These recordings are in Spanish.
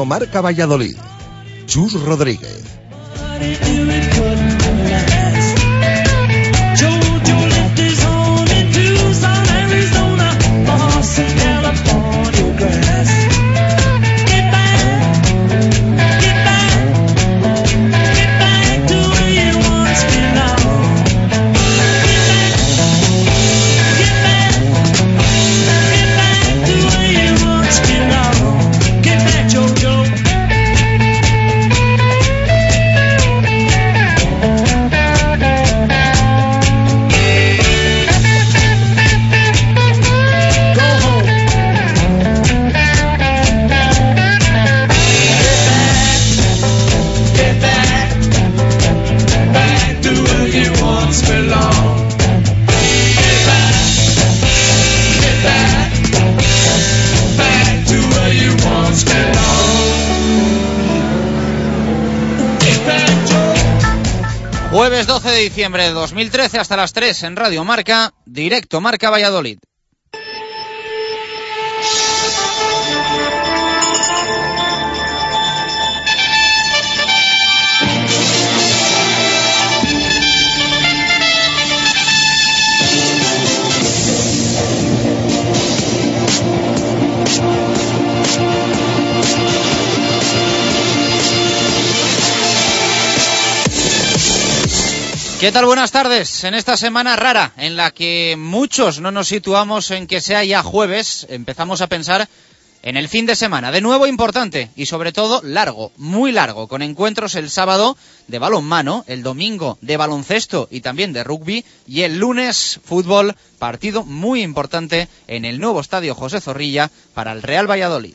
Marca Valladolid. Chus Rodríguez. De diciembre de 2013 hasta las 3 en Radio Marca, directo Marca Valladolid. ¿Qué tal? Buenas tardes. En esta semana rara, en la que muchos no nos situamos en que sea ya jueves, empezamos a pensar en el fin de semana. De nuevo importante y sobre todo largo, muy largo, con encuentros el sábado de balonmano, el domingo de baloncesto y también de rugby y el lunes fútbol, partido muy importante en el nuevo estadio José Zorrilla para el Real Valladolid.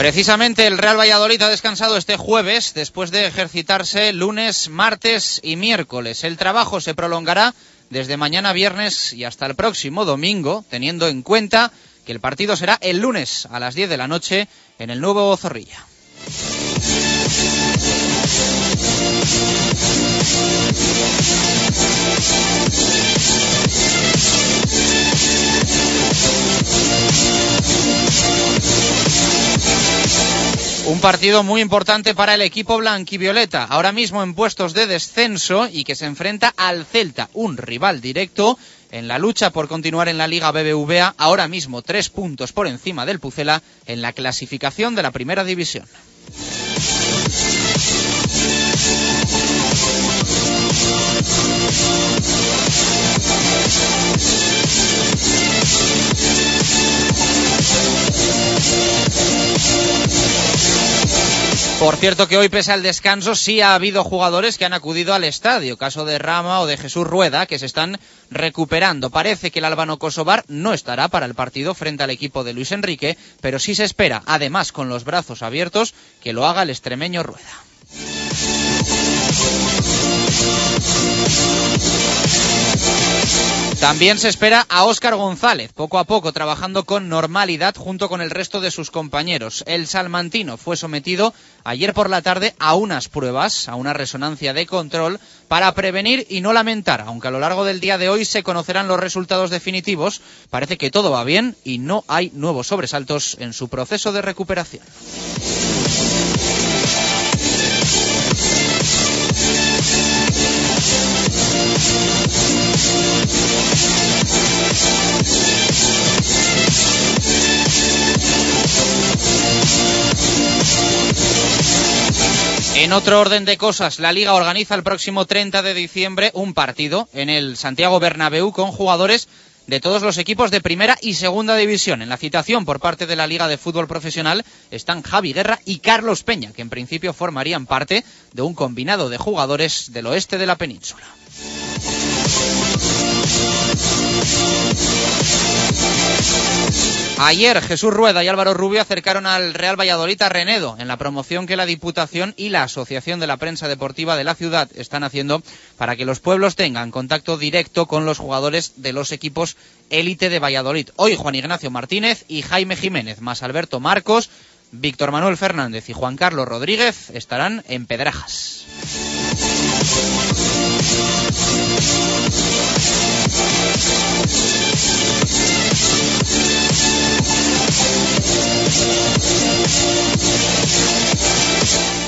Precisamente el Real Valladolid ha descansado este jueves después de ejercitarse lunes, martes y miércoles. El trabajo se prolongará desde mañana viernes y hasta el próximo domingo, teniendo en cuenta que el partido será el lunes a las 10 de la noche en el nuevo Zorrilla. Un partido muy importante para el equipo blanquivioleta, ahora mismo en puestos de descenso y que se enfrenta al Celta, un rival directo en la lucha por continuar en la Liga BBVA, ahora mismo tres puntos por encima del Pucela en la clasificación de la Primera División. Por cierto que hoy, pese al descanso, sí ha habido jugadores que han acudido al estadio, caso de Rama o de Jesús Rueda, que se están recuperando. Parece que el albano Kosovar no estará para el partido frente al equipo de Luis Enrique, pero sí se espera, además con los brazos abiertos, que lo haga el extremeño Rueda. También se espera a Óscar González, poco a poco trabajando con normalidad junto con el resto de sus compañeros. El salmantino fue sometido ayer por la tarde a unas pruebas, a una resonancia de control, para prevenir y no lamentar. Aunque a lo largo del día de hoy se conocerán los resultados definitivos, parece que todo va bien y no hay nuevos sobresaltos en su proceso de recuperación. En otro orden de cosas, la Liga organiza el próximo 30 de diciembre un partido en el Santiago Bernabéu con jugadores de todos los equipos de primera y segunda división. En la citación por parte de la Liga de Fútbol Profesional están Javi Guerra y Carlos Peña, que en principio formarían parte de un combinado de jugadores del oeste de la península. Ayer Jesús Rueda y Álvaro Rubio acercaron al Real Valladolid a Renedo en la promoción que la Diputación y la Asociación de la Prensa Deportiva de la ciudad están haciendo para que los pueblos tengan contacto directo con los jugadores de los equipos élite de Valladolid. Hoy Juan Ignacio Martínez y Jaime Jiménez, más Alberto Marcos, Víctor Manuel Fernández y Juan Carlos Rodríguez estarán en Pedrajas.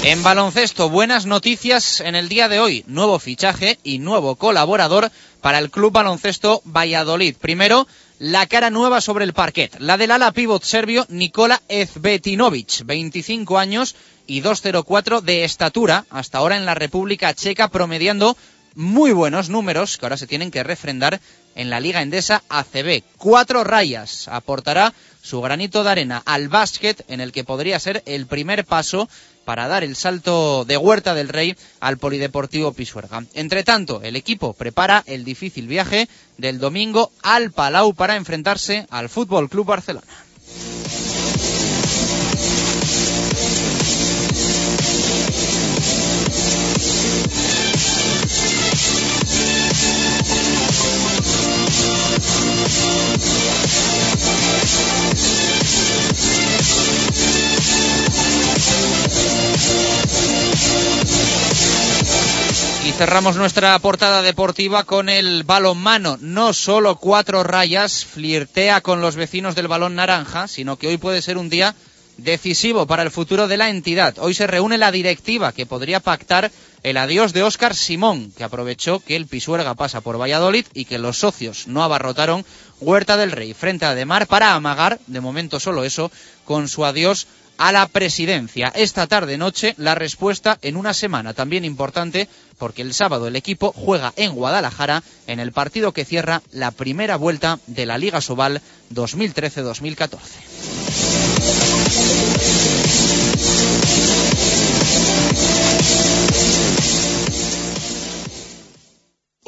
En baloncesto, buenas noticias en el día de hoy. Nuevo fichaje y nuevo colaborador para el Club Baloncesto Valladolid. Primero, la cara nueva sobre el parquet. La del ala pívot serbio Nikola Ezbetinovic, 25 años y 2.04 de estatura, hasta ahora en la República Checa, promediando muy buenos números que ahora se tienen que refrendar en la Liga Endesa ACB. Cuatro rayas aportará su granito de arena al básquet en el que podría ser el primer paso para dar el salto de Huerta del Rey al Polideportivo Pisuerga. Entre tanto, el equipo prepara el difícil viaje del domingo al Palau para enfrentarse al Fútbol Club Barcelona. Y cerramos nuestra portada deportiva con el balonmano. No solo cuatro rayas flirtea con los vecinos del balón naranja, sino que hoy puede ser un día decisivo para el futuro de la entidad. Hoy se reúne la directiva que podría pactar el adiós de Óscar Simón, que aprovechó que el Pisuerga pasa por Valladolid y que los socios no abarrotaron Huerta del Rey frente a Demar para amagar, de momento solo eso, con su adiós a la presidencia. Esta tarde noche la respuesta en una semana también importante porque el sábado el equipo juega en Guadalajara en el partido que cierra la primera vuelta de la Liga Sobal 2013-2014.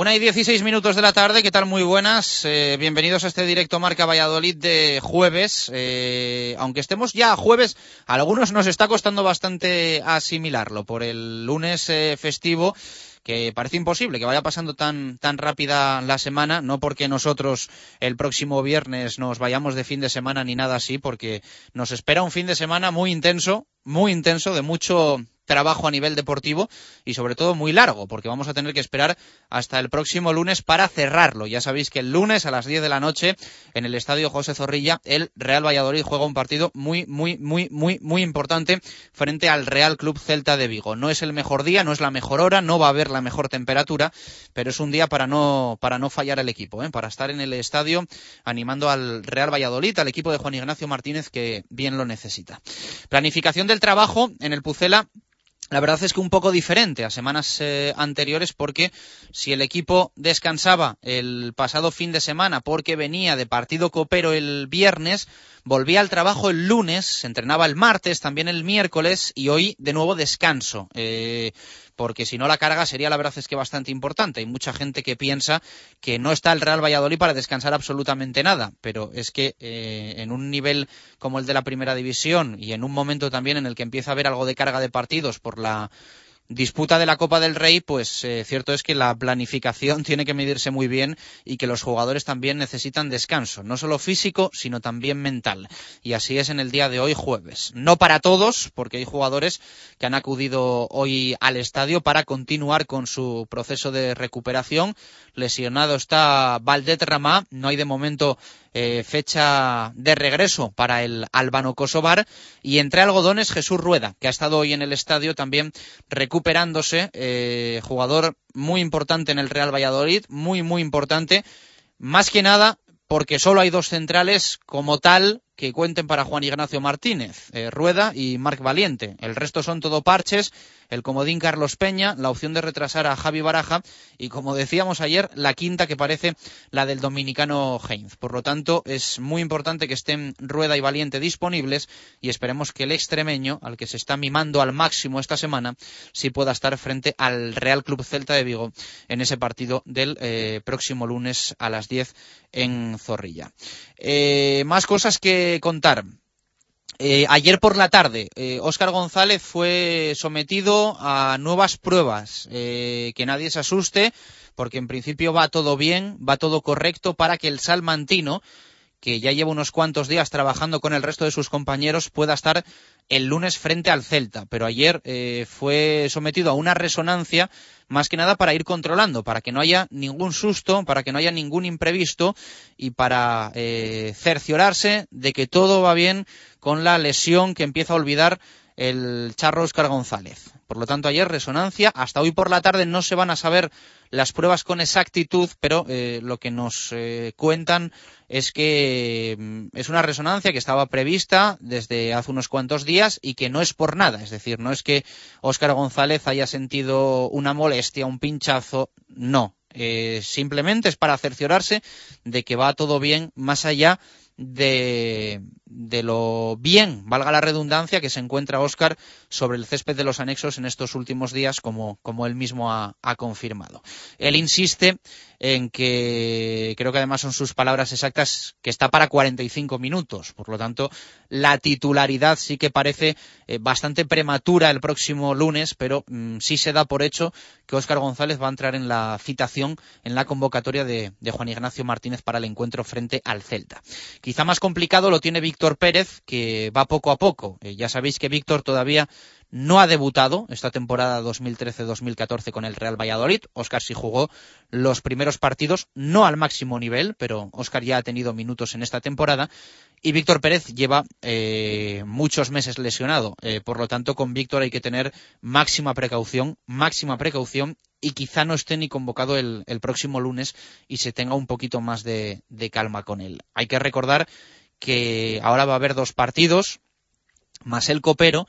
Una y dieciséis minutos de la tarde, ¿qué tal? Muy buenas. Eh, bienvenidos a este directo Marca Valladolid de jueves. Eh, aunque estemos ya jueves, a algunos nos está costando bastante asimilarlo por el lunes eh, festivo que parece imposible que vaya pasando tan, tan rápida la semana, no porque nosotros el próximo viernes nos vayamos de fin de semana ni nada así, porque nos espera un fin de semana muy intenso, muy intenso, de mucho trabajo a nivel deportivo y sobre todo muy largo, porque vamos a tener que esperar hasta el próximo lunes para cerrarlo. Ya sabéis que el lunes a las 10 de la noche en el Estadio José Zorrilla el Real Valladolid juega un partido muy, muy, muy, muy, muy importante frente al Real Club Celta de Vigo. No es el mejor día, no es la mejor hora, no va a haber la mejor temperatura, pero es un día para no, para no fallar el equipo, ¿eh? para estar en el estadio animando al Real Valladolid, al equipo de Juan Ignacio Martínez que bien lo necesita. Planificación del trabajo en el Pucela la verdad es que un poco diferente a semanas eh, anteriores porque si el equipo descansaba el pasado fin de semana porque venía de partido copero el viernes, volvía al trabajo el lunes, se entrenaba el martes, también el miércoles y hoy de nuevo descanso. Eh, porque si no la carga sería la verdad es que bastante importante. Hay mucha gente que piensa que no está el Real Valladolid para descansar absolutamente nada, pero es que eh, en un nivel como el de la primera división y en un momento también en el que empieza a haber algo de carga de partidos por la disputa de la Copa del Rey, pues eh, cierto es que la planificación tiene que medirse muy bien y que los jugadores también necesitan descanso, no solo físico, sino también mental. Y así es en el día de hoy, jueves. No para todos, porque hay jugadores que han acudido hoy al estadio para continuar con su proceso de recuperación. Lesionado está Valdet Ramá, no hay de momento eh, fecha de regreso para el albano Kosovar y entre algodones Jesús Rueda, que ha estado hoy en el estadio también recuperándose, eh, jugador muy importante en el Real Valladolid, muy, muy importante, más que nada porque solo hay dos centrales como tal que cuenten para Juan Ignacio Martínez, eh, Rueda y Marc Valiente. El resto son todo parches, el comodín Carlos Peña, la opción de retrasar a Javi Baraja y, como decíamos ayer, la quinta que parece la del dominicano Heinz. Por lo tanto, es muy importante que estén Rueda y Valiente disponibles y esperemos que el extremeño, al que se está mimando al máximo esta semana, sí pueda estar frente al Real Club Celta de Vigo en ese partido del eh, próximo lunes a las 10 en Zorrilla. Eh, más cosas que contar. Eh, ayer por la tarde, Óscar González fue sometido a nuevas pruebas. que nadie se asuste, porque en principio va todo bien, va todo correcto para que el salmantino, que ya lleva unos cuantos días trabajando con el resto de sus compañeros, pueda estar el lunes frente al Celta. Pero ayer fue sometido a una resonancia más que nada para ir controlando, para que no haya ningún susto, para que no haya ningún imprevisto y para eh, cerciorarse de que todo va bien con la lesión que empieza a olvidar el charro Oscar González. Por lo tanto, ayer resonancia. Hasta hoy por la tarde no se van a saber las pruebas con exactitud, pero eh, lo que nos eh, cuentan es que mm, es una resonancia que estaba prevista desde hace unos cuantos días y que no es por nada. Es decir, no es que Óscar González haya sentido una molestia, un pinchazo. No. Eh, simplemente es para cerciorarse de que va todo bien más allá de, de, lo bien, valga la redundancia, que se encuentra Óscar sobre el césped de los anexos en estos últimos días, como, como él mismo ha, ha, confirmado. Él insiste en que, creo que además son sus palabras exactas, que está para 45 minutos. Por lo tanto, la titularidad sí que parece eh, bastante prematura el próximo lunes, pero mm, sí se da por hecho que Óscar González va a entrar en la citación, en la convocatoria de, de Juan Ignacio Martínez para el encuentro frente al Celta. Quizá más complicado lo tiene Víctor Pérez, que va poco a poco. Eh, ya sabéis que Víctor todavía no ha debutado esta temporada 2013-2014 con el Real Valladolid. Óscar sí jugó los primeros partidos, no al máximo nivel, pero Óscar ya ha tenido minutos en esta temporada. Y Víctor Pérez lleva eh, muchos meses lesionado. Eh, por lo tanto, con Víctor hay que tener máxima precaución, máxima precaución y quizá no esté ni convocado el, el próximo lunes y se tenga un poquito más de calma con él. Hay que recordar que ahora va a haber dos partidos, más el copero,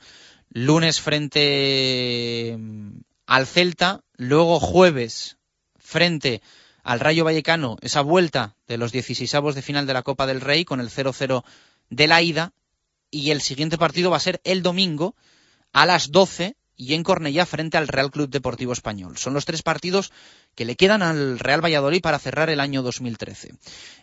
lunes frente mm, al Celta, luego jueves frente al Rayo Vallecano, esa vuelta de los 16 de final de la Copa del Rey con el 0-0 de la ida, y el siguiente partido va a ser el domingo a las 12 y en Cornellá frente al Real Club Deportivo Español. Son los tres partidos que le quedan al Real Valladolid para cerrar el año 2013.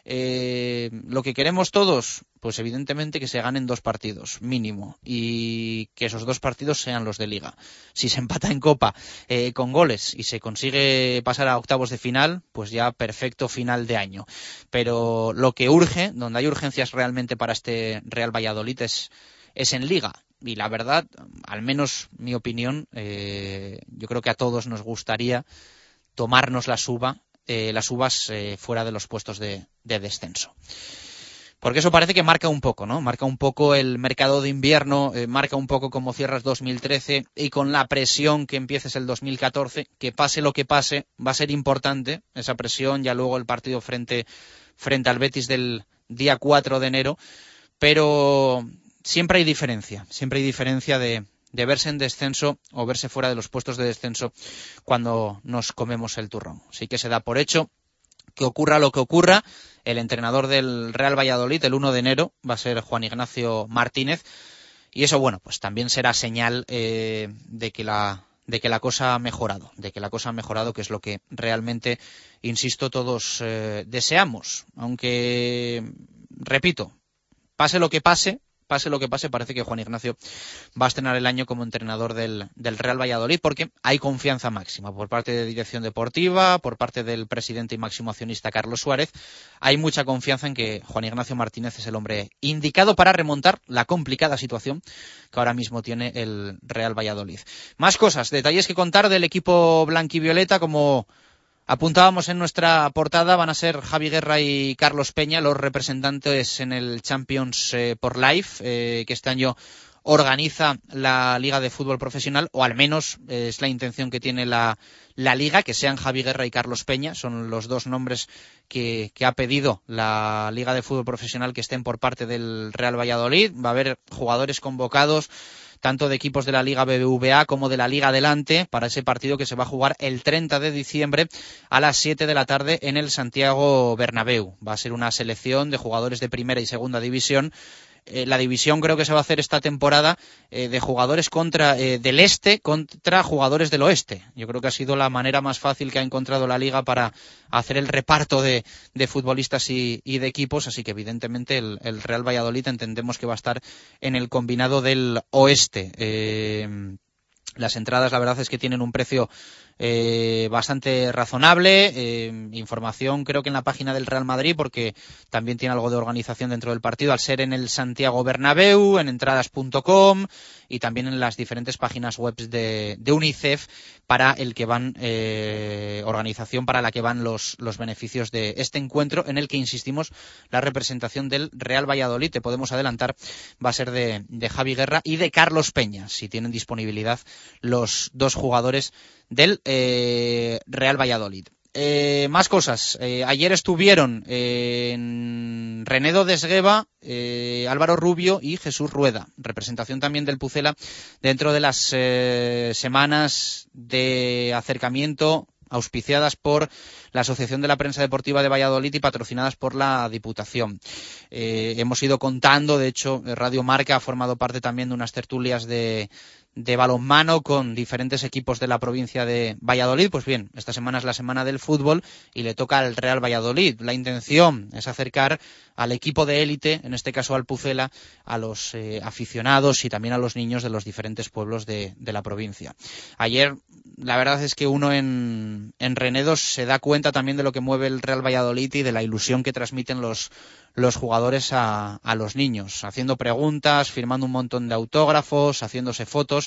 Eh, lo que queremos todos, pues evidentemente que se ganen dos partidos, mínimo, y que esos dos partidos sean los de liga. Si se empata en Copa eh, con goles y se consigue pasar a octavos de final, pues ya perfecto final de año. Pero lo que urge, donde hay urgencias realmente para este Real Valladolid es, es en liga y la verdad, al menos mi opinión, eh, yo creo que a todos nos gustaría tomarnos la suba, eh, las uvas eh, fuera de los puestos de, de, descenso. Porque eso parece que marca un poco, ¿no? Marca un poco el mercado de invierno, marca un poco cómo cierras 2013 y con la presión que empieces el 2014, que pase lo que pase, va a ser importante esa presión, ya luego el partido frente, frente al Betis del día 4 de enero, pero siempre hay diferencia, siempre hay diferencia de, verse en descenso o verse fuera de los puestos de descenso cuando nos comemos el turrón. Así que se da por hecho que ocurra lo que ocurra, el entrenador del Real Valladolid el 1 de enero va a ser Juan Ignacio Martínez y eso bueno pues también será señal eh, de que la de que la cosa ha mejorado, de que la cosa ha mejorado, que es lo que realmente, insisto, todos eh, deseamos. Aunque, repito, pase lo que pase, pase lo que pase, parece que Juan Ignacio va a estrenar el año como entrenador del, Real Valladolid porque hay confianza máxima por parte de dirección deportiva, por parte del presidente y máximo accionista Carlos Suárez. Hay mucha confianza en que Juan Ignacio Martínez es el hombre indicado para remontar la complicada situación que ahora mismo tiene el Real Valladolid. Más cosas, detalles que contar del equipo blanquivioleta como Apuntábamos en nuestra portada, van a ser Javi Guerra y Carlos Peña los representantes en el Champions eh, por Life, eh, que este año organiza la Liga de Fútbol Profesional, o al menos eh, es la intención que tiene la, Liga, que sean Javi Guerra y Carlos Peña, son los dos nombres que, que, ha pedido la Liga de Fútbol Profesional que estén por parte del Real Valladolid. Va a haber jugadores convocados tanto de equipos de la Liga BBVA como de la Liga Adelante para ese partido que se va a jugar el 30 de diciembre a las 7 de la tarde en el Santiago Bernabéu. Va a ser una selección de jugadores de primera y segunda división eh, la división creo que se va a hacer esta temporada eh, de jugadores contra eh, del este contra jugadores del oeste. Yo creo que ha sido la manera más fácil que ha encontrado la liga para hacer el reparto de, futbolistas y, de equipos, así que evidentemente el, el, Real Valladolid entendemos que va a estar en el combinado del oeste. las entradas, la verdad es que tienen un precio eh, bastante razonable. Eh, información creo que en la página del Real Madrid, porque también tiene algo de organización dentro del partido, al ser en el Santiago Bernabéu, en entradas.com y también en las diferentes páginas web de, UNICEF para el que van eh, organización para la que van los, los beneficios de este encuentro en el que insistimos la representación del Real Valladolid te podemos adelantar va a ser de, de Javi Guerra y de Carlos Peña si tienen disponibilidad los dos jugadores del eh, Real Valladolid. Eh, más cosas. Eh, ayer estuvieron en Renedo Desgueva, Álvaro Rubio y Jesús Rueda. Representación también del Pucela dentro de las semanas de acercamiento auspiciadas por la Asociación de la Prensa Deportiva de Valladolid y patrocinadas por la Diputación. hemos ido contando, de hecho, Radio Marca ha formado parte también de unas tertulias de, de balonmano con diferentes equipos de la provincia de Valladolid. Pues bien, esta semana es la semana del fútbol y le toca al Real Valladolid. La intención es acercar al equipo de élite, en este caso al Pucela, a los eh, aficionados y también a los niños de los diferentes pueblos de, la provincia. Ayer, la verdad es que uno en, en Renedos se da cuenta también de lo que mueve el Real Valladolid y de la ilusión que transmiten los, los jugadores a los niños, haciendo preguntas, firmando un montón de autógrafos, haciéndose fotos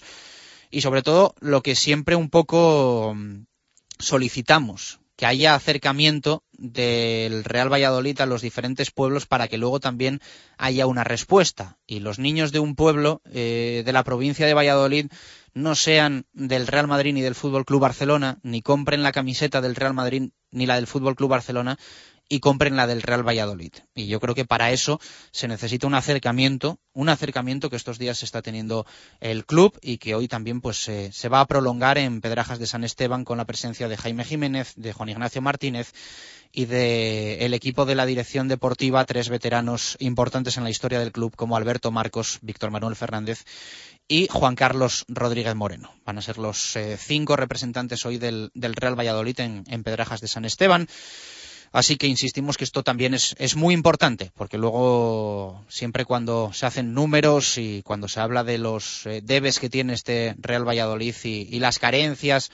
y sobre todo lo que siempre un poco mm, solicitamos, que haya acercamiento del Real Valladolid a los diferentes pueblos para que luego también haya una respuesta. Y los niños de un pueblo eh, de la provincia de Valladolid no sean del Real Madrid ni del Fútbol Club Barcelona, ni compren la camiseta del Real Madrid ni la del Fútbol Club Barcelona, y compren la del Real Valladolid. Y yo creo que para eso se necesita un acercamiento, un acercamiento que estos días está teniendo el club y que hoy también pues se va a prolongar en Pedrajas de San Esteban con la presencia de Jaime Jiménez, de Juan Ignacio Martínez y del el equipo de la dirección deportiva, tres veteranos importantes en la historia del club como Alberto Marcos, Víctor Manuel Fernández y Juan Carlos Rodríguez Moreno. Van a ser los eh, cinco representantes hoy del, Real Valladolid en, en Pedrajas de San Esteban. Así que insistimos que esto también es, muy importante, porque luego siempre cuando se hacen números y cuando se habla de los eh, debes que tiene este Real Valladolid y, las carencias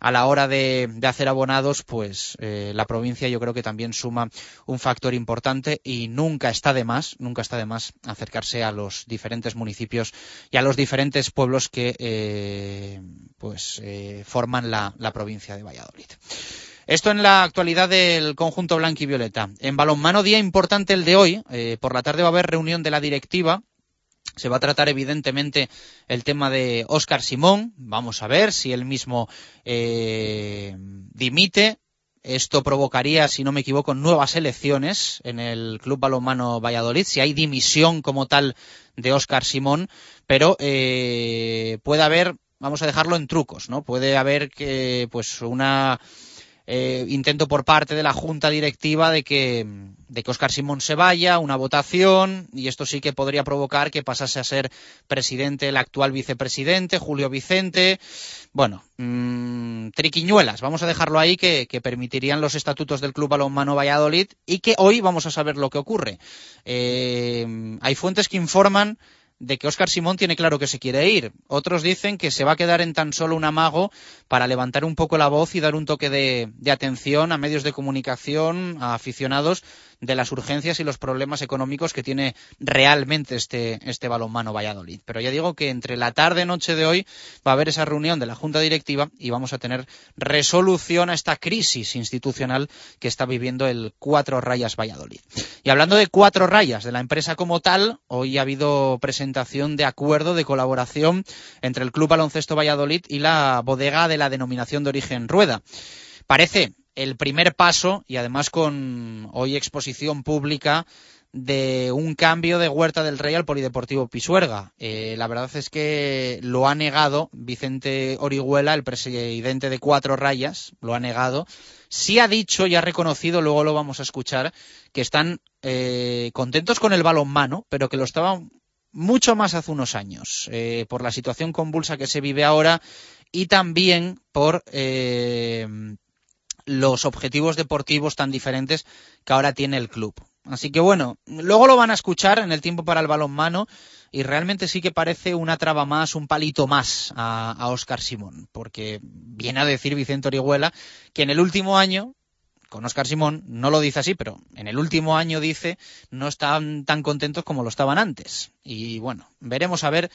a la hora de, hacer abonados, pues eh, la provincia yo creo que también suma un factor importante y nunca está de más, nunca está de más acercarse a los diferentes municipios y a los diferentes pueblos que eh, pues forman la provincia de Valladolid. Esto en la actualidad del conjunto blanco y violeta. En balonmano, día importante el de hoy. Eh, por la tarde va a haber reunión de la directiva. Se va a tratar evidentemente el tema de Óscar Simón. Vamos a ver si él mismo eh, dimite Esto provocaría, si no me equivoco, nuevas elecciones en el Club Balonmano Valladolid, si hay dimisión como tal de Óscar Simón, pero eh, puede haber, vamos a dejarlo en trucos, ¿no? Puede haber que, pues, una eh, intento por parte de la junta directiva de que, de que Oscar Simón se vaya, una votación, y esto sí que podría provocar que pasase a ser presidente el actual vicepresidente, Julio Vicente. Bueno, mmm, triquiñuelas, vamos a dejarlo ahí, que, que, permitirían los estatutos del Club Balonmano Valladolid y que hoy vamos a saber lo que ocurre. Eh, hay fuentes que informan de que Óscar Simón tiene claro que se quiere ir. Otros dicen que se va a quedar en tan solo un amago para levantar un poco la voz y dar un toque de, de atención a medios de comunicación, a aficionados de las urgencias y los problemas económicos que tiene realmente este, este balonmano Valladolid. Pero ya digo que entre la tarde y noche de hoy va a haber esa reunión de la Junta Directiva y vamos a tener resolución a esta crisis institucional que está viviendo el Cuatro Rayas Valladolid. Y hablando de Cuatro Rayas, de la empresa como tal, hoy ha habido presentación de acuerdo de colaboración entre el Club Baloncesto Valladolid y la bodega de la denominación de origen Rueda. Parece el primer paso y además con hoy exposición pública de un cambio de Huerta del Rey al Polideportivo Pisuerga. Eh, la verdad es que lo ha negado Vicente Orihuela, el presidente de Cuatro Rayas, lo ha negado. Sí ha dicho y ha reconocido, luego lo vamos a escuchar, que están eh, contentos con el balonmano, pero que lo estaban mucho más hace unos años, eh, por la situación convulsa que se vive ahora y también por eh, los objetivos deportivos tan diferentes que ahora tiene el club. Así que bueno, luego lo van a escuchar en el tiempo para el balonmano y realmente sí que parece una traba más, un palito más a, a Oscar Simón, porque viene a decir Vicente Orihuela que en el último año, con Oscar Simón, no lo dice así, pero en el último año dice no están tan contentos como lo estaban antes. Y bueno, veremos a ver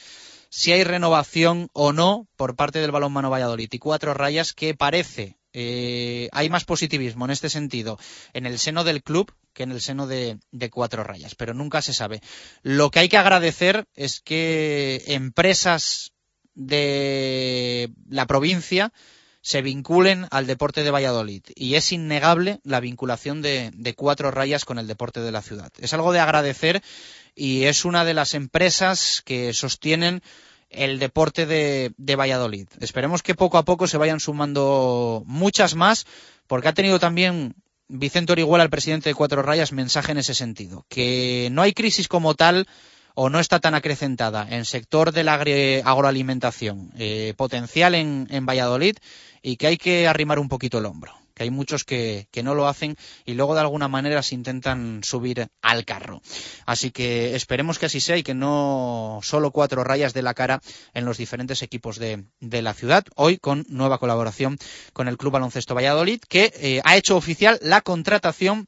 si hay renovación o no por parte del balonmano Valladolid y cuatro rayas que parece eh, hay más positivismo en este sentido en el seno del club que en el seno de, cuatro rayas, pero nunca se sabe. Lo que hay que agradecer es que empresas de la provincia se vinculen al deporte de Valladolid y es innegable la vinculación de, de cuatro rayas con el deporte de la ciudad. Es algo de agradecer y es una de las empresas que sostienen el deporte de, Valladolid. Esperemos que poco a poco se vayan sumando muchas más, porque ha tenido también Vicente Orihuela, el presidente de Cuatro Rayas, mensaje en ese sentido, que no hay crisis como tal o no está tan acrecentada en sector de la agroalimentación eh, potencial en, en Valladolid y que hay que arrimar un poquito el hombro que hay muchos que, que, no lo hacen y luego de alguna manera se intentan subir al carro. Así que esperemos que así sea y que no solo cuatro rayas de la cara en los diferentes equipos de, de la ciudad. Hoy con nueva colaboración con el Club Baloncesto Valladolid que eh, ha hecho oficial la contratación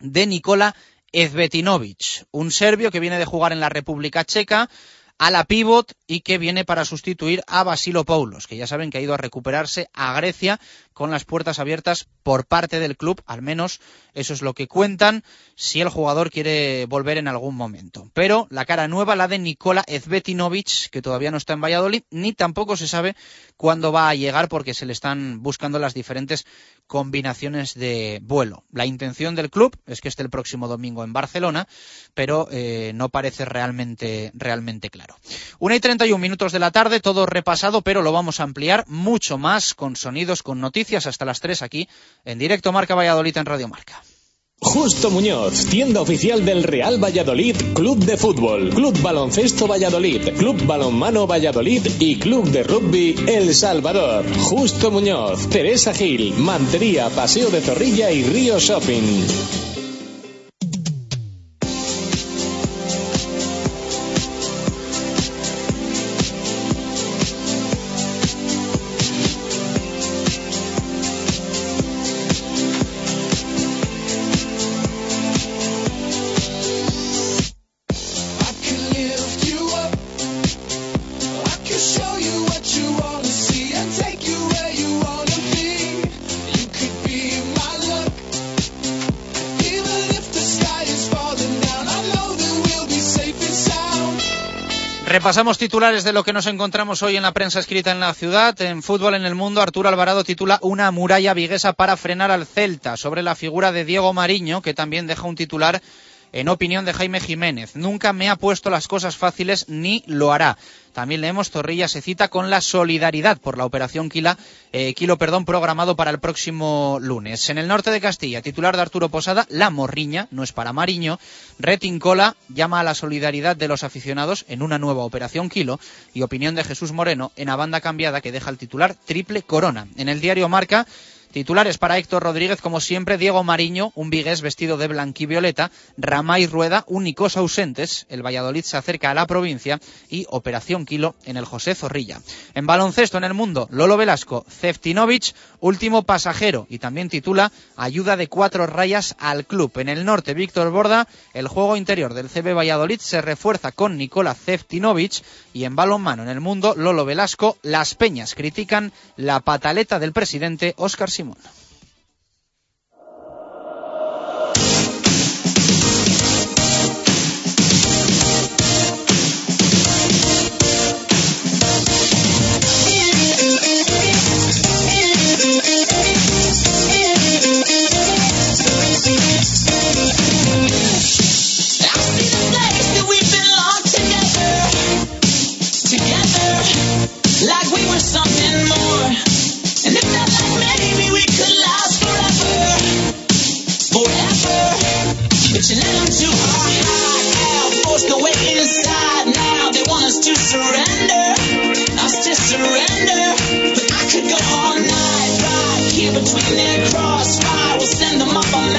de Nikola Ezbetinovic, un serbio que viene de jugar en la República Checa a la pivot y que viene para sustituir a Basilo Poulos, que ya saben que ha ido a recuperarse a Grecia con las puertas abiertas por parte del club, al menos eso es lo que cuentan, si el jugador quiere volver en algún momento. Pero la cara nueva, la de Nikola Ezbetinovic, que todavía no está en Valladolid, ni tampoco se sabe cuándo va a llegar porque se le están buscando las diferentes combinaciones de vuelo. La intención del club es que esté el próximo domingo en Barcelona, pero eh, no parece realmente, realmente claro. Una y 31 minutos de la tarde, todo repasado, pero lo vamos a ampliar mucho más con sonidos, con noticias hasta las 3 aquí en directo Marca Valladolid en Radio Marca. Justo Muñoz, tienda oficial del Real Valladolid, Club de Fútbol, Club Baloncesto Valladolid, Club Balonmano Valladolid y Club de Rugby El Salvador. Justo Muñoz, Teresa Gil, Mantería, Paseo de Zorrilla y Río Shopping. Repasamos titulares de lo que nos encontramos hoy en la prensa escrita en la ciudad. En fútbol en el mundo, Arturo Alvarado titula Una muralla viguesa para frenar al Celta sobre la figura de Diego Mariño, que también deja un titular en opinión de Jaime Jiménez. Nunca me ha puesto las cosas fáciles ni lo hará. También leemos Zorrilla se cita con la solidaridad por la operación eh, Kilo perdón, programado para el próximo lunes. En el norte de Castilla, titular de Arturo Posada, La Morriña, no es para Mariño. Retincola llama a la solidaridad de los aficionados en una nueva operación Kilo. Y opinión de Jesús Moreno en la banda cambiada que deja el titular Triple Corona. En el diario Marca, Titulares para Héctor Rodríguez, como siempre, Diego Mariño, un vigués vestido de blanquivioleta, Ramay Rueda, únicos ausentes, el Valladolid se acerca a la provincia y Operación Kilo en el José Zorrilla. En baloncesto en el mundo, Lolo Velasco, Ceftinovic, último pasajero y también titula Ayuda de cuatro rayas al club. En el norte, Víctor Borda, el juego interior del CB Valladolid se refuerza con Nicola Ceftinovic y en balonmano en el mundo, Lolo Velasco, las peñas critican la pataleta del presidente Óscar Simón. Forever. But you let them too hard, out, forced away inside. Now they want us to surrender, us to surrender. But I could go all night, right here between their crossfire. We'll send them up a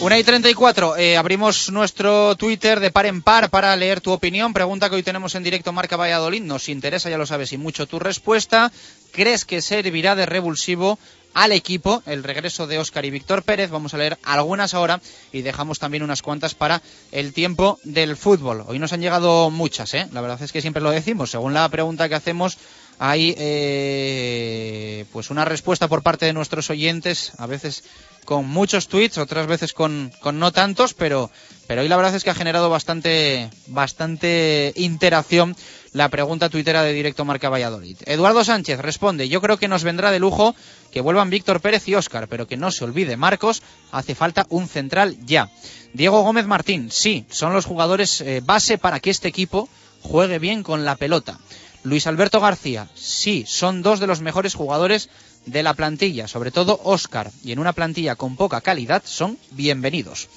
Una y 34, eh, abrimos nuestro Twitter de par en par para leer tu opinión. Pregunta que hoy tenemos en directo Marca Valladolid. Nos interesa, ya lo sabes, y mucho tu respuesta. ¿Crees que servirá de revulsivo al equipo el regreso de Óscar y Víctor Pérez? Vamos a leer algunas ahora y dejamos también unas cuantas para el tiempo del fútbol. Hoy nos han llegado muchas, ¿eh? La verdad es que siempre lo decimos. Según la pregunta que hacemos, hay eh, pues una respuesta por parte de nuestros oyentes, a veces con muchos tweets, otras veces con, con no tantos, pero, pero hoy la verdad es que ha generado bastante, bastante interacción la pregunta tuitera de Directo Marca Valladolid. Eduardo Sánchez responde, yo creo que nos vendrá de lujo que vuelvan Víctor Pérez y Óscar, pero que no se olvide Marcos, hace falta un central ya. Diego Gómez Martín, sí, son los jugadores eh, base para que este equipo juegue bien con la pelota. Luis Alberto García, sí, son dos de los mejores jugadores de la plantilla, sobre todo Óscar, y en una plantilla con poca calidad son bienvenidos.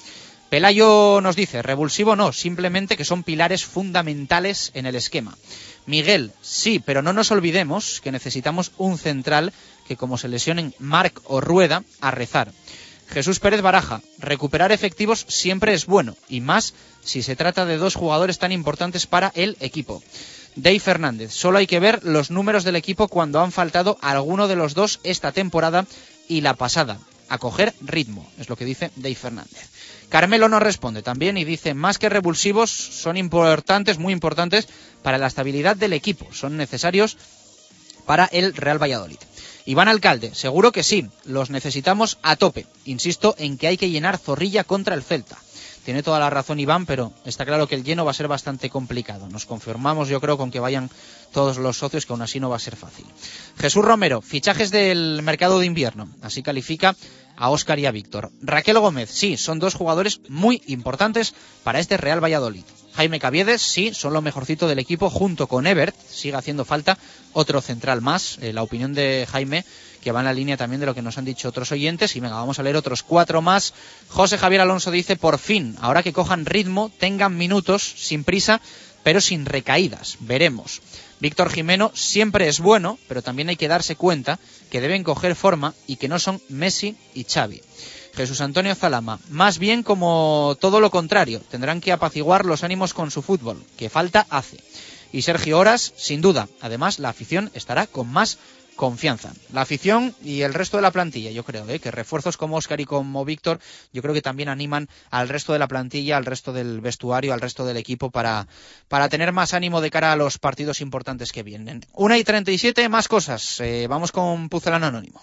Pelayo nos dice, revulsivo no, simplemente que son pilares fundamentales en el esquema. Miguel, sí, pero no nos olvidemos que necesitamos un central que como se lesionen Marc o Rueda, a rezar. Jesús Pérez Baraja, recuperar efectivos siempre es bueno, y más si se trata de dos jugadores tan importantes para el equipo. Dave Fernández. Solo hay que ver los números del equipo cuando han faltado alguno de los dos esta temporada y la pasada. A coger ritmo, es lo que dice Dave Fernández. Carmelo no responde también y dice, más que revulsivos, son importantes, muy importantes para la estabilidad del equipo. Son necesarios para el Real Valladolid. Iván Alcalde, seguro que sí, los necesitamos a tope. Insisto en que hay que llenar zorrilla contra el Celta. Tiene toda la razón Iván, pero está claro que el lleno va a ser bastante complicado. Nos confirmamos, yo creo, con que vayan todos los socios, que aún así no va a ser fácil. Jesús Romero, fichajes del mercado de invierno. Así califica a Óscar y a Víctor. Raquel Gómez, sí, son dos jugadores muy importantes para este Real Valladolid. Jaime Caviedes, sí, son lo mejorcito del equipo junto con Ebert. Sigue haciendo falta otro central más. Eh, la opinión de Jaime, que va en la línea también de lo que nos han dicho otros oyentes. Y venga, vamos a leer otros cuatro más. José Javier Alonso dice, por fin, ahora que cojan ritmo, tengan minutos, sin prisa, pero sin recaídas. Veremos. Víctor Jimeno siempre es bueno, pero también hay que darse cuenta que deben coger forma y que no son Messi y Xavi. Jesús Antonio Zalama, más bien como todo lo contrario, tendrán que apaciguar los ánimos con su fútbol, que falta hace. Y Sergio Horas, sin duda, además la afición estará con más confianza. La afición y el resto de la plantilla, yo creo, ¿eh? que refuerzos como Oscar y como Víctor, yo creo que también animan al resto de la plantilla, al resto del vestuario, al resto del equipo para, para tener más ánimo de cara a los partidos importantes que vienen. Una y 37, más cosas. Eh, vamos con Pucelano Anónimo.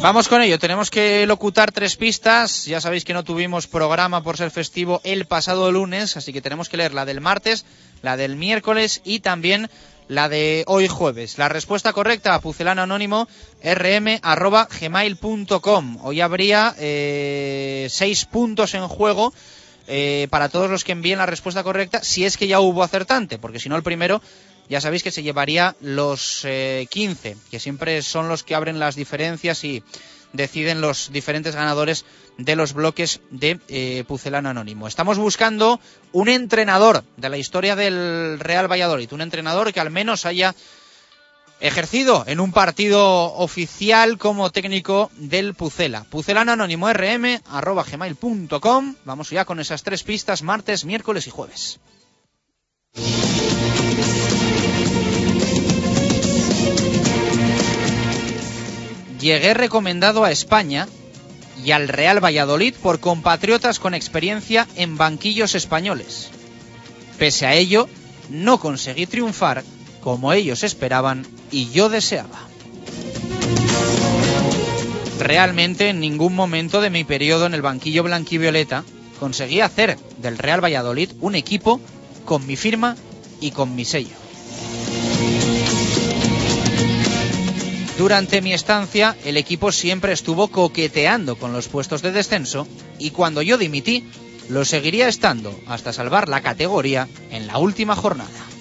Vamos con ello, tenemos que locutar tres pistas. Ya sabéis que no tuvimos programa por ser festivo el pasado lunes, así que tenemos que leer la del martes, la del miércoles y también la de hoy jueves. La respuesta correcta, pucelano anónimo, rm arroba gmail.com. Hoy habría eh, seis puntos en juego eh, para todos los que envíen la respuesta correcta, si es que ya hubo acertante, porque si no el primero ya sabéis que se llevaría los eh, 15, que siempre son los que abren las diferencias y deciden los diferentes ganadores de los bloques de eh, Pucelano Anónimo. Estamos buscando un entrenador de la historia del Real Valladolid, un entrenador que al menos haya ejercido en un partido oficial como técnico del Pucela. Pucelano Anónimo rm. Vamos ya con esas tres pistas martes, miércoles y jueves. Llegué recomendado a España y al Real Valladolid por compatriotas con experiencia en banquillos españoles. Pese a ello, no conseguí triunfar como ellos esperaban y yo deseaba. Realmente en ningún momento de mi periodo en el banquillo blanquivioleta conseguí hacer del Real Valladolid un equipo con mi firma y con mi sello. Durante mi estancia, el equipo siempre estuvo coqueteando con los puestos de descenso y cuando yo dimití, lo seguiría estando hasta salvar la categoría en la última jornada.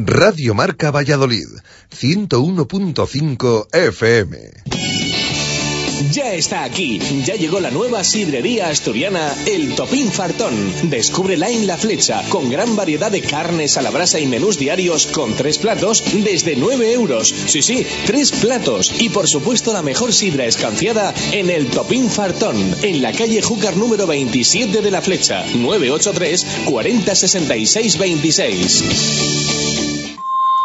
Radio Marca Valladolid, 101.5 FM. Ya está aquí, ya llegó la nueva sidrería asturiana El Topín Fartón. Descúbrela en La Flecha, con gran variedad de carnes a la brasa y menús diarios con tres platos desde 9 euros. Sí, sí, tres platos. Y por supuesto la mejor sidra escanciada en El Topín Fartón, en la calle Júcar número 27 de La Flecha, 983 40 66 26.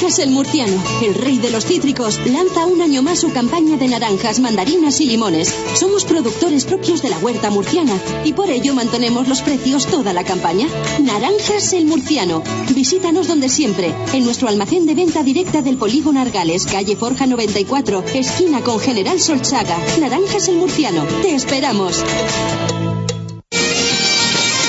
Naranjas el Murciano, el rey de los cítricos, lanza un año más su campaña de naranjas, mandarinas y limones. Somos productores propios de la huerta murciana y por ello mantenemos los precios toda la campaña. Naranjas el Murciano. Visítanos donde siempre, en nuestro almacén de venta directa del Polígono Argales, calle Forja 94, esquina con General Solchaga. Naranjas el Murciano. Te esperamos.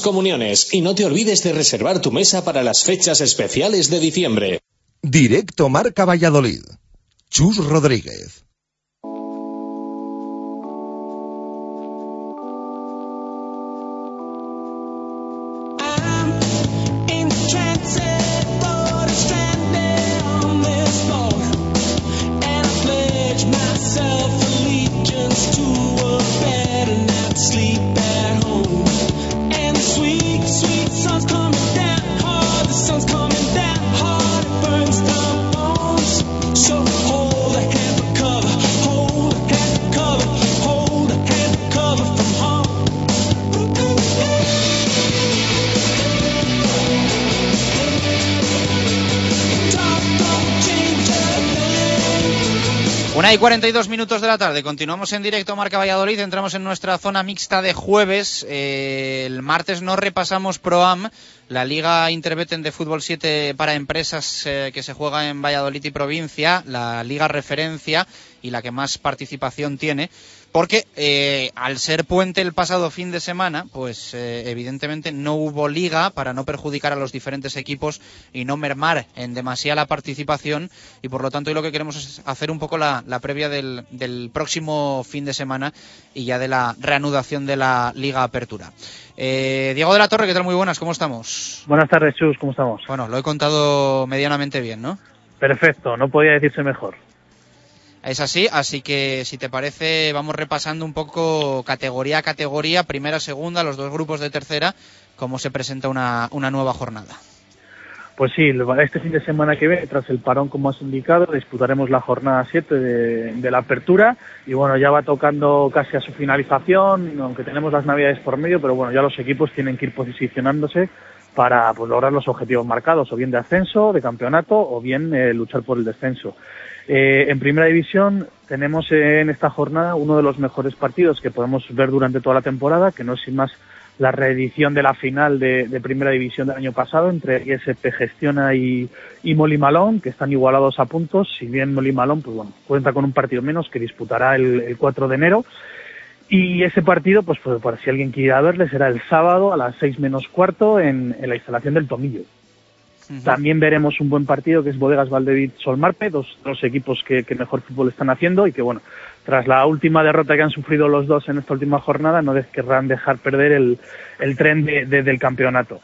comuniones y no te olvides de reservar tu mesa para las fechas especiales de diciembre. Directo Marca Valladolid. Chus Rodríguez. Una y 42 minutos de la tarde. Continuamos en directo Marca Valladolid. Entramos en nuestra zona mixta de jueves. Eh, el martes no repasamos ProAm, la Liga Interbeten de Fútbol 7 para empresas eh, que se juega en Valladolid y provincia, la liga referencia y la que más participación tiene porque eh, al ser puente el pasado fin de semana, pues eh, evidentemente no hubo liga para no perjudicar a los diferentes equipos y no mermar en demasiada participación y por lo tanto hoy lo que queremos es hacer un poco la, la previa del, del, próximo fin de semana y ya de la reanudación de la Liga Apertura. Eh, Diego de la Torre, ¿qué tal? Muy buenas, ¿cómo estamos? Buenas tardes, Chus, ¿cómo estamos? Bueno, lo he contado medianamente bien, ¿no? Perfecto, no podía decirse mejor. Es así, así que si te parece vamos repasando un poco categoría a categoría, primera, segunda, los dos grupos de tercera, cómo se presenta una, una nueva jornada. Pues sí, este fin de semana que viene, tras el parón como has indicado, disputaremos la jornada 7 de, de, la apertura y bueno, ya va tocando casi a su finalización, aunque tenemos las navidades por medio, pero bueno, ya los equipos tienen que ir posicionándose para pues, lograr los objetivos marcados, o bien de ascenso, de campeonato, o bien eh, luchar por el descenso. Eh, en primera división tenemos en esta jornada uno de los mejores partidos que podemos ver durante toda la temporada, que no es sin más la reedición de la final de, primera división del año pasado entre ISP Gestiona y, y Molimalón, que están igualados a puntos, si bien Molimalón pues bueno, cuenta con un partido menos que disputará el, el 4 de enero. Y ese partido, pues, pues por si alguien quiera verle, será el sábado a las seis menos cuarto en, en la instalación del Tomillo. También veremos un buen partido que es Bodegas Valdevid Solmarpe, dos, dos equipos que, que, mejor fútbol están haciendo y que, bueno, tras la última derrota que han sufrido los dos en esta última jornada, no querrán dejar perder el, el tren de, de, del campeonato.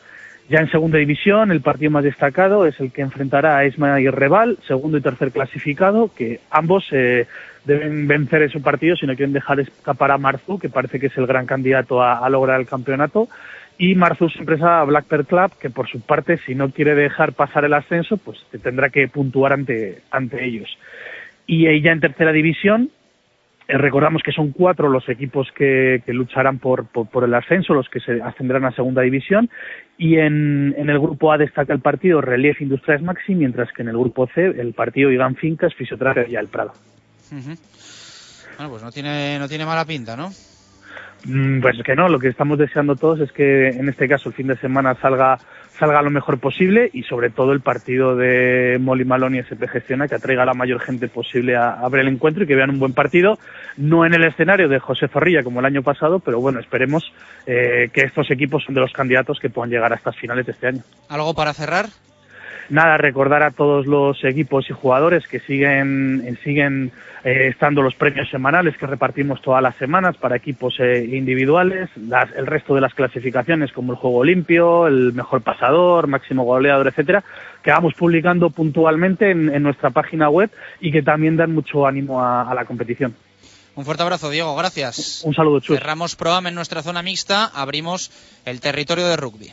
Ya en segunda división, el partido más destacado es el que enfrentará a Esma y Reval, segundo y tercer clasificado, que ambos eh, deben vencer ese partido si no quieren dejar escapar a Marzu, que parece que es el gran candidato a, a lograr el campeonato y Marzus empresa Black Pearl Club, que por su parte, si no quiere dejar pasar el ascenso, pues tendrá que puntuar ante, ante ellos. Y ella en tercera división, eh, recordamos que son cuatro los equipos que, que lucharán por, por, el ascenso, los que se ascenderán a segunda división, y en, en el grupo A destaca el partido Relief Industriales Maxi, mientras que en el grupo C el partido Iván Fincas, Fisioterapia y el Prado. Bueno, pues no tiene, no tiene mala pinta, ¿no? Mm, Pues que no, lo que estamos deseando todos es que en este caso el fin de semana salga salga lo mejor posible y sobre todo el partido de Molly Malone y SP Gestiona que atraiga a la mayor gente posible a, a, ver el encuentro y que vean un buen partido, no en el escenario de José Zorrilla como el año pasado, pero bueno, esperemos eh, que estos equipos son de los candidatos que puedan llegar a estas finales de este año. ¿Algo para cerrar? Nada, recordar a todos los equipos y jugadores que siguen, siguen eh, estando los premios semanales que repartimos todas las semanas para equipos eh, individuales, las, el resto de las clasificaciones como el juego limpio, el mejor pasador, máximo goleador, etcétera, que vamos publicando puntualmente en, en, nuestra página web y que también dan mucho ánimo a, a la competición. Un fuerte abrazo, Diego. Gracias. Un saludo, Chus. Cerramos ProAM en nuestra zona mixta. Abrimos el territorio de rugby.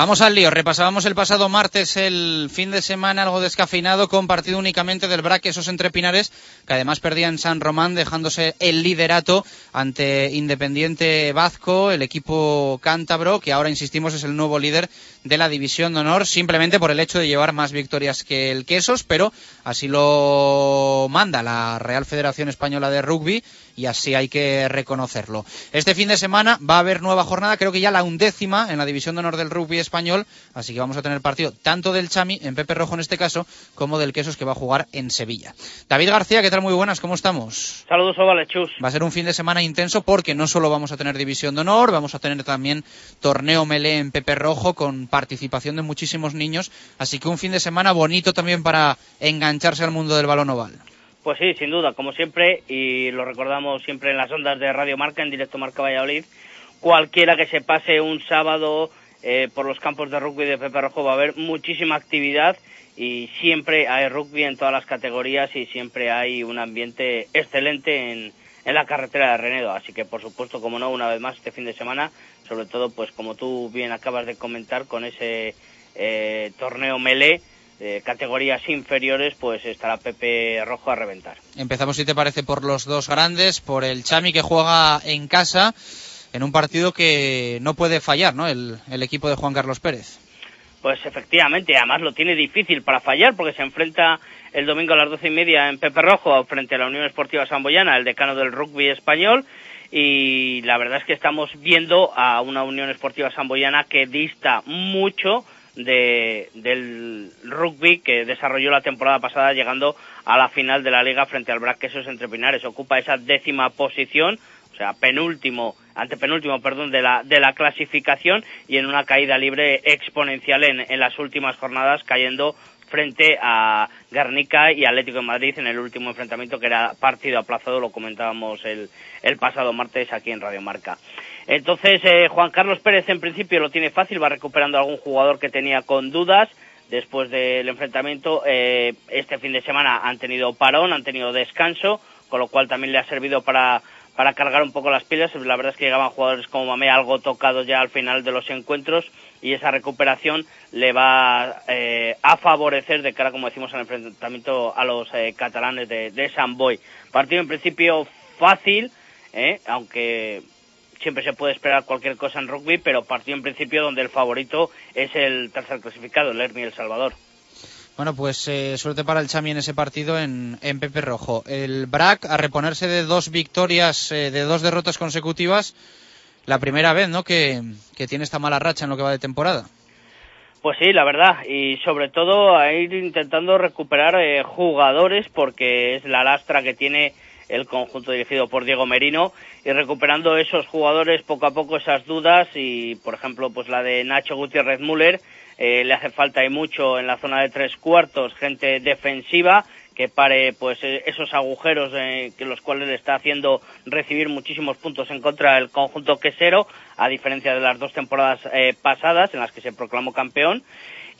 Vamos al lío. Repasábamos el pasado martes el fin de semana algo descafeinado con partido únicamente del BRAC esos entre Pinares, que además perdían San Román dejándose el liderato ante Independiente Vasco, el equipo cántabro, que ahora insistimos es el nuevo líder de la división de honor, simplemente por el hecho de llevar más victorias que el Quesos, pero así lo manda la Real Federación Española de Rugby y así hay que reconocerlo. Este fin de semana va a haber nueva jornada, creo que ya la undécima en la división de honor del rugby español, así que vamos a tener partido tanto del Chami, en Pepe Rojo en este caso, como del Quesos que va a jugar en Sevilla. David García, ¿qué tal? Muy buenas, ¿cómo estamos? Saludos, Ovales, chus. Va a ser un fin de semana intenso porque no solo vamos a tener división de honor, vamos a tener también torneo Melé en Pepe Rojo con participación de muchísimos niños, así que un fin de semana bonito también para engancharse al mundo del balón oval. Pues sí, sin duda, como siempre, y lo recordamos siempre en las ondas de Radio Marca, en directo Marca Valladolid, cualquiera que se pase un sábado eh, por los campos de rugby de Pepe Rojo va a haber muchísima actividad y siempre hay rugby en todas las categorías y siempre hay un ambiente excelente en, en la carretera de Renedo. Así que, por supuesto, como no, una vez más este fin de semana, sobre todo, pues como tú bien acabas de comentar, con ese eh, torneo Melé, eh, categorías inferiores, pues estará Pepe Rojo a reventar. Empezamos, si te parece, por los dos grandes, por el Chami que juega en casa en un partido que no puede fallar, ¿no? El, el equipo de Juan Carlos Pérez. Pues efectivamente, además lo tiene difícil para fallar porque se enfrenta el domingo a las doce y media en Pepe Rojo frente a la Unión Esportiva Samboyana, el decano del rugby español. Y la verdad es que estamos viendo a una Unión Esportiva Samboyana que dista mucho de, del rugby que desarrolló la temporada pasada llegando a la final de la liga frente al Braquesos entre Pinares. Ocupa esa décima posición sea, penúltimo, antepenúltimo, perdón, de la, de la clasificación y en una caída libre exponencial en, en las últimas jornadas, cayendo frente a Guernica y Atlético de Madrid en el último enfrentamiento que era partido aplazado, lo comentábamos el, el pasado martes aquí en Radio Marca. Entonces, eh, Juan Carlos Pérez en principio lo tiene fácil, va recuperando algún jugador que tenía con dudas después del enfrentamiento. Eh, este fin de semana han tenido parón, han tenido descanso, con lo cual también le ha servido para para cargar un poco las pilas. La verdad es que llegaban jugadores como Mamé algo tocados ya al final de los encuentros y esa recuperación le va eh, a favorecer de cara, como decimos, al enfrentamiento a los eh, catalanes de, de San Boy. Partido en principio fácil, eh, aunque siempre se puede esperar cualquier cosa en rugby, pero partido en principio donde el favorito es el tercer clasificado, el Hermi El Salvador. Bueno, pues eh, suerte para el Chami en ese partido en, en Pepe Rojo. El BRAC, a reponerse de dos victorias, eh, de dos derrotas consecutivas, la primera vez, ¿no?, que, que tiene esta mala racha en lo que va de temporada. Pues sí, la verdad, y sobre todo a ir intentando recuperar eh, jugadores porque es la lastra que tiene el conjunto dirigido por Diego Merino y recuperando esos jugadores poco a poco esas dudas y por ejemplo pues la de Nacho Gutiérrez Müller eh, le hace falta y mucho en la zona de tres cuartos gente defensiva que pare pues eh, esos agujeros eh, que los cuales le está haciendo recibir muchísimos puntos en contra del conjunto quesero a diferencia de las dos temporadas eh, pasadas en las que se proclamó campeón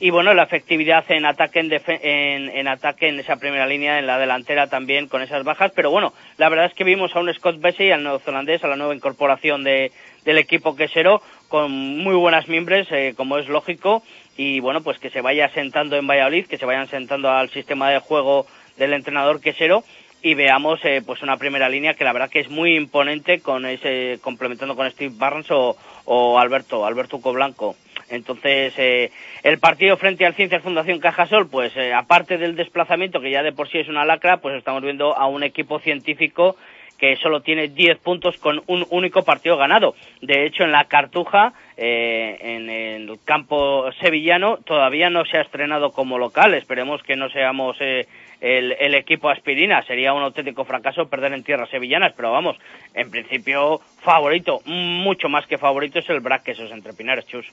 y bueno la efectividad en ataque en, en, en, ataque en esa primera línea en la delantera también con esas bajas. Pero bueno la verdad es que vimos a un Scott Bessie al neozelandés a la nueva incorporación de, del equipo quesero con muy buenas miembros eh, como es lógico. Y bueno, pues que se vaya sentando en Valladolid, que se vayan sentando al sistema de juego del entrenador quesero. Y veamos eh, pues una primera línea que la verdad que es muy imponente con ese complementando con Steve Barnes o, o Alberto Alberto Coblanco entonces eh, el partido frente al Ciencias Fundación Cajasol pues eh, aparte del desplazamiento que ya de por sí es una lacra pues estamos viendo a un equipo científico que solo tiene 10 puntos con un único partido ganado. De hecho, en la Cartuja, eh, en el campo sevillano, todavía no se ha estrenado como local. Esperemos que no seamos eh, el, equipo aspirina. Sería un auténtico fracaso perder en tierras sevillanas, pero vamos, en principio, favorito, mucho más que favorito es el Brac esos entre Pinares, chus.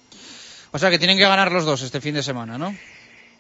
O sea que tienen que ganar los dos este fin de semana, ¿no?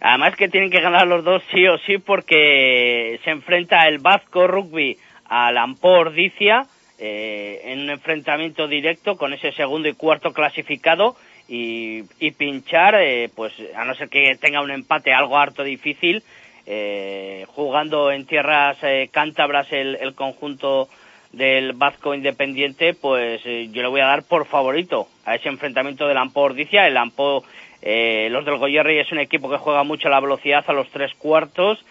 Además que tienen que ganar los dos sí o sí porque se enfrenta el Vasco Rugby a Lampor Dicia eh, en un enfrentamiento directo con ese segundo y cuarto clasificado y, y pinchar, eh, pues a no ser que tenga un empate algo harto difícil, eh, jugando en tierras eh, cántabras el, el, conjunto del Vasco Independiente, pues eh, yo le voy a dar por favorito a ese enfrentamiento del Lampor Dicia. El Lampor, eh, los del Goyerri es un equipo que juega mucho a la velocidad a los tres cuartos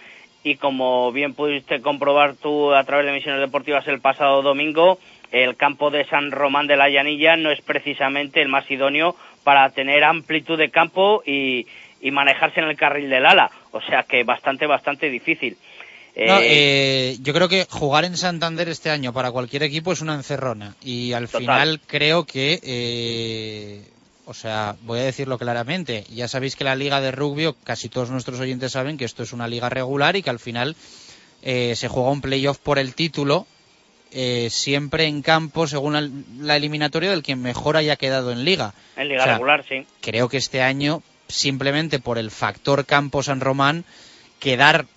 y como bien pudiste comprobar tú a través de Misiones Deportivas el pasado domingo, el campo de San Román de la Llanilla no es precisamente el más idóneo para tener amplitud de campo y, y manejarse en el carril del ala, o sea que bastante, bastante difícil. No, eh, yo creo que jugar en Santander este año para cualquier equipo es una encerrona y al Total. final creo que eh, o sea, voy a decirlo claramente, ya sabéis que la liga de rugby, casi todos nuestros oyentes saben que esto es una liga regular y que al final eh, se juega un playoff por el título, eh, siempre en campo según la, la, eliminatoria del que mejor haya quedado en liga. En liga o sea, regular, sí. Creo que este año, simplemente por el factor campo San Román, quedar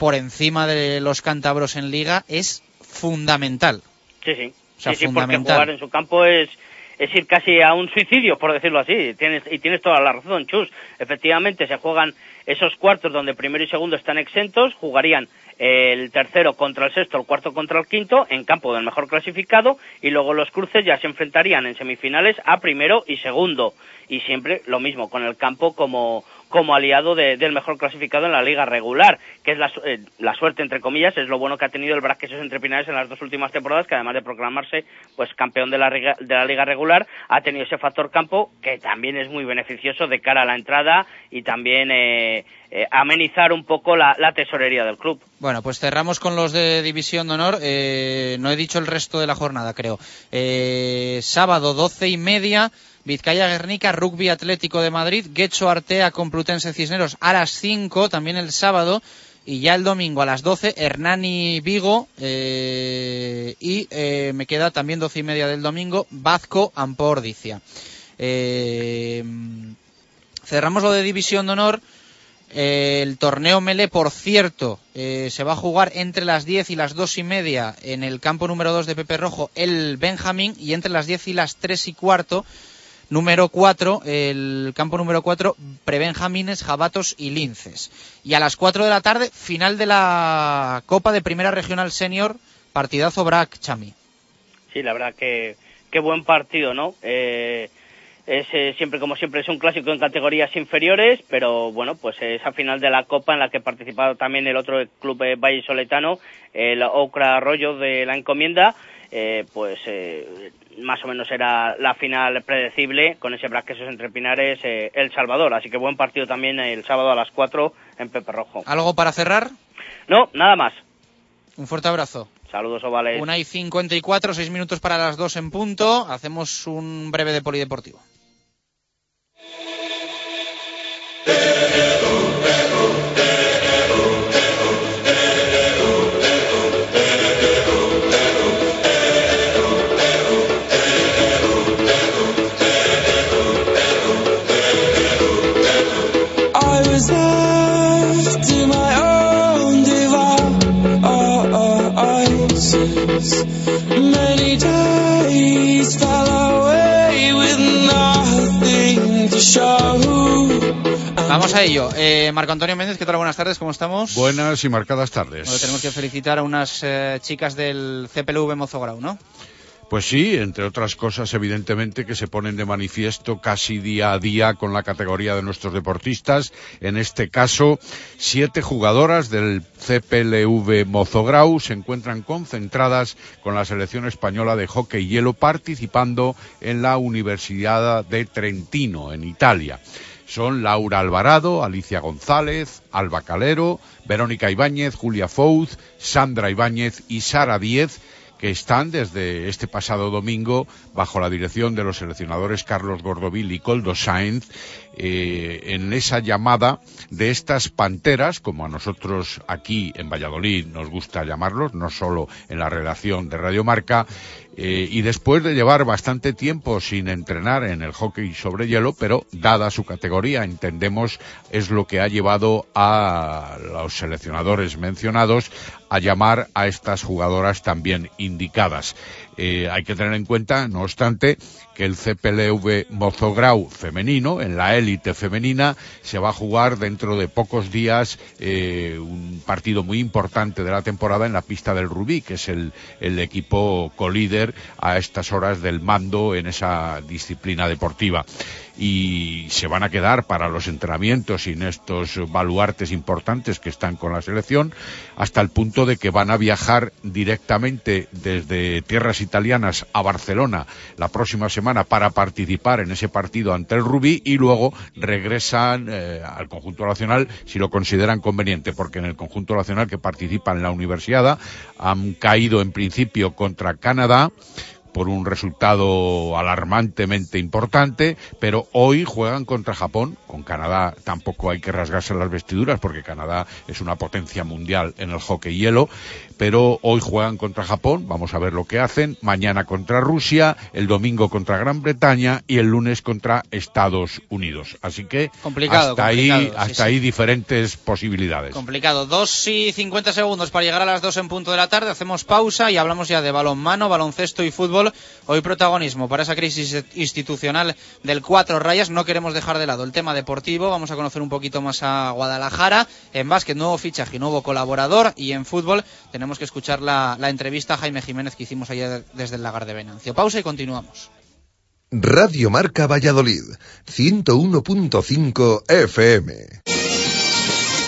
por encima de los cántabros en liga es fundamental. Sí, sí. O sea, sí, sí, fundamental. porque jugar en su campo es es ir casi a un suicidio, por decirlo así. Tienes, y tienes toda la razón, Chus. Efectivamente, se juegan esos cuartos donde primero y segundo están exentos, jugarían el tercero contra el sexto, el cuarto contra el quinto, en campo del mejor clasificado, y luego los cruces ya se enfrentarían en semifinales a primero y segundo. Y siempre lo mismo, con el campo como, como aliado de- del mejor clasificado en la liga regular, que es la, eh, la suerte, entre comillas, es lo bueno que ha tenido el Brasquesos entre Pinares en las dos últimas temporadas, que además de proclamarse pues campeón de la, de la liga regular, ha tenido ese factor campo que también es muy beneficioso de cara a la entrada y también eh, eh, amenizar un poco la, la tesorería del club. Bueno, pues cerramos con los de División de Honor. Eh, no he dicho el resto de la jornada, creo. Eh, sábado, doce y media, Vizcaya Guernica, Rugby Atlético de Madrid, Guecho Artea, Complutense Cisneros a las 5, también el sábado. Y ya el domingo a las 12, Hernani Vigo. eh, y eh, me queda también doce y media del domingo, Bazco Ampordicia. Eh, cerramos lo de División de Honor. El torneo Mele, por cierto, se va a jugar entre las 10 y las 2 y media en el campo número 2 de Pepe Rojo, el Benjamín, y entre las 10 y las 3 y cuarto, número 4, el campo número 4, Prebenjamines, Jabatos y Linces. Y a las 4 de la tarde, final de la Copa de Primera Regional Senior, partidazo Brac Chami. Sí, la verdad que qué buen partido, ¿no? Eh, es siempre como siempre es un clásico en categorías inferiores, pero bueno, pues esa final de la Copa en la que ha participado también el otro club eh, Valle Soletano, el Ocra Arroyo de la Encomienda, eh, pues eh, más o menos era la final predecible con ese Brasquesos entre Pinares eh, El Salvador, así que buen partido también el sábado a las 4 en Pepe Rojo. ¿Algo para cerrar? No, nada más. Un fuerte abrazo. Saludos ovales. Una y 54, seis minutos para las dos en punto. Hacemos un breve de polideportivo. Days fell away with nothing to show. Vamos a ello. Eh, Marco Antonio Méndez, ¿qué tal? Buenas tardes, ¿cómo estamos? Buenas y marcadas tardes. Bueno, tenemos que felicitar a unas eh, chicas del CPLV Mozograu, ¿no? Pues sí, entre otras cosas, evidentemente, que se ponen de manifiesto casi día a día con la categoría de nuestros deportistas. En este caso, siete jugadoras del CPLV Mozograu se encuentran concentradas con la selección española de hockey hielo participando en la Universidad de Trentino, en Italia. Son Laura Alvarado, Alicia González, Alba Calero, Verónica Ibáñez, Julia Fouz, Sandra Ibáñez y Sara Díez, que están desde este pasado domingo bajo la dirección de los seleccionadores Carlos Gordovil y Coldo Sainz eh, en esa llamada de estas panteras, como a nosotros aquí en Valladolid nos gusta llamarlos, no solo en la redacción de Radio Marca, eh, y después de llevar bastante tiempo sin entrenar en el hockey sobre hielo, pero dada su categoría, entendemos, es lo que ha llevado a los seleccionadores mencionados a llamar a estas jugadoras también indicadas. Eh, hay que tener en cuenta, no obstante, que el CPLV Mozograu femenino, en la élite femenina, se va a jugar dentro de pocos días eh, un partido muy importante de la temporada en la pista del Rubí, que es el, el equipo colíder a estas horas del mando en esa disciplina deportiva. Y se van a quedar para los entrenamientos sin estos baluartes importantes que están con la selección, hasta el punto de que van a viajar directamente desde tierras italianas a Barcelona la próxima semana para participar en ese partido ante el Rubí y luego regresan eh, al conjunto nacional si lo consideran conveniente, porque en el conjunto nacional que participa en la universidad han caído en principio contra Canadá por un resultado alarmantemente importante, pero hoy juegan contra Japón con Canadá tampoco hay que rasgarse las vestiduras porque Canadá es una potencia mundial en el hockey hielo, pero hoy juegan contra Japón, vamos a ver lo que hacen, mañana contra Rusia, el domingo contra Gran Bretaña y el lunes contra Estados Unidos. Así que Complicado, hasta ahí, complicado, hasta sí. ahí diferentes posibilidades. Complicado. Dos y 50 segundos para llegar a las dos en punto de la tarde. Hacemos pausa y hablamos ya de balonmano, baloncesto y fútbol. Hoy protagonismo para esa crisis institucional del cuatro rayas. No queremos dejar de lado el tema deportivo. Vamos a conocer un poquito más a Guadalajara. En básquet, nuevo fichaje, nuevo colaborador. Y en fútbol tenemos que escuchar la, entrevista a Jaime Jiménez que hicimos ayer desde el lagar de Venancio. Pausa y continuamos. Radio Marca Valladolid, 101.5 FM.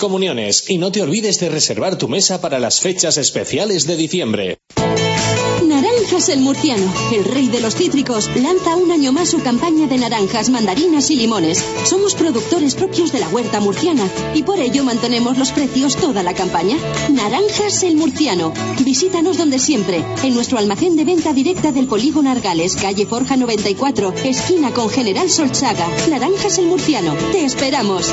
comuniones y no te olvides de reservar tu mesa para las fechas especiales de diciembre. Naranjas el Murciano, el rey de los cítricos, lanza un año más su campaña de naranjas, mandarinas y limones. Somos productores propios de la huerta murciana y por ello mantenemos los precios toda la campaña. Naranjas el Murciano. Visítanos donde siempre, en nuestro almacén de venta directa del Polígono Argales, calle Forja 94, esquina con General Solchaga. Naranjas el Murciano. Te esperamos.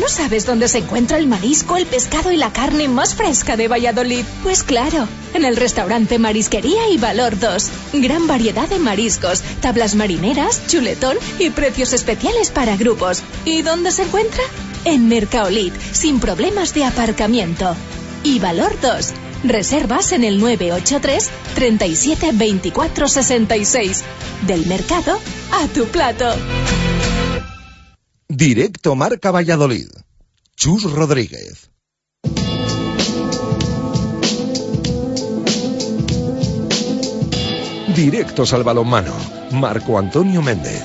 ¿A que no sabes dónde se encuentra el marisco, el pescado y la carne más fresca de Valladolid? Pues claro, en el restaurante Marisquería y Valor 2. Gran variedad de mariscos, tablas marineras, chuletón y precios especiales para grupos. ¿Y dónde se encuentra? En Mercaolit, sin problemas de aparcamiento. Y Valor 2. Reservas en el 983 37 24 66. Del mercado a tu plato. Directo Marca Valladolid. Chus Rodríguez. Directos al balonmano. Marco Antonio Méndez.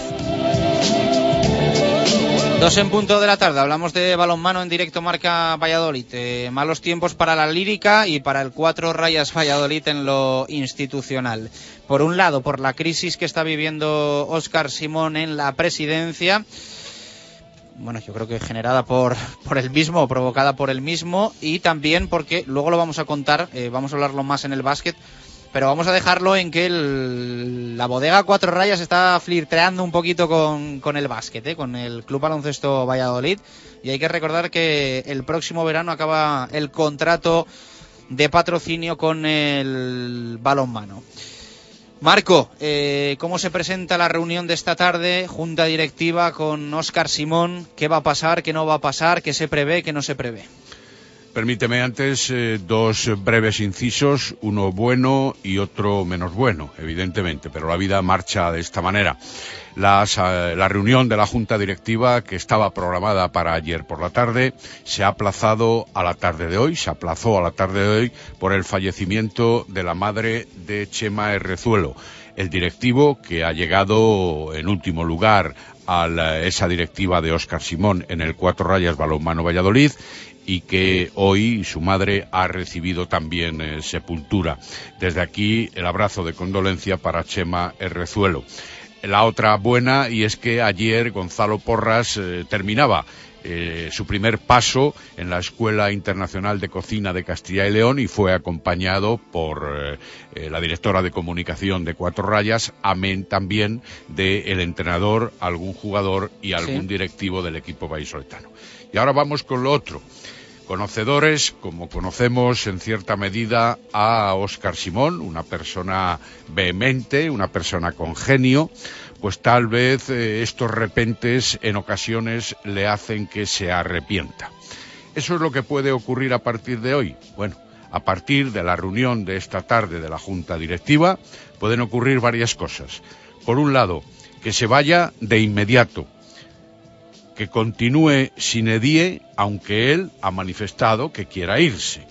Dos en punto de la tarde, hablamos de balonmano en directo marca Valladolid. Eh, malos tiempos para la lírica y para el cuatro rayas Valladolid en lo institucional. Por un lado, por la crisis que está viviendo Óscar Simón en la presidencia. Bueno, yo creo que generada por, por el mismo provocada por el mismo y también porque, luego lo vamos a contar, eh, vamos a hablarlo más en el básquet, pero vamos a dejarlo en que el- la bodega Cuatro Rayas está flirteando un poquito con, con el básquet, ¿eh? con el Club Baloncesto Valladolid. Y hay que recordar que el próximo verano acaba el contrato de patrocinio con el balonmano. Marco, eh, ¿cómo se presenta la reunión de esta tarde? Junta directiva con Óscar Simón. ¿Qué va a pasar? ¿Qué no va a pasar? ¿Qué se prevé? ¿Qué no se prevé? Permíteme antes eh, dos breves incisos, uno bueno y otro menos bueno, evidentemente, pero la vida marcha de esta manera. Eh, la reunión de la Junta Directiva, que estaba programada para ayer por la tarde, se ha aplazado a la tarde de hoy, se aplazó a la tarde de hoy por el fallecimiento de la madre de Chema Errezuelo, el directivo que ha llegado en último lugar a la- esa directiva de Óscar Simón en el Cuatro Rayas Balonmano Valladolid y que hoy su madre ha recibido también eh, sepultura. Desde aquí el abrazo de condolencia para Chema Errezuelo. La otra buena y es que ayer Gonzalo Porras eh, terminaba eh, su primer paso en la Escuela Internacional de Cocina de Castilla y León y fue acompañado por eh, la directora de comunicación de Cuatro Rayas, amén también del entrenador, algún jugador y algún Sí. directivo del equipo vallisoletano. Y ahora vamos con lo otro. Conocedores, como conocemos en cierta medida a Óscar Simón, una persona vehemente, una persona con genio, pues tal vez eh, estos repentes en ocasiones le hacen que se arrepienta. ¿Eso es lo que puede ocurrir a partir de hoy? Bueno, A partir de la reunión de esta tarde de la Junta Directiva pueden ocurrir varias cosas. Por un lado, que se vaya de inmediato, que continúe sin edie, aunque él ha manifestado que quiera irse.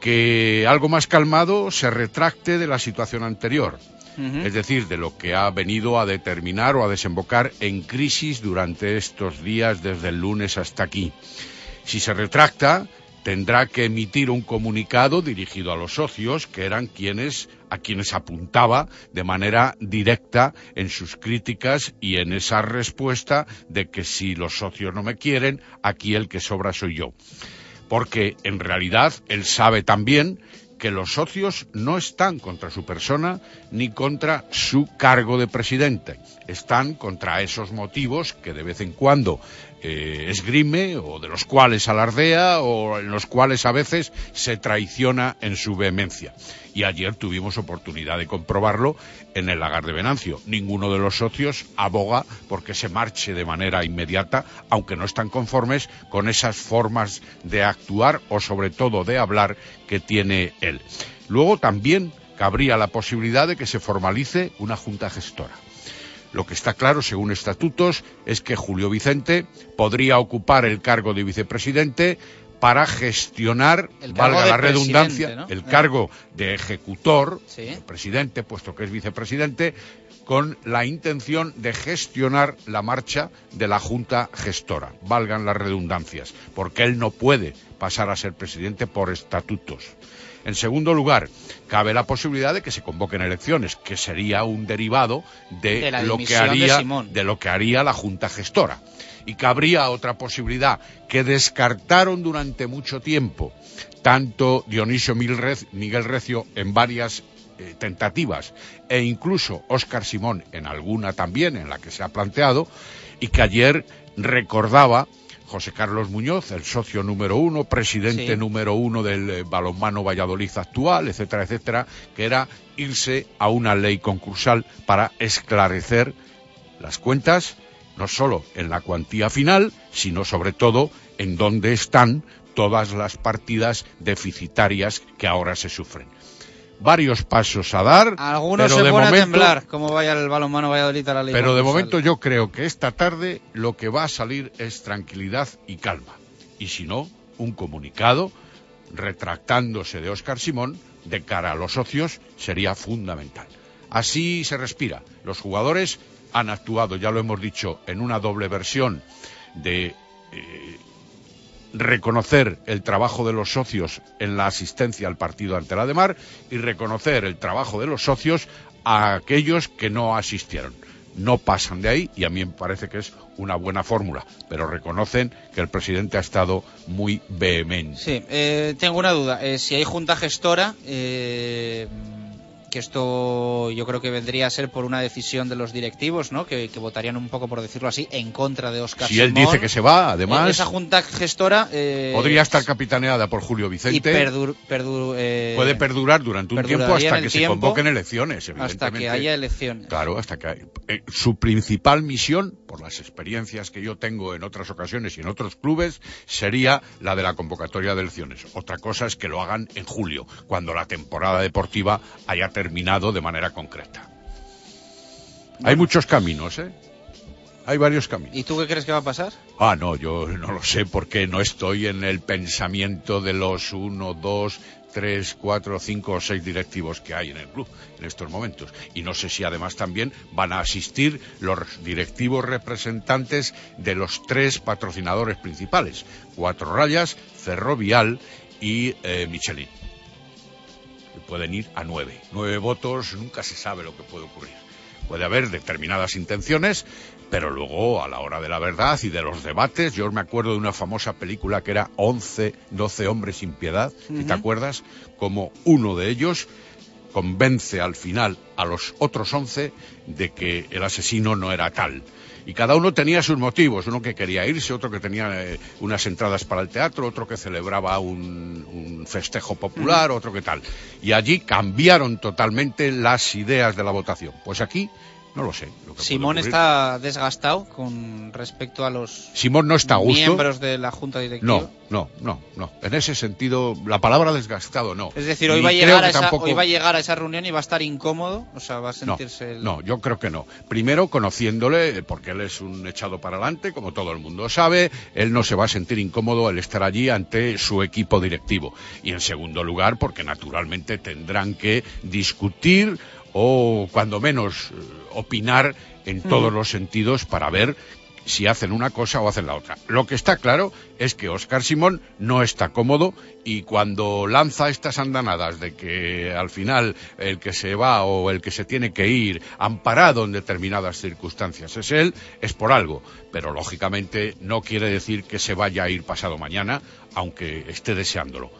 Que algo más calmado se retracte de la situación anterior, es decir, de lo que ha venido a determinar o a desembocar en crisis durante estos días desde el lunes hasta aquí. Si se retracta, tendrá que emitir un comunicado dirigido a los socios, que eran quienes a quienes apuntaba de manera directa en sus críticas y en esa respuesta de que si los socios no me quieren, aquí el que sobra soy yo. Porque en realidad él sabe también que los socios no están contra su persona ni contra su cargo de presidente. Están contra esos motivos que de vez en cuando eh, esgrime o de los cuales alardea o en los cuales a veces se traiciona en su vehemencia. Y ayer tuvimos oportunidad de comprobarlo en el lagar de Venancio. Ninguno de los socios aboga porque se marche de manera inmediata, aunque no están conformes con esas formas de actuar o sobre todo de hablar que tiene él. Luego también cabría la posibilidad de que se formalice una junta gestora. Lo que está claro, según estatutos, es que Julio Vicente podría ocupar el cargo de vicepresidente para gestionar, valga la redundancia, el cargo de ejecutor, Sí. presidente, puesto que es vicepresidente, con la intención de gestionar la marcha de la Junta Gestora, valgan las redundancias, porque él no puede pasar a ser presidente por estatutos. En segundo lugar, cabe la posibilidad de que se convoquen elecciones, que sería un derivado de, lo que de haría de lo que haría la Junta Gestora. Y cabría otra posibilidad que descartaron durante mucho tiempo tanto Dionisio Milrez- Miguel Recio en varias eh, tentativas e incluso Óscar Simón en alguna también en la que se ha planteado y que ayer recordaba José Carlos Muñoz, el socio número uno, presidente Sí. número uno del eh, balonmano Valladolid actual, etcétera, etcétera, que era irse a una ley concursal para esclarecer las cuentas, no solo en la cuantía final, sino sobre todo en dónde están todas las partidas deficitarias que ahora se sufren. Varios pasos a dar, Algunos pero se de ponen a momento, temblar, como vaya el balonmano Valladolid a la Liga. pero de momento yo creo que esta tarde lo que va a salir es tranquilidad y calma. Y si no, un comunicado retractándose de Óscar Simón de cara a los socios sería fundamental. Así se respira. Los jugadores han actuado, ya lo hemos dicho, en una doble versión de eh, reconocer el trabajo de los socios en la asistencia al partido ante la de Mar y reconocer el trabajo de los socios a aquellos que no asistieron. No pasan de ahí y a mí me parece que es una buena fórmula, pero reconocen que el presidente ha estado muy vehemente. Sí, eh, tengo una duda. Eh, si hay junta gestora, eh, que esto yo creo que vendría a ser por una decisión de los directivos, ¿no? Que, que votarían un poco, por decirlo así, en contra de Oscar Si él dice que se va, además, Eh, esa junta gestora eh, podría estar capitaneada por Julio y Vicente. perdur- perdur- eh, puede perdurar durante un tiempo hasta que se convoquen elecciones, hasta evidentemente. que haya elecciones. Claro, hasta que hay- su principal misión, por las experiencias que yo tengo en otras ocasiones y en otros clubes, sería la de la convocatoria de elecciones. Otra cosa es que lo hagan en julio, cuando la temporada deportiva haya terminado de manera concreta. Hay muchos caminos, ¿eh? Hay varios caminos. ¿Y tú qué crees que va a pasar? Ah, no, yo no lo sé porque no estoy en el pensamiento de los uno, dos, tres, cuatro, cinco o seis directivos que hay en el club en estos momentos. Y no sé si además también van a asistir los directivos representantes de los tres patrocinadores principales, Cuatro Rayas, Ferrovial y eh, Michelin. Pueden ir a nueve. Nueve votos, nunca se sabe lo que puede ocurrir. Puede haber determinadas intenciones, pero luego a la hora de la verdad y de los debates, yo me acuerdo de una famosa película que era 11, 12 hombres sin piedad, si te acuerdas, como uno de ellos convence al final a los otros 11 de que el asesino no era tal. Y cada uno tenía sus motivos, uno que quería irse, otro que tenía eh, unas entradas para el teatro, otro que celebraba un, un festejo popular, otro que tal. Y allí cambiaron totalmente las ideas de la votación. Pues aquí No lo sé. Lo que Simón está desgastado con respecto a los Simón no está a gusto. miembros de la Junta Directiva. No, no, no, no. En ese sentido, la palabra desgastado no. Es decir, hoy va, a llegar a esa, tampoco- hoy va a llegar a esa reunión y va a estar incómodo, o sea, va a No, sentirse... el- no, yo creo que no. Primero, conociéndole, porque él es un echado para adelante, como todo el mundo sabe, él no se va a sentir incómodo al estar allí ante su equipo directivo. Y en segundo lugar, porque naturalmente tendrán que discutir o, cuando menos, eh, opinar en todos Mm. los sentidos para ver si hacen una cosa o hacen la otra. Lo que está claro es que Oscar Simón no está cómodo y cuando lanza estas andanadas de que al final el que se va o el que se tiene que ir amparado en determinadas circunstancias es él, es por algo. Pero lógicamente no quiere decir que se vaya a ir pasado mañana, aunque esté deseándolo.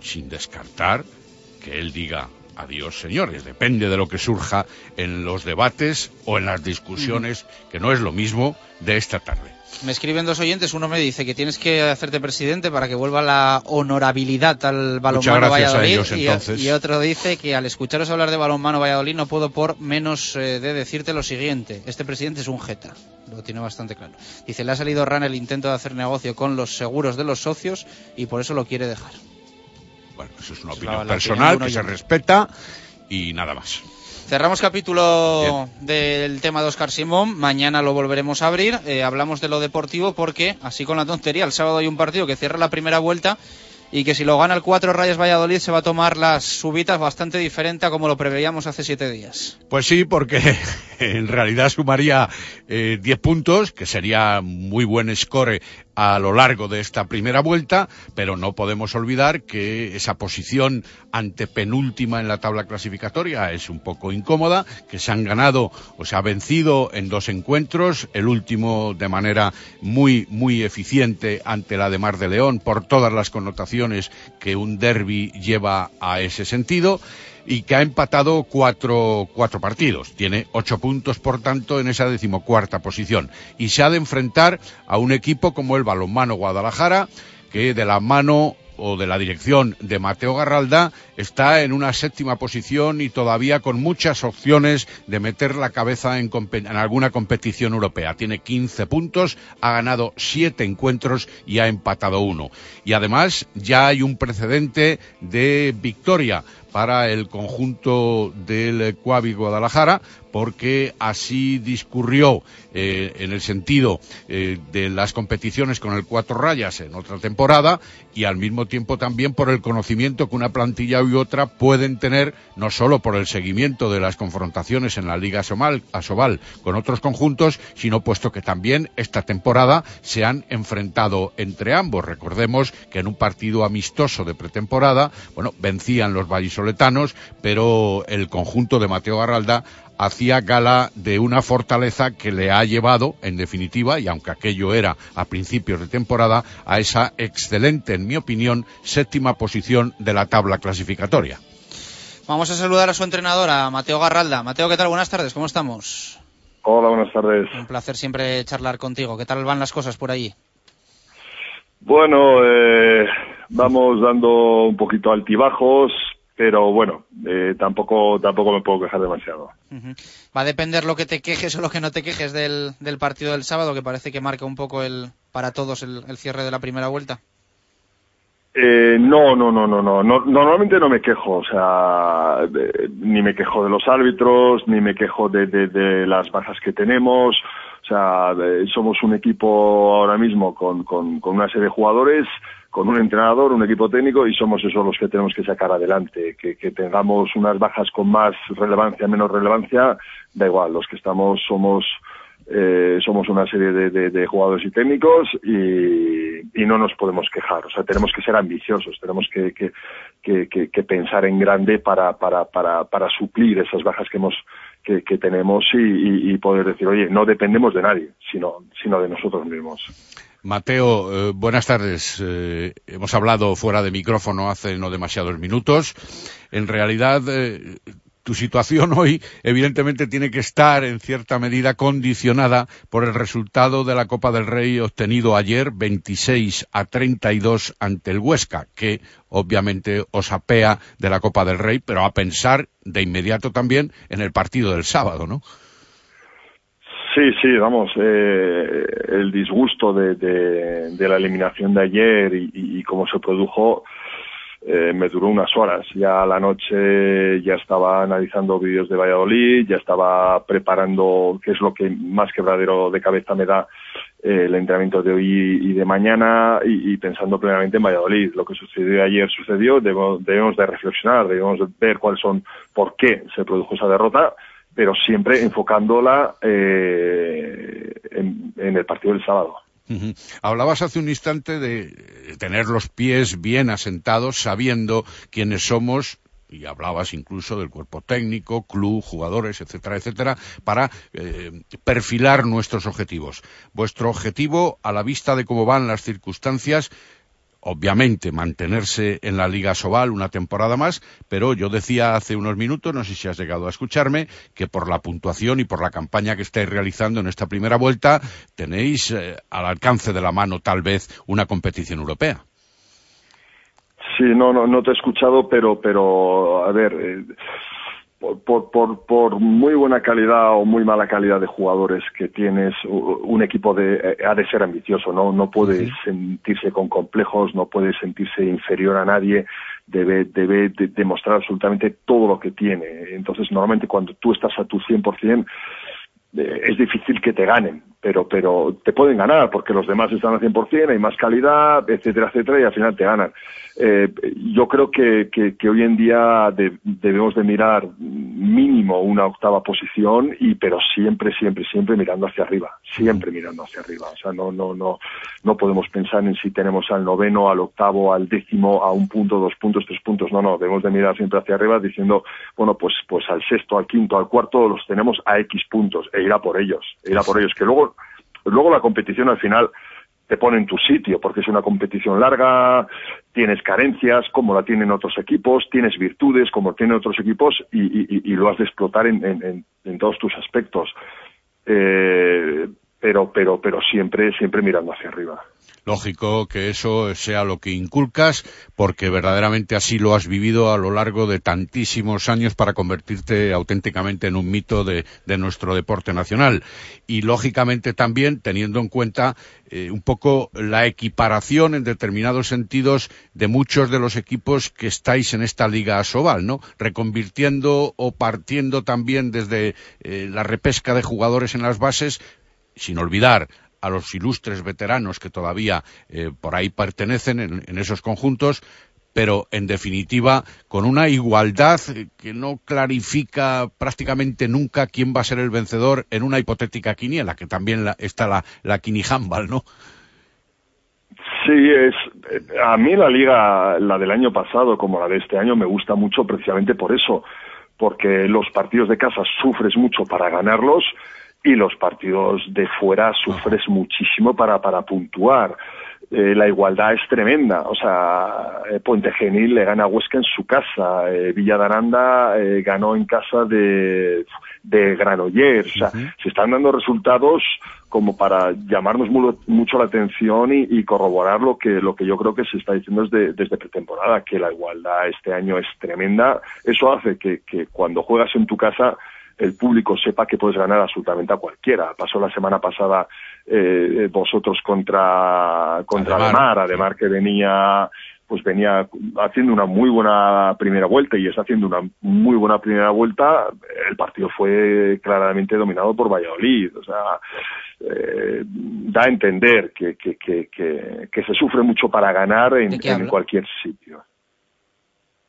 Sin descartar que él diga adiós, señores. Depende de lo que surja en los debates o en las discusiones, que no es lo mismo de esta tarde. Me escriben dos oyentes, uno me dice que tienes que hacerte presidente para que vuelva la honorabilidad al balonmano gracias a Valladolid ellos, y- entonces. y, otro dice que al escucharos hablar de balonmano Valladolid no puedo por menos eh, de decirte lo siguiente, este presidente es un jeta, lo tiene bastante claro. Dice, le ha salido ran el intento de hacer negocio con los seguros de los socios y por eso lo quiere dejar. Bueno, eso es una opinión la- la personal que se respeta y nada más. Cerramos capítulo del tema de Oscar Simón. Mañana lo volveremos a abrir. Eh, hablamos de lo deportivo porque, así con la tontería, el sábado hay un partido que cierra la primera vuelta y que si lo gana el 4 Rayas Valladolid se va a tomar las subitas bastante diferente a como lo preveíamos hace siete días. Pues sí, porque en realidad sumaría eh, 10 puntos, que sería muy buen score a lo largo de esta primera vuelta, pero no podemos olvidar que esa posición antepenúltima en la tabla clasificatoria es un poco incómoda, que se han ganado o se ha vencido en dos encuentros, el último de manera muy, muy eficiente ante la de Mar de León por todas las connotaciones que un derby lleva a ese sentido y que ha empatado cuatro, cuatro partidos. Tiene ocho puntos, por tanto, en esa decimocuarta posición. Y se ha de enfrentar a un equipo como el Balonmano Guadalajara, que de la mano o de la dirección de Mateo Garralda está en una séptima posición y todavía con muchas opciones de meter la cabeza en, en alguna competición europea. Tiene 15 puntos, ha ganado 7 encuentros y ha empatado uno. Y además ya hay un precedente de victoria para el conjunto del Cuavi Guadalajara, porque así discurrió eh, en el sentido eh, de las competiciones con el cuatro rayas en otra temporada y al mismo tiempo también por el conocimiento que una plantilla y otra pueden tener no solo por el seguimiento de las confrontaciones en la Liga Asomal- Asobal con otros conjuntos, sino puesto que también esta temporada se han enfrentado entre ambos. Recordemos que en un partido amistoso de pretemporada, bueno, vencían los vallisoletanos, pero el conjunto de Mateo Garralda hacía gala de una fortaleza que le ha llevado, en definitiva, y aunque aquello era a principios de temporada, a esa excelente, en mi opinión, séptima posición de la tabla clasificatoria. Vamos a saludar a su entrenador, a Mateo Garralda. Mateo, ¿qué tal? Buenas tardes, ¿cómo estamos? Hola, buenas tardes. Un placer siempre charlar contigo. ¿Qué tal van las cosas por allí? Bueno, eh, vamos dando un poquito altibajos, pero bueno, eh, tampoco tampoco me puedo quejar demasiado. Va a depender lo que te quejes o lo que no te quejes del, del partido del sábado, que parece que marca un poco el para todos el, el cierre de la primera vuelta. Eh, no, no, no, no, no, no. Normalmente no me quejo, o sea, de- ni me quejo de los árbitros, ni me quejo de, de, de las bajas que tenemos. O sea, somos un equipo ahora mismo con, con, con una serie de jugadores, con un entrenador, un equipo técnico, y somos esos los que tenemos que sacar adelante. Que, tengamos unas bajas con más relevancia, menos relevancia, da igual. Los que estamos somos eh, somos una serie de, de- jugadores y técnicos y, no nos podemos quejar. O sea, tenemos que ser ambiciosos, tenemos que, que, que, pensar en grande para, para, para, para suplir esas bajas que hemos que, que tenemos y- y poder decir, oye, no dependemos de nadie, sino, sino de nosotros mismos. Mateo, eh, buenas tardes. Eh, hemos hablado fuera de micrófono hace no demasiados minutos. En realidad, eh, tu situación hoy evidentemente tiene que estar en cierta medida condicionada por el resultado de la Copa del Rey obtenido ayer 26 a 32 ante el Huesca, que obviamente os apea de la Copa del Rey, pero a pensar de inmediato también en el partido del sábado, ¿no? Sí, sí, vamos, eh, el disgusto de, de, de, la eliminación de ayer y, cómo se produjo eh, me duró unas horas. Ya a la noche ya estaba analizando vídeos de Valladolid, ya estaba preparando qué es lo que más quebradero de cabeza me da eh, el entrenamiento de hoy y de mañana y, y, pensando plenamente en Valladolid. Lo que sucedió ayer sucedió, debemos, debemos de reflexionar, debemos de ver cuáles son, por qué se produjo esa derrota pero siempre enfocándola eh, en, el partido del sábado. Hablabas hace un instante de tener los pies bien asentados, sabiendo quiénes somos, y hablabas incluso del cuerpo técnico, club, jugadores, etcétera, etcétera, para eh, perfilar nuestros objetivos. Vuestro objetivo, a la vista de cómo van las circunstancias, obviamente mantenerse en la Liga Sobal una temporada más, pero yo decía hace unos minutos, no sé si has llegado a escucharme, que por la puntuación y por la campaña que estáis realizando en esta primera vuelta, tenéis eh, al alcance de la mano tal vez una competición europea. Sí, no, no, no te he escuchado, pero, pero, a ver, eh, por, por, por, muy buena calidad o muy mala calidad de jugadores que tienes, un equipo de, eh, ha de ser ambicioso, ¿no? No puede sentirse con complejos, no puede sentirse inferior a nadie, debe, debe de demostrar absolutamente todo lo que tiene. Entonces, normalmente cuando tú estás a tu 100%, eh, es difícil que te ganen, pero, pero te pueden ganar porque los demás están al 100%, hay más calidad, etcétera, etcétera, y al final te ganan. Eh, yo creo que, que, que, hoy en día de, debemos de mirar mínimo una octava posición y pero siempre siempre siempre mirando hacia arriba siempre mirando hacia arriba. O sea no no no no podemos pensar en si tenemos al noveno al octavo al décimo a un punto dos puntos tres puntos. No no debemos de mirar siempre hacia arriba diciendo bueno pues pues al sexto al quinto al cuarto los tenemos a x puntos e ir a por ellos e ir a por ellos. Que luego luego la competición al final te pone en tu sitio, porque es una competición larga, tienes carencias como la tienen otros equipos, tienes virtudes como tienen otros equipos y, y, lo has de explotar en, en, en todos tus aspectos. Eh, pero, pero, pero siempre, siempre mirando hacia arriba. Lógico que eso sea lo que inculcas, porque verdaderamente así lo has vivido a lo largo de tantísimos años para convertirte auténticamente en un mito de, nuestro deporte nacional. Y lógicamente también teniendo en cuenta eh, un poco la equiparación en determinados sentidos de muchos de los equipos que estáis en esta liga Sobal, ¿no? Reconvirtiendo o partiendo también desde eh, la repesca de jugadores en las bases, sin olvidar a los ilustres veteranos que todavía eh, por ahí pertenecen en, esos conjuntos, pero en definitiva con una igualdad que no clarifica prácticamente nunca quién va a ser el vencedor en una hipotética quiniela, que también la, está la, la ¿no? Sí, es a mí la liga, la del año pasado como la de este año, me gusta mucho precisamente por eso, porque los partidos de casa sufres mucho para ganarlos, y los partidos de fuera sufres muchísimo para, para puntuar. Eh, la igualdad es tremenda. O sea, eh, Puente Genil le gana a Huesca en su casa. Eh, Villa de Aranda eh, ganó en casa de, de Granollers. O sea, uh -huh. se están dando resultados como para llamarnos muy, mucho la atención y, y, corroborar lo que, lo que yo creo que se está diciendo desde, desde pretemporada, que la igualdad este año es tremenda. Eso hace que, que cuando juegas en tu casa el público sepa que puedes ganar absolutamente a cualquiera. Pasó la semana pasada eh, vosotros contra contra Ademar, Ademar que venía pues venía haciendo una muy buena primera vuelta y está haciendo una muy buena primera vuelta, el partido fue claramente dominado por Valladolid. O sea, eh, da a entender que, que, que, que, que se sufre mucho para ganar en, en cualquier sitio.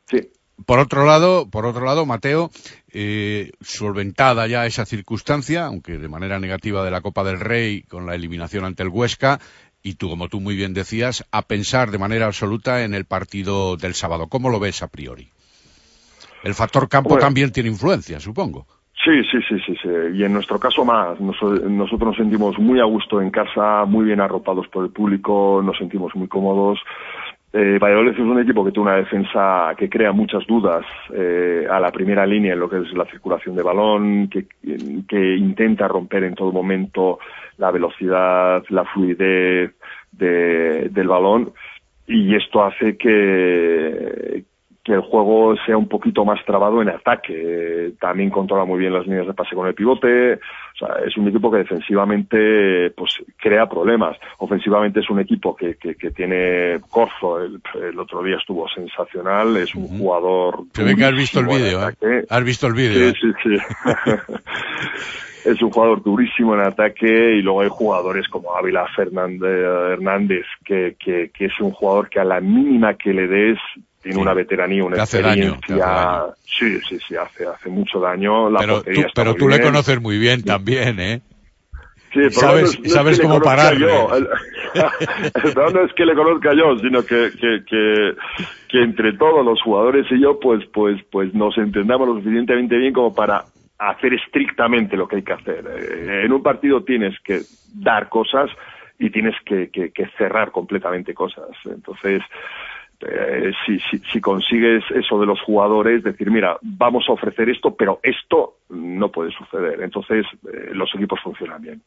Sí. Por otro lado, por otro lado, Mateo, eh, solventada ya esa circunstancia, aunque de manera negativa de la Copa del Rey con la eliminación ante el Huesca, y tú, como tú muy bien decías, a pensar de manera absoluta en el partido del sábado. ¿Cómo lo ves a priori? El factor campo bueno, también tiene influencia, supongo. Sí, sí, sí, sí, sí. Y en nuestro caso más. Nos, nosotros nos sentimos muy a gusto en casa, muy bien arropados por el público, nos sentimos muy cómodos. Eh, Valladolid es un equipo que tiene una defensa que crea muchas dudas eh, a la primera línea en lo que es la circulación de balón, que, que intenta romper en todo momento la velocidad, la fluidez de, del balón. Y esto hace que, que el juego sea un poquito más trabado en ataque. También controla muy bien las líneas de pase con el pivote. O sea, es un equipo que defensivamente pues crea problemas. Ofensivamente es un equipo que, que, que tiene Corzo. El, el, otro día estuvo sensacional. Es un jugador. Se ve que has visto el vídeo, ¿eh? Has visto el vídeo. Sí, sí, sí. es un jugador durísimo en ataque y luego hay jugadores como Ávila Fernández, Hernández que, que, que es un jugador que a la mínima que le des tiene Sí. una veteranía, una hace experiencia. daño, hace. Sí, sí, sí, hace, hace mucho daño. La Pero tú, pero tú le conoces muy bien también, ¿eh? Sí, problema sabes- no es- no sabes es que le cómo conozca pararle. yo. El, el problema no es que le conozca yo, sino que, que, que, que entre todos los jugadores y yo, pues, pues, pues nos entendamos lo suficientemente bien como para hacer estrictamente lo que hay que hacer. Eh, En un partido tienes que dar cosas y tienes que, que, que cerrar completamente cosas. Entonces, eh, si, si, si consigues eso de los jugadores, decir, mira, vamos a ofrecer esto, pero esto no puede suceder. Entonces, eh, los equipos funcionan bien.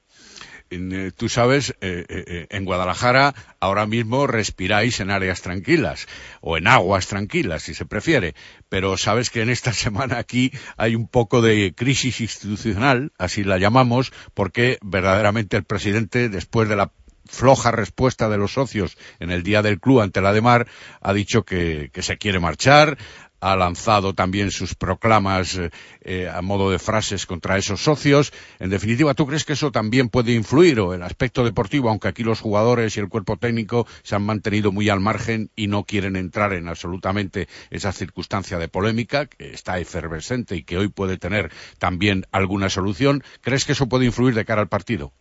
En, eh, tú sabes, en Guadalajara ahora mismo respiráis en áreas tranquilas o en aguas tranquilas, si se prefiere. Pero sabes que en esta semana aquí hay un poco de crisis institucional, así la llamamos, porque verdaderamente el presidente, después de la floja respuesta de los socios en el día del club ante la de Mar, ha dicho que, que se quiere marchar, ha lanzado también sus proclamas eh, eh, a modo de frases contra esos socios. En definitiva, ¿tú crees que eso también puede influir o el aspecto deportivo, aunque aquí los jugadores y el cuerpo técnico se han mantenido muy al margen y no quieren entrar en absolutamente esa circunstancia de polémica que está efervescente y que hoy puede tener también alguna solución? ¿Crees que eso puede influir de cara al partido?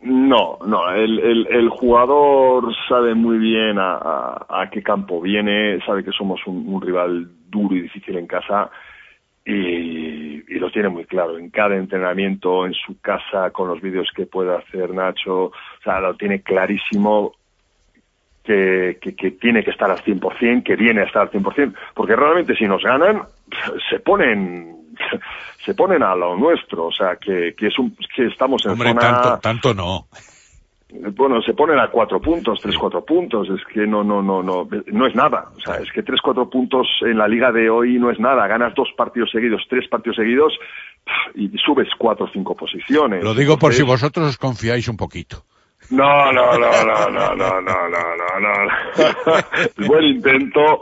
No, no, el, jugador sabe muy bien a, a, a qué campo viene, sabe que somos un, un rival duro y difícil en casa y, y lo tiene muy claro. En cada entrenamiento, en su casa, con los vídeos que puede hacer Nacho, o sea, lo tiene clarísimo que, que, que tiene que estar al 100%, que viene a estar al 100%, porque realmente si nos ganan, se ponen se ponen a lo nuestro, o sea, que, que es un, que estamos en Hombre, zona tanto, tanto no. bueno, se ponen a cuatro puntos, tres, cuatro puntos, es que no, no, no, no, no es nada. O sea, es que tres, cuatro puntos en la liga de hoy no es nada. Ganas dos partidos seguidos, tres partidos seguidos y subes cuatro o cinco posiciones. Lo digo por si vosotros os confiáis un poquito. No, no, no, no, no, no, no, no, no, no. Buen intento,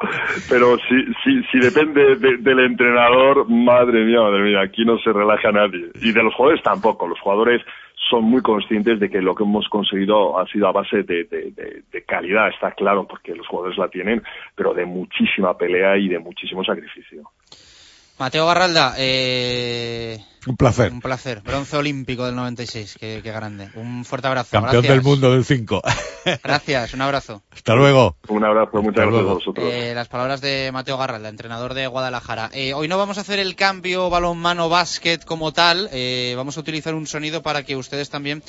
pero si, si, si depende de- del entrenador, madre mía, madre mía, aquí no se relaja nadie. Y de los jugadores tampoco. Los jugadores son muy conscientes de que lo que hemos conseguido ha sido a base de, de, de- de calidad, está claro, porque los jugadores la tienen, pero de muchísima pelea y de muchísimo sacrificio. Mateo Garralda, eh, Un placer. un placer. Bronce olímpico del 96, qué, qué grande. Un fuerte abrazo. Campeón Gracias. del mundo del 5. Gracias, un abrazo. Hasta luego. Un abrazo, muchas Hasta gracias luego. a vosotros. Eh, las palabras de Mateo Garralda, entrenador de Guadalajara. Eh, hoy no vamos a hacer el cambio balonmano básquet como tal, eh, vamos a utilizar un sonido para que ustedes también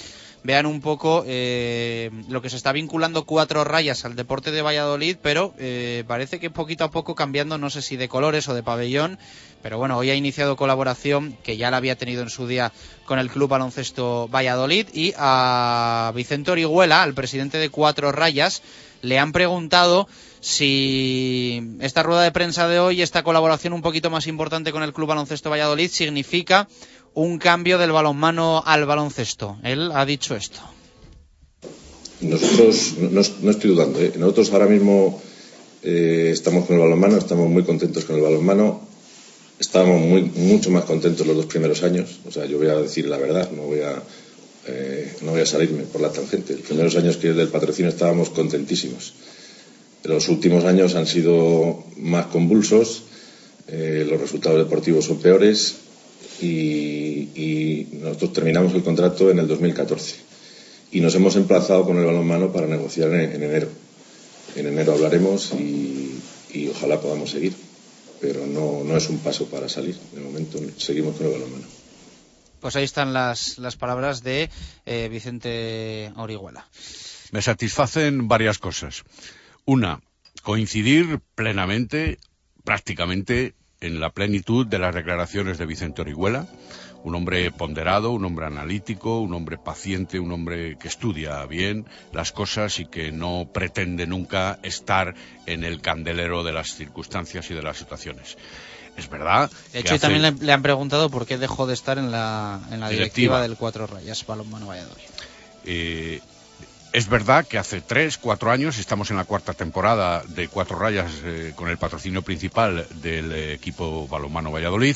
vean un poco eh, lo que se está vinculando cuatro rayas al deporte de Valladolid, pero eh, parece que poquito a poco cambiando, no sé si de colores o de pabellón, pero bueno, hoy ha iniciado colaboración que ya la había tenido en su día con el Club Baloncesto Valladolid y a Vicente Orihuela, al presidente de Cuatro Rayas, le han preguntado si esta rueda de prensa de hoy, esta colaboración un poquito más importante con el Club Baloncesto Valladolid, significa un cambio del balonmano al baloncesto. Él ha dicho esto. Nosotros, no, estoy dudando, ¿eh? nosotros ahora mismo eh, estamos con el balonmano, estamos muy contentos con el balonmano, estábamos muy, mucho más contentos los dos primeros años, o sea, yo voy a decir la verdad, no voy a, eh, no voy a salirme por la tangente. Los primeros años que del patrocinio estábamos contentísimos. Los últimos años han sido más convulsos, eh, los resultados deportivos son peores y, nosotros terminamos el contrato en el 2014 y nos hemos emplazado con el balonmano para negociar en, en enero. En enero hablaremos y ojalá podamos seguir, pero no, no es un paso para salir. De momento seguimos con el balonmano. Pues ahí están las, las palabras de eh, Vicente Orihuela. Me satisfacen varias cosas. Una, coincidir plenamente, prácticamente, en la plenitud de las declaraciones de Vicente Orihuela, un hombre ponderado, un hombre analítico, un hombre paciente, un hombre que estudia bien las cosas y que no pretende nunca estar en el candelero de las circunstancias y de las situaciones. Es verdad. De hecho, y también le, han preguntado por qué dejó de estar en la, en la directiva. directiva del Cuatro Rayas Balonmano Valladolid. Eh, es verdad que hace tres, cuatro años estamos en la cuarta temporada de Cuatro Rayas eh, con el patrocinio principal del equipo Balonmano Valladolid.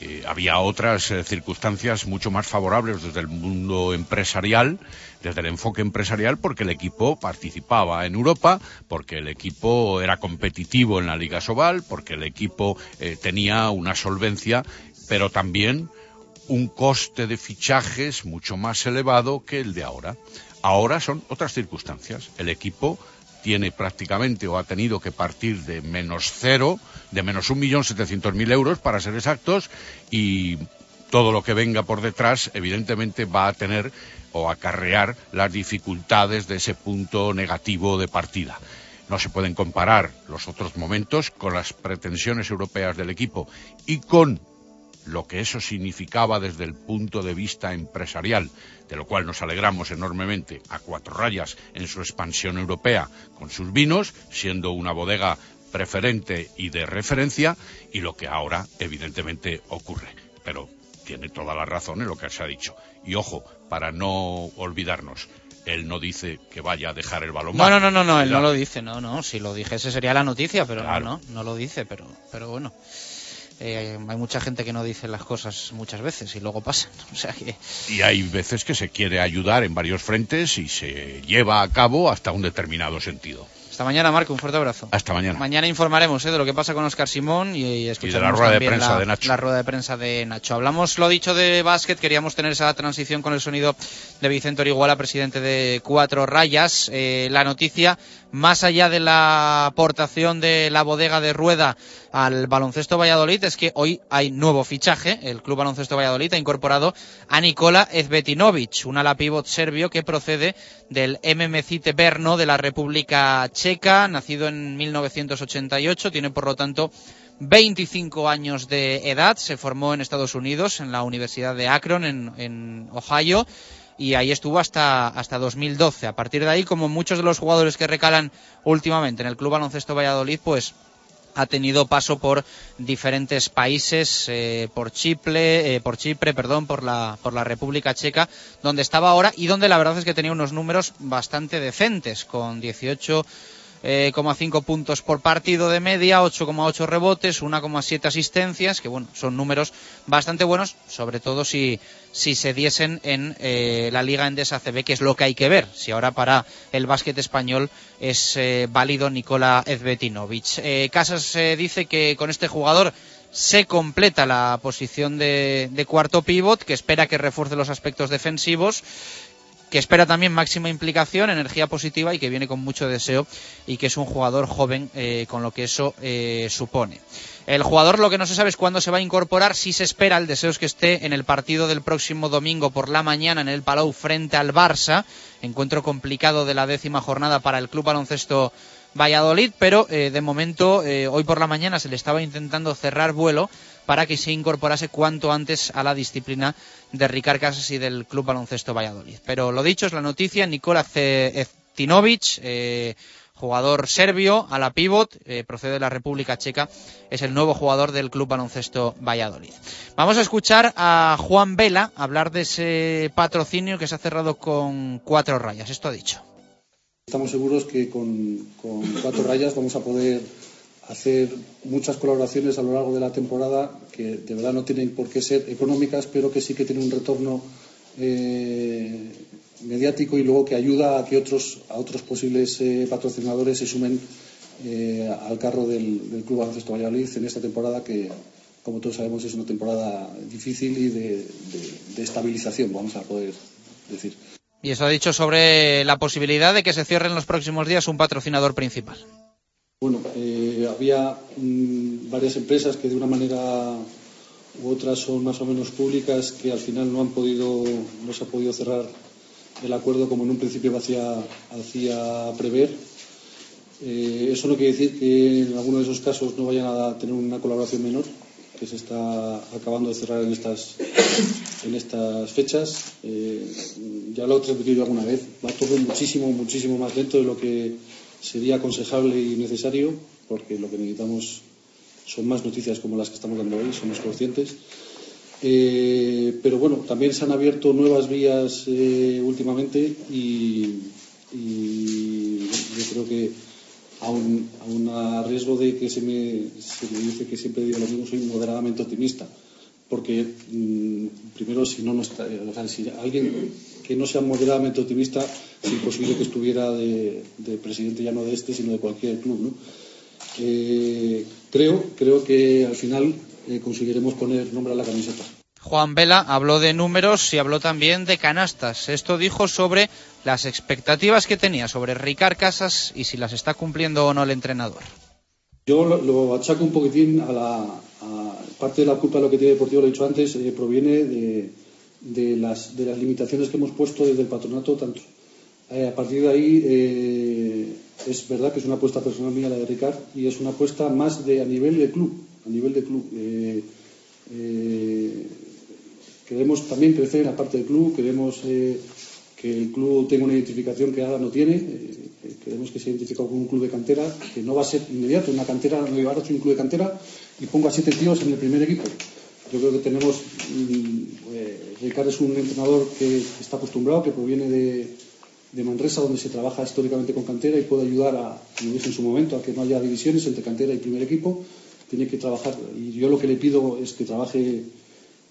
Eh, había otras eh, circunstancias mucho más favorables desde el mundo empresarial, desde el enfoque empresarial, porque el equipo participaba en Europa, porque el equipo era competitivo en la Liga Sobal, porque el equipo eh, tenía una solvencia, pero también un coste de fichajes mucho más elevado que el de ahora. Ahora son otras circunstancias. El equipo tiene prácticamente o ha tenido que partir de menos cero, de menos un millón setecientos mil euros para ser exactos, y todo lo que venga por detrás, evidentemente, va a tener o acarrear las dificultades de ese punto negativo de partida. No se pueden comparar los otros momentos con las pretensiones europeas del equipo y con lo que eso significaba desde el punto de vista empresarial, de lo cual nos alegramos enormemente a cuatro rayas en su expansión europea con sus vinos, siendo una bodega preferente y de referencia, y lo que ahora evidentemente ocurre. Pero tiene toda la razón en lo que se ha dicho. Y ojo, para no olvidarnos, él no dice que vaya a dejar el balón. No, no, no, no, no, él no lo dice, no, no, si lo dijese sería la noticia, pero no, no, no lo dice, pero, pero bueno. Eh, hay mucha gente que no dice las cosas muchas veces y luego pasan. O sea que... Y hay veces que se quiere ayudar en varios frentes y se lleva a cabo hasta un determinado sentido. Hasta mañana, Marco. Un fuerte abrazo. Hasta mañana. Mañana informaremos ¿eh? de lo que pasa con Oscar Simón y, y, y de la rueda de prensa la, de Nacho. La rueda de prensa de Nacho. Hablamos lo dicho de básquet. Queríamos tener esa transición con el sonido de Vicente Orihuela, presidente de Cuatro Rayas. Eh, la noticia, más allá de la aportación de la bodega de Rueda al baloncesto Valladolid es que hoy hay nuevo fichaje. El Club Baloncesto Valladolid ha incorporado a Nikola Ezbetinovic, un ala pivot serbio que procede del MMCite Brno de la República Checa, nacido en 1988, tiene por lo tanto 25 años de edad, se formó en Estados Unidos, en la Universidad de Akron, en Ohio, y ahí estuvo hasta, hasta 2012. A partir de ahí, como muchos de los jugadores que recalan últimamente en el Club Baloncesto Valladolid, pues ha tenido paso por diferentes países, eh, por Chipre, eh, por Chipre, perdón, por la, por la República Checa, donde estaba ahora y donde la verdad es que tenía unos números bastante decentes, con 18 eh, 5 puntos por partido de media, 8,8 rebotes, 1,7 asistencias, que bueno, son números bastante buenos, sobre todo si, si se diesen en eh, la Liga Endesa CB, que es lo que hay que ver. Si ahora para el básquet español es eh, válido Nicola Ezbetinovic. Eh, Casas dice que con este jugador se completa la posición de, de cuarto pívot, que espera que refuerce los aspectos defensivos que espera también máxima implicación, energía positiva y que viene con mucho deseo y que es un jugador joven eh, con lo que eso eh, supone. El jugador lo que no se sabe es cuándo se va a incorporar, si se espera, el deseo es que esté en el partido del próximo domingo por la mañana en el Palau frente al Barça, encuentro complicado de la décima jornada para el Club Baloncesto Valladolid, pero eh, de momento hoy por la mañana se le estaba intentando cerrar vuelo para que se incorporase cuanto antes a la disciplina de Ricard Casas y del Club Baloncesto Valladolid. Pero lo dicho es la noticia, Nikola Eztinovic, eh, jugador serbio, a la pivot, eh, procede de la República Checa, es el nuevo jugador del Club Baloncesto Valladolid. Vamos a escuchar a Juan Vela hablar de ese patrocinio que se ha cerrado con cuatro rayas. Esto ha dicho. Estamos seguros que con cuatro rayas vamos a poder hacer muchas colaboraciones a lo largo de la temporada que de verdad no tienen por qué ser económicas, pero que sí que tienen un retorno eh, mediático y luego que ayuda a que otros, a otros posibles eh, patrocinadores se sumen eh, al carro del, del Club Baloncesto Valladolid en esta temporada que, como todos sabemos, es una temporada difícil y de, de, de estabilización, vamos a poder decir. Y eso ha dicho sobre la posibilidad de que se cierre en los próximos días un patrocinador principal. Bueno, eh, había mmm, varias empresas que de una manera u otra son más o menos públicas que al final no han podido, no se ha podido cerrar el acuerdo como en un principio hacía, hacía prever. Eh, eso no quiere decir que en alguno de esos casos no vayan a tener una colaboración menor, que se está acabando de cerrar en estas, en estas fechas. Eh, ya lo he transmitido alguna vez, va todo muchísimo, muchísimo más lento de lo que sería aconsejable y necesario, porque lo que necesitamos son más noticias como las que estamos dando hoy, somos conscientes. Eh, pero bueno, también se han abierto nuevas vías eh, últimamente y, yo creo que aun, aun a riesgo de que se me, se me dice que siempre digo lo mismo, soy moderadamente optimista. Porque mm, primero, si no, no está, o sea, si alguien que no sea moderadamente optimista, es imposible que estuviera de, de presidente ya no de este, sino de cualquier club. ¿no? Eh, creo, creo que al final eh, conseguiremos poner nombre a la camiseta. Juan Vela habló de números y habló también de canastas. Esto dijo sobre las expectativas que tenía sobre Ricard Casas y si las está cumpliendo o no el entrenador. Yo lo, lo achaco un poquitín a la a parte de la culpa de lo que tiene Deportivo, lo he dicho antes, eh, proviene de, de, las, de las limitaciones que hemos puesto desde el patronato. Tanto. Eh, a partir de ahí, eh, es verdad que es una apuesta personal mía la de Ricard y es una apuesta más de a nivel de club. A nivel de club. Eh, queremos también crecer en la parte del club, queremos que el club tenga una identificación que ahora no tiene. Queremos que se identifique con un club de cantera, que no va a ser inmediato, una cantera, no llevar a un club de cantera y pongo a siete tíos en el primer equipo. Yo creo que tenemos. mm, Ricard es un entrenador que está acostumbrado, que proviene de, de Manresa, donde se trabaja históricamente con cantera y puede ayudar a, como dije en su momento, a que no haya divisiones entre cantera y primer equipo. Tiene que trabajar, y yo lo que le pido es que trabaje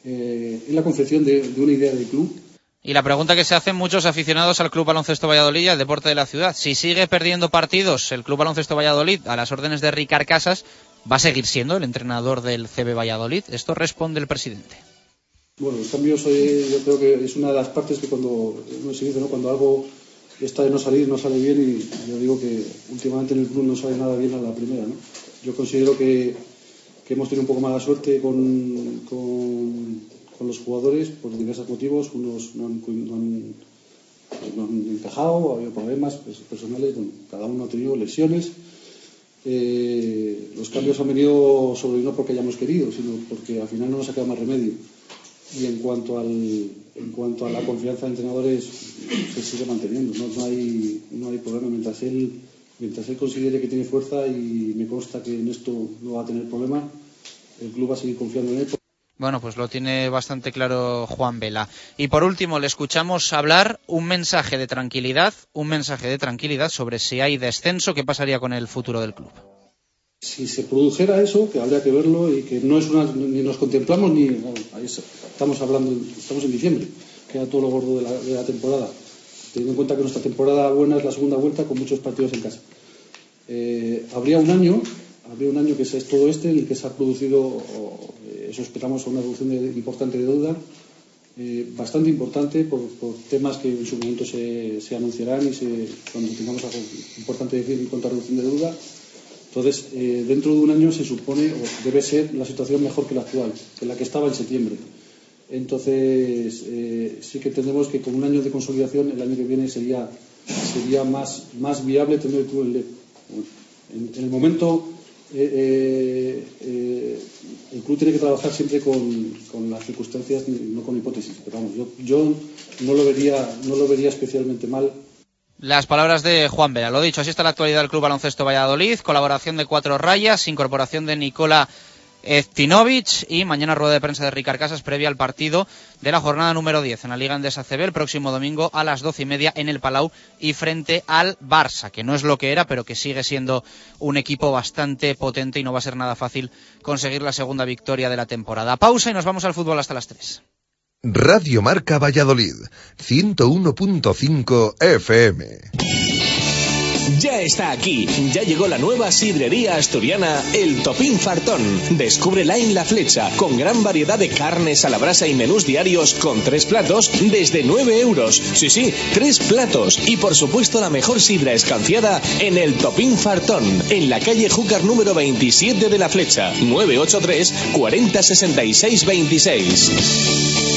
eh, en la concepción de, de una idea de club Y la pregunta que se hacen muchos aficionados al Club Baloncesto Valladolid y al deporte de la ciudad, si sigue perdiendo partidos el Club Baloncesto Valladolid a las órdenes de Ricard Casas, ¿va a seguir siendo el entrenador del CB Valladolid? Esto responde el presidente. Bueno, los cambios eh, yo creo que es una de las partes que cuando no dice, ¿no? cuando algo está de no salir, no sale bien y yo digo que últimamente en el club no sale nada bien a la primera. ¿no? Yo considero que, que hemos tenido un poco mala suerte con, con, los jugadores por diversos motivos. Unos no han, han- no han encajado, ha habido problemas pues, personales, cada uno ha tenido lesiones. Eh, los cambios han venido sobre no porque hayamos querido, sino porque al final no nos ha quedado más remedio. Y en cuanto, al, en cuanto a la confianza de entrenadores, se sigue manteniendo. No, no, hay, no hay problema. Mientras él, mientras él considere que tiene fuerza y me consta que en esto no va a tener problema, el club va a seguir confiando en él. Bueno, pues lo tiene bastante claro Juan Vela. Y por último, le escuchamos hablar un mensaje de tranquilidad, un mensaje de tranquilidad sobre si hay descenso, qué pasaría con el futuro del club. Si se produjera eso, que habría que verlo y que no es una, ni nos contemplamos ni estamos hablando, estamos en diciembre, queda todo lo gordo de la, temporada, teniendo en cuenta que nuestra temporada buena es la segunda vuelta con muchos partidos en casa. Eh, habría un año, habría un año que es todo este en el que se ha producido, o, eh, eso esperamos, una reducción importante de deuda, eh, bastante importante por, por temas que en su momento se, se anunciarán y se, cuando tengamos algo importante decir en cuanto a reducción de deuda. Entonces, eh, dentro de un año se supone, o debe ser la situación mejor que la actual, que la que estaba en septiembre. Entonces, eh, sí que entendemos que con un año de consolidación, el año que viene sería, sería más, más viable tener el club en LEP. En, el momento, eh, el club tiene que trabajar siempre con, con las circunstancias, no con hipótesis. Pero vamos, yo, yo no, lo vería, no lo vería especialmente mal Las palabras de Juan Vela. Lo dicho, así está la actualidad del Club Baloncesto Valladolid. Colaboración de cuatro rayas, incorporación de Nicola Eztinovic y mañana rueda de prensa de Ricard Casas previa al partido de la jornada número 10 en la Liga Endesa CB el próximo domingo a las doce y media en el Palau y frente al Barça, que no es lo que era, pero que sigue siendo un equipo bastante potente y no va a ser nada fácil conseguir la segunda victoria de la temporada. Pausa y nos vamos al fútbol hasta las 3. Radio Marca Valladolid, 101.5 FM. Ya está aquí, ya llegó la nueva sidrería asturiana El Topín Fartón. Descúbrela en La Flecha, con gran variedad de carnes a la brasa y menús diarios con tres platos desde 9 euros. Sí, sí, tres platos. Y por supuesto la mejor sidra escanciada en El Topín Fartón, en la calle Júcar número 27 de La Flecha, 983 40 66 26.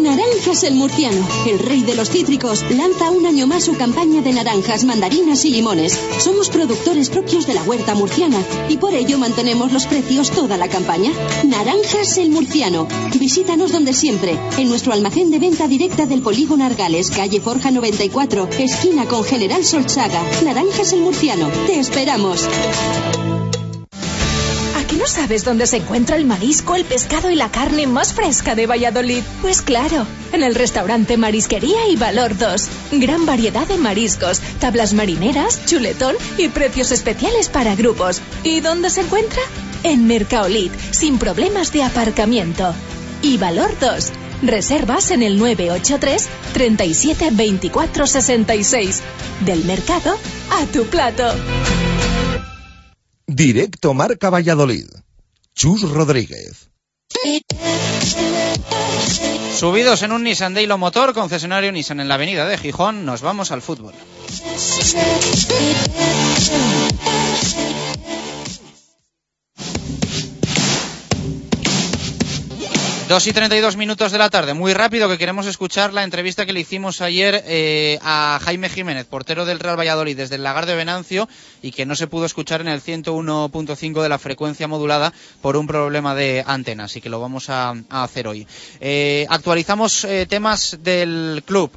Naranjas el Murciano, el rey de los cítricos, lanza un año más su campaña de naranjas, mandarinas y limones. Somos productores propios de la huerta murciana y por ello mantenemos los precios toda la campaña. Naranjas el Murciano. Visítanos donde siempre, en nuestro almacén de venta directa del Polígono Argales, calle Forja 94, esquina con General Solchaga. Naranjas el Murciano. Te esperamos. ¿A que no sabes dónde se encuentra el marisco, el pescado y la carne más fresca de Valladolid? Pues claro, en el restaurante Marisquería y Valor 2. Gran variedad de mariscos, tablas marineras, chuletón y precios especiales para grupos. ¿Y dónde se encuentra? En Mercaolit, sin problemas de aparcamiento. Y Valor 2. Reservas en el 983 37 24 66. Del mercado a tu plato. Directo Marca Valladolid. Chus Rodríguez. Subidos en un Nissan Daylo Motor, concesionario Nissan en la avenida de Gijón, nos vamos al fútbol. Dos y 32 minutos de la tarde, muy rápido que queremos escuchar la entrevista que le hicimos ayer eh, a Jaime Jiménez, portero del Real Valladolid desde el Lagar de Venancio y que no se pudo escuchar en el 101.5 de la frecuencia modulada por un problema de antena, así que lo vamos a, hacer hoy. Eh, actualizamos eh, temas del club.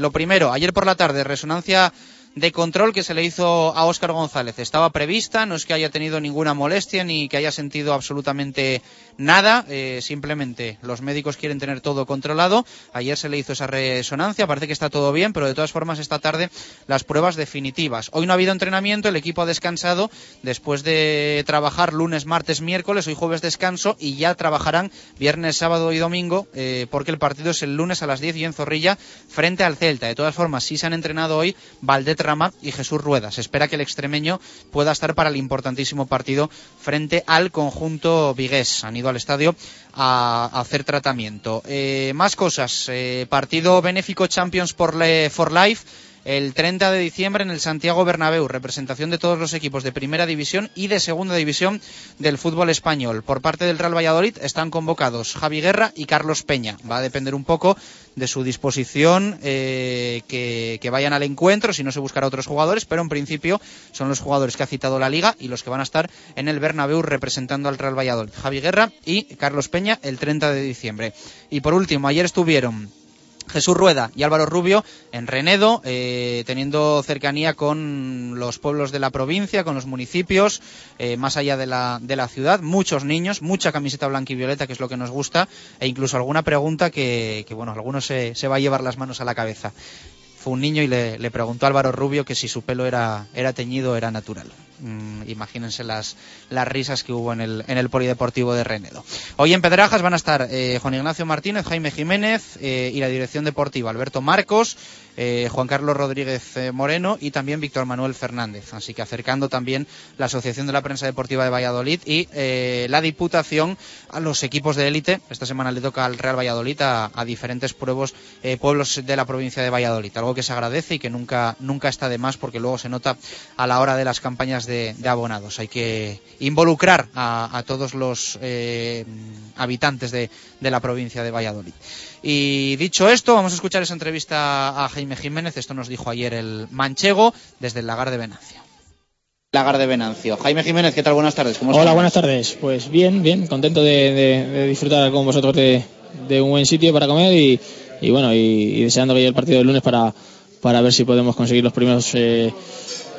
Lo primero, ayer por la tarde, resonancia de control que se le hizo a Óscar González. Estaba prevista, no es que haya tenido ninguna molestia ni que haya sentido absolutamente nada, eh, simplemente los médicos quieren tener todo controlado. Ayer se le hizo esa resonancia, parece que está todo bien, pero de todas formas esta tarde las pruebas definitivas. Hoy no ha habido entrenamiento, el equipo ha descansado después de trabajar lunes, martes, miércoles, hoy jueves descanso y ya trabajarán viernes, sábado y domingo eh, porque el partido es el lunes a las 10 y en Zorrilla frente al Celta. De todas formas, sí se han entrenado hoy Valdet Rama y Jesús Rueda. Se espera que el extremeño pueda estar para el importantísimo partido frente al conjunto vigués. Han ido al estadio a, hacer tratamiento. Eh, más cosas. Eh, partido benéfico Champions le- for Life. El 30 de diciembre en el Santiago Bernabéu, representación de todos los equipos de primera división y de segunda división del fútbol español. Por parte del Real Valladolid están convocados Javi Guerra y Carlos Peña. Va a depender un poco de su disposición eh, que, que vayan al encuentro, si no se buscará otros jugadores, pero en principio son los jugadores que ha citado la liga y los que van a estar en el Bernabéu representando al Real Valladolid. Javi Guerra y Carlos Peña el 30 de diciembre. Y por último, ayer estuvieron Jesús Rueda y Álvaro Rubio en Renedo, eh, teniendo cercanía con los pueblos de la provincia, con los municipios, eh, más allá de la, de la ciudad. Muchos niños, mucha camiseta blanca y violeta, que es lo que nos gusta, e incluso alguna pregunta que, que bueno, alguno se, se va a llevar las manos a la cabeza. Fue un niño y le, le preguntó a Álvaro Rubio que si su pelo era, era teñido era natural. Mm, imagínense las, las risas que hubo en el, en el Polideportivo de Renedo. Hoy en Pedrajas van a estar eh, Juan Ignacio Martínez, Jaime Jiménez eh, y la dirección deportiva Alberto Marcos, eh, Juan Carlos Rodríguez Moreno y también Víctor Manuel Fernández. Así que acercando también la Asociación de la Prensa Deportiva de Valladolid y la Diputación a los equipos de élite. Esta semana le toca al Real Valladolid a, diferentes pueblos, pueblos de la provincia de Valladolid. Algo que se agradece y que nunca, nunca está de más porque luego se nota a la hora de las campañas de, de abonados. Hay que involucrar a, a todos los eh, habitantes de, de la provincia de Valladolid. Y dicho esto, vamos a escuchar esa entrevista a Jaime Jiménez. Esto nos dijo ayer el manchego desde el lagar de Venancio. Lagar de Venancio. Jaime Jiménez, ¿qué tal? Buenas tardes. ¿Cómo Hola, buenas tardes. Pues bien, bien, contento de, de- de disfrutar con vosotros de, de un buen sitio para comer y, y bueno, y, y deseando que llegue el partido del lunes para, para ver si podemos conseguir los primeros. eh,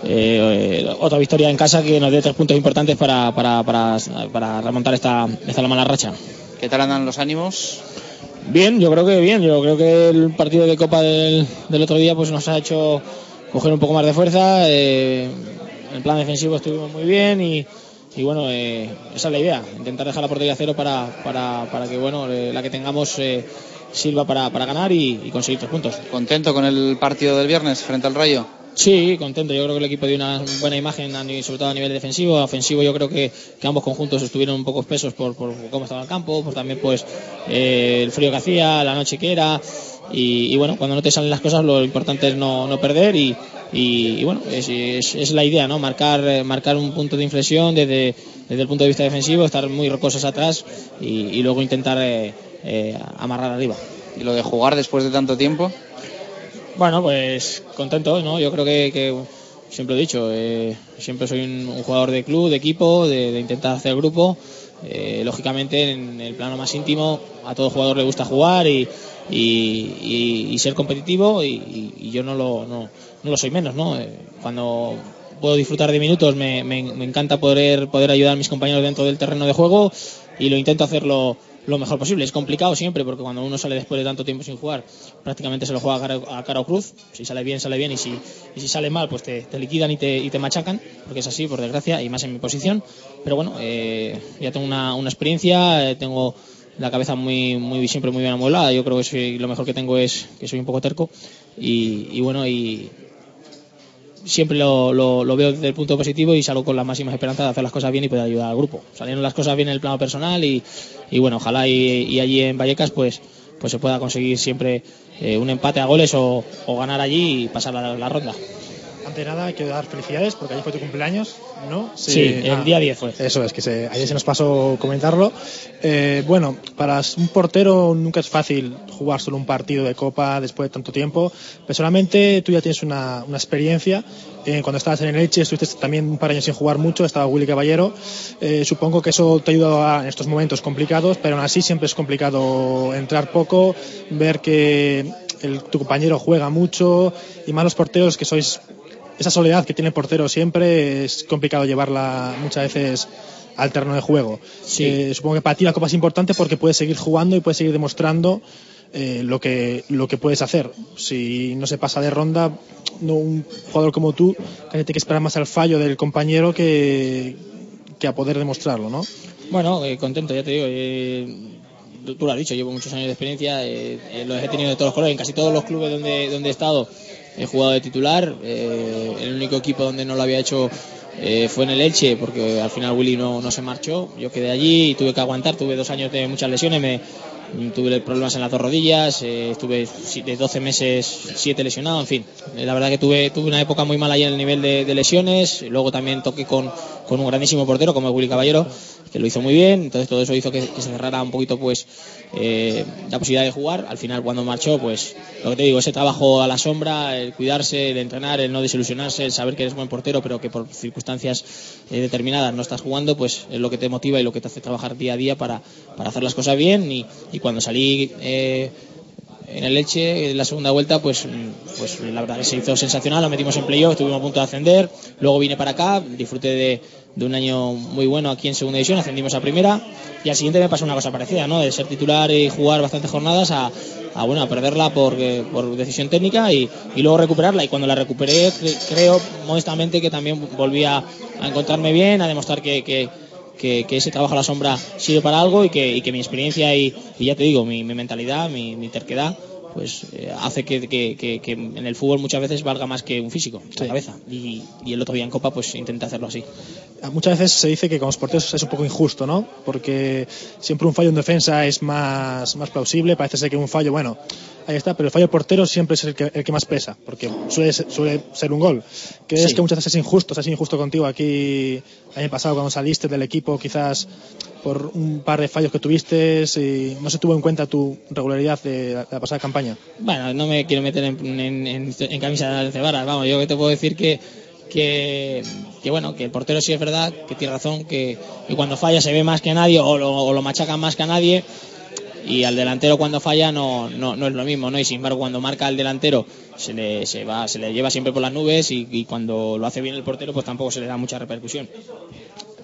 eh, otra victoria en casa que nos dé tres puntos importantes para, para, para, para remontar esta, esta mala racha. ¿Qué tal andan los ánimos? Bien, yo creo que bien. Yo creo que el partido de Copa del, del otro día pues nos ha hecho coger un poco más de fuerza. eh, en el plan defensivo estuvimos muy bien y, y bueno, eh, esa es la idea, intentar dejar la portería a cero para, para, para que bueno, eh, la que tengamos eh, sirva para, para ganar y, y conseguir tres puntos. ¿Contento con el partido del viernes frente al Rayo? Sí, contento. Yo creo que el equipo dio una buena imagen, sobre todo a nivel defensivo. Ofensivo, yo creo que, ambos conjuntos estuvieron un poco espesos por, por cómo estaba el campo, por también pues eh, el frío que hacía, la noche que era. Y, bueno, cuando no te salen las cosas, lo importante es no, perder. Y, bueno, es, la idea, ¿no? Marcar, eh, marcar un punto de inflexión desde, desde el punto de vista defensivo, estar muy rocosos atrás y, luego intentar eh, amarrar arriba. ¿Y lo de jugar después de tanto tiempo? Bueno, pues contento, ¿no? Yo creo que, siempre he dicho, eh, siempre soy un, jugador de club, de equipo, de, intentar hacer grupo. Eh, lógicamente, en el plano más íntimo, a todo jugador le gusta jugar y, ser competitivo y yo no lo, no, no lo soy menos, ¿no? Eh, cuando puedo disfrutar de minutos me, me- me encanta poder, poder ayudar a mis compañeros dentro del terreno de juego y lo intento hacerlo lo mejor posible. Es complicado siempre porque cuando uno sale después de tanto tiempo sin jugar, prácticamente se lo juega a cara, a cara o cruz. Si sale bien, sale bien y si, y si sale mal, pues te, liquidan y te, y te machacan, porque es así, por desgracia, y más en mi posición. Pero bueno, eh, ya tengo una, una experiencia, eh, tengo la cabeza muy, muy siempre muy bien amueblada. Yo creo que soy- lo mejor que tengo es que soy un poco terco y, y bueno, y siempre lo, lo- veo desde el punto positivo y salgo con las máximas esperanzas de hacer las cosas bien y poder ayudar al grupo. Salieron las cosas bien en el plano personal y, y bueno, ojalá y, y allí en Vallecas pues, pues se pueda conseguir siempre eh, un empate a goles o, o ganar allí y pasar la, la ronda. Ante nada, quiero dar felicidades porque ayer fue tu cumpleaños, ¿no? Sí, el día 10 fue. Eso es, que se, ayer se nos pasó comentarlo. Eh, bueno, para un portero nunca es fácil jugar solo un partido de Copa después de tanto tiempo. Personalmente, tú ya tienes una, una experiencia. Eh, cuando estabas en el Elche, estuviste también un par de años sin jugar mucho, estaba Willy Caballero. Eh, supongo que eso te ha ayudado en estos momentos complicados, pero aún así siempre es complicado entrar poco, ver que el- tu compañero juega mucho y más los porteros que sois esa soledad que tiene el portero siempre es complicado llevarla muchas veces al terreno de juego. Eh, supongo que para ti la Copa es importante porque puedes seguir jugando y puedes seguir demostrando eh, lo, que, lo que puedes hacer. Si no se pasa de ronda, no un jugador como tú casi tiene que esperar más al fallo del compañero que, que a poder demostrarlo, ¿no? Bueno, eh, contento, ya te digo. eh, tú- tú lo has dicho, llevo muchos años de experiencia, eh, eh, los he tenido de todos los colores. En casi todos los clubes donde, donde he estado he jugado de titular. eh, el único equipo donde no lo había hecho eh, fue en el Elche, porque al final Willy no, no se marchó. Yo quedé allí y tuve que aguantar. Tuve dos años de muchas lesiones. Me, tuve problemas en las dos rodillas, eh, estuve de 12 meses, 7 lesionado, en fin. La verdad que tuve, tuve una época muy mala ahí en el nivel de, de lesiones. Luego también toqué con, con un grandísimo portero como es Willy Caballero, que lo hizo muy bien. Entonces todo eso hizo que, que se cerrara un poquito pues eh, la posibilidad de jugar. Al final cuando marchó, pues lo que te digo, ese trabajo a la sombra, el cuidarse, el entrenar, el no desilusionarse, el saber que eres buen portero, pero que por circunstancias eh, determinadas no estás jugando, pues es lo que te motiva y lo que te hace trabajar día a día para, para hacer las cosas bien. Y, cuando salí eh, en el Leche, en la segunda vuelta, pues, pues la verdad se hizo sensacional, lo metimos en playoff, estuvimos a punto de ascender, luego vine para acá, disfruté de, de un año muy bueno aquí en segunda división, ascendimos a primera y al siguiente me pasó una cosa parecida, ¿no? De ser titular y jugar bastantes jornadas a, a, bueno, a perderla por, eh, por decisión técnica y, y luego recuperarla y cuando la recuperé cre- creo modestamente que también volví a, encontrarme bien, a demostrar que, que, que, ese trabajo a la sombra sirve para algo y que, y mi experiencia y, y ya te digo, mi, mentalidad, mi terquedad, pues eh, hace que, que- que- que en el fútbol muchas veces valga más que un físico, la cabeza. Y, y el otro día en Copa pues intenté hacerlo así. Muchas veces se dice que con los porteros es un poco injusto, ¿no? Porque siempre un fallo en defensa es más, más plausible, parece ser que un fallo, bueno, ahí está, pero el fallo portero siempre es el que, el que más pesa, porque suele, ser- suele ser un gol. ¿Crees Sí. que muchas veces es injusto, o sea, es injusto contigo aquí el año pasado cuando saliste del equipo, quizás por un par de fallos que tuviste y no se tuvo en cuenta tu regularidad de la, pasada campaña? Bueno, no me quiero meter en, en- camisa de cebaras, vamos, yo te puedo decir que, que, que, bueno, que el portero sí es verdad, que tiene razón, que, cuando falla se ve más que a nadie o lo, o lo machacan más que a nadie y al delantero cuando falla no, no, no es lo mismo, ¿no? Y sin embargo cuando marca al delantero se le, se va, se le lleva siempre por las nubes y, y cuando lo hace bien el portero pues tampoco se le da mucha repercusión.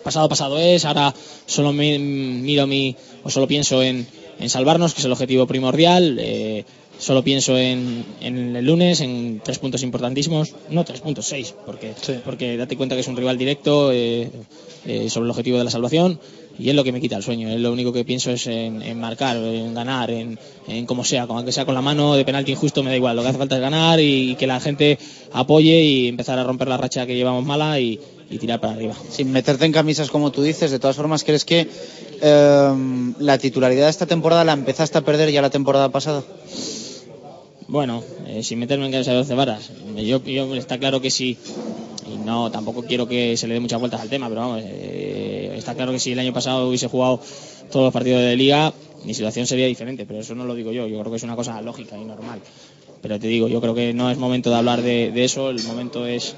Pasado pasado es, ahora solo mi- miro mi, o solo pienso en, en salvarnos, que es el objetivo primordial, eh, solo pienso en, en el lunes, en tres puntos importantísimos, no tres puntos, seis, porque, porque date cuenta que es un rival directo eh, eh, sobre el objetivo de la salvación y es lo que me quita el sueño. Es lo único que pienso es en, en marcar, en ganar, en, en como sea, como aunque sea con la mano de penalti injusto, me da igual. Lo que hace falta es ganar y, que la gente apoye y empezar a romper la racha que llevamos mala y, y tirar para arriba. Sin meterte en camisas como tú dices, de todas formas, ¿crees que eh, la titularidad de esta temporada la empezaste a perder ya la temporada pasada? Bueno, eh, sin meterme en cabeza de 12 varas, yo, yo está claro que sí. Y no, tampoco quiero que se le dé muchas vueltas al tema, pero vamos, eh, está claro que si el año pasado hubiese jugado todos los partidos de liga, mi situación sería diferente, pero eso no lo digo yo, yo creo que es una cosa lógica y normal. Pero te digo, yo creo que no es momento de hablar de eso, el momento es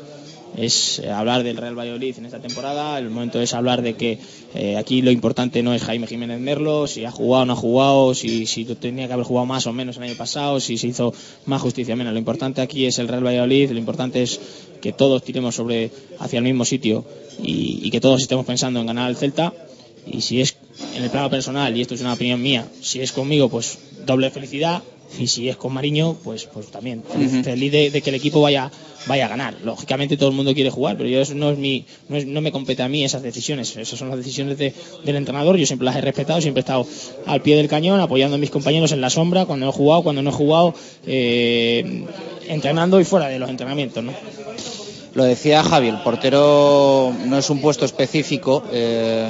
es hablar del Real Valladolid en esta temporada. El momento es hablar de que eh, aquí lo importante no es Jaime Jiménez Merlo, si ha jugado o no ha jugado, si, si tenía que haber jugado más o menos el año pasado, si se hizo más justicia o menos. Lo importante aquí es el Real Valladolid, lo importante es que todos tiremos sobre hacia el mismo sitio y, y que todos estemos pensando en ganar al Celta. Y si es en el plano personal, y esto es una opinión mía, si es conmigo, pues doble felicidad y si es con Mariño, pues, pues también Ujú. feliz de, de que el equipo vaya, vaya a ganar. Lógicamente todo el mundo quiere jugar, pero yo eso no es mi, no, es- no me compete a mí esas decisiones. Esas son las decisiones de- del entrenador. Yo siempre las he respetado, siempre he estado al pie del cañón, apoyando a mis compañeros en la sombra, cuando he jugado, cuando no he jugado, eh, entrenando y fuera de los entrenamientos, ¿no? Lo decía Javi, el portero no es un puesto específico. eh,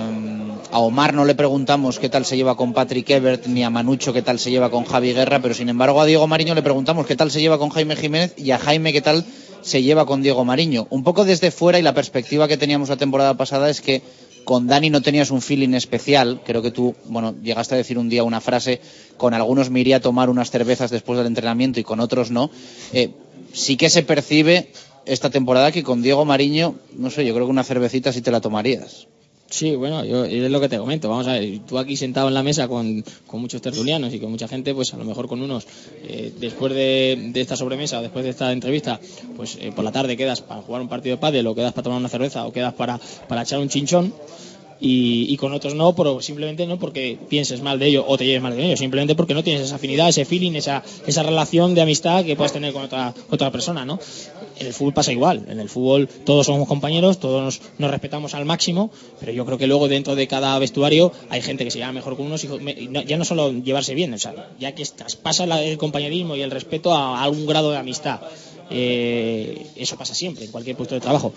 a Omar no le preguntamos qué tal se lleva con Patrick Ebert, ni a Manucho qué tal se lleva con Javi Guerra, pero sin embargo a Diego Mariño le preguntamos qué tal se lleva con Jaime Jiménez y a Jaime qué tal se lleva con Diego Mariño. Un poco desde fuera y la perspectiva que teníamos la temporada pasada es que con Dani no tenías un feeling especial. Creo que tú, bueno, llegaste a decir un día una frase, con algunos me iría a tomar unas cervezas después del entrenamiento y con otros no. Eh, sí que se percibe esta temporada que con Diego Mariño, no sé, yo creo que una cervecita sí te la tomarías. Sí, bueno, yo, es lo que te comento. Vamos a ver, tú aquí sentado en la mesa con, con muchos tertulianos y con mucha gente, pues a lo mejor con unos, eh, después de, de esta sobremesa después de esta entrevista, pues eh, por la tarde quedas para jugar un partido de pádel o quedas para tomar una cerveza o quedas para, para echar un chinchón. Y, y con otros no, pero simplemente no porque pienses mal de ellos o te lleves mal de ellos, simplemente porque no tienes esa afinidad, ese feeling, esa, esa relación de amistad que puedes tener con otra, otra persona, ¿no? En el fútbol pasa igual, en el fútbol todos somos compañeros, todos nos, nos respetamos al máximo, pero yo creo que luego dentro de cada vestuario hay gente que se lleva mejor con unos y no- ya no solo llevarse bien, o sea, ya que traspasa el compañerismo y el respeto a, a algún grado de amistad. Eh, eso pasa siempre en cualquier puesto de trabajo.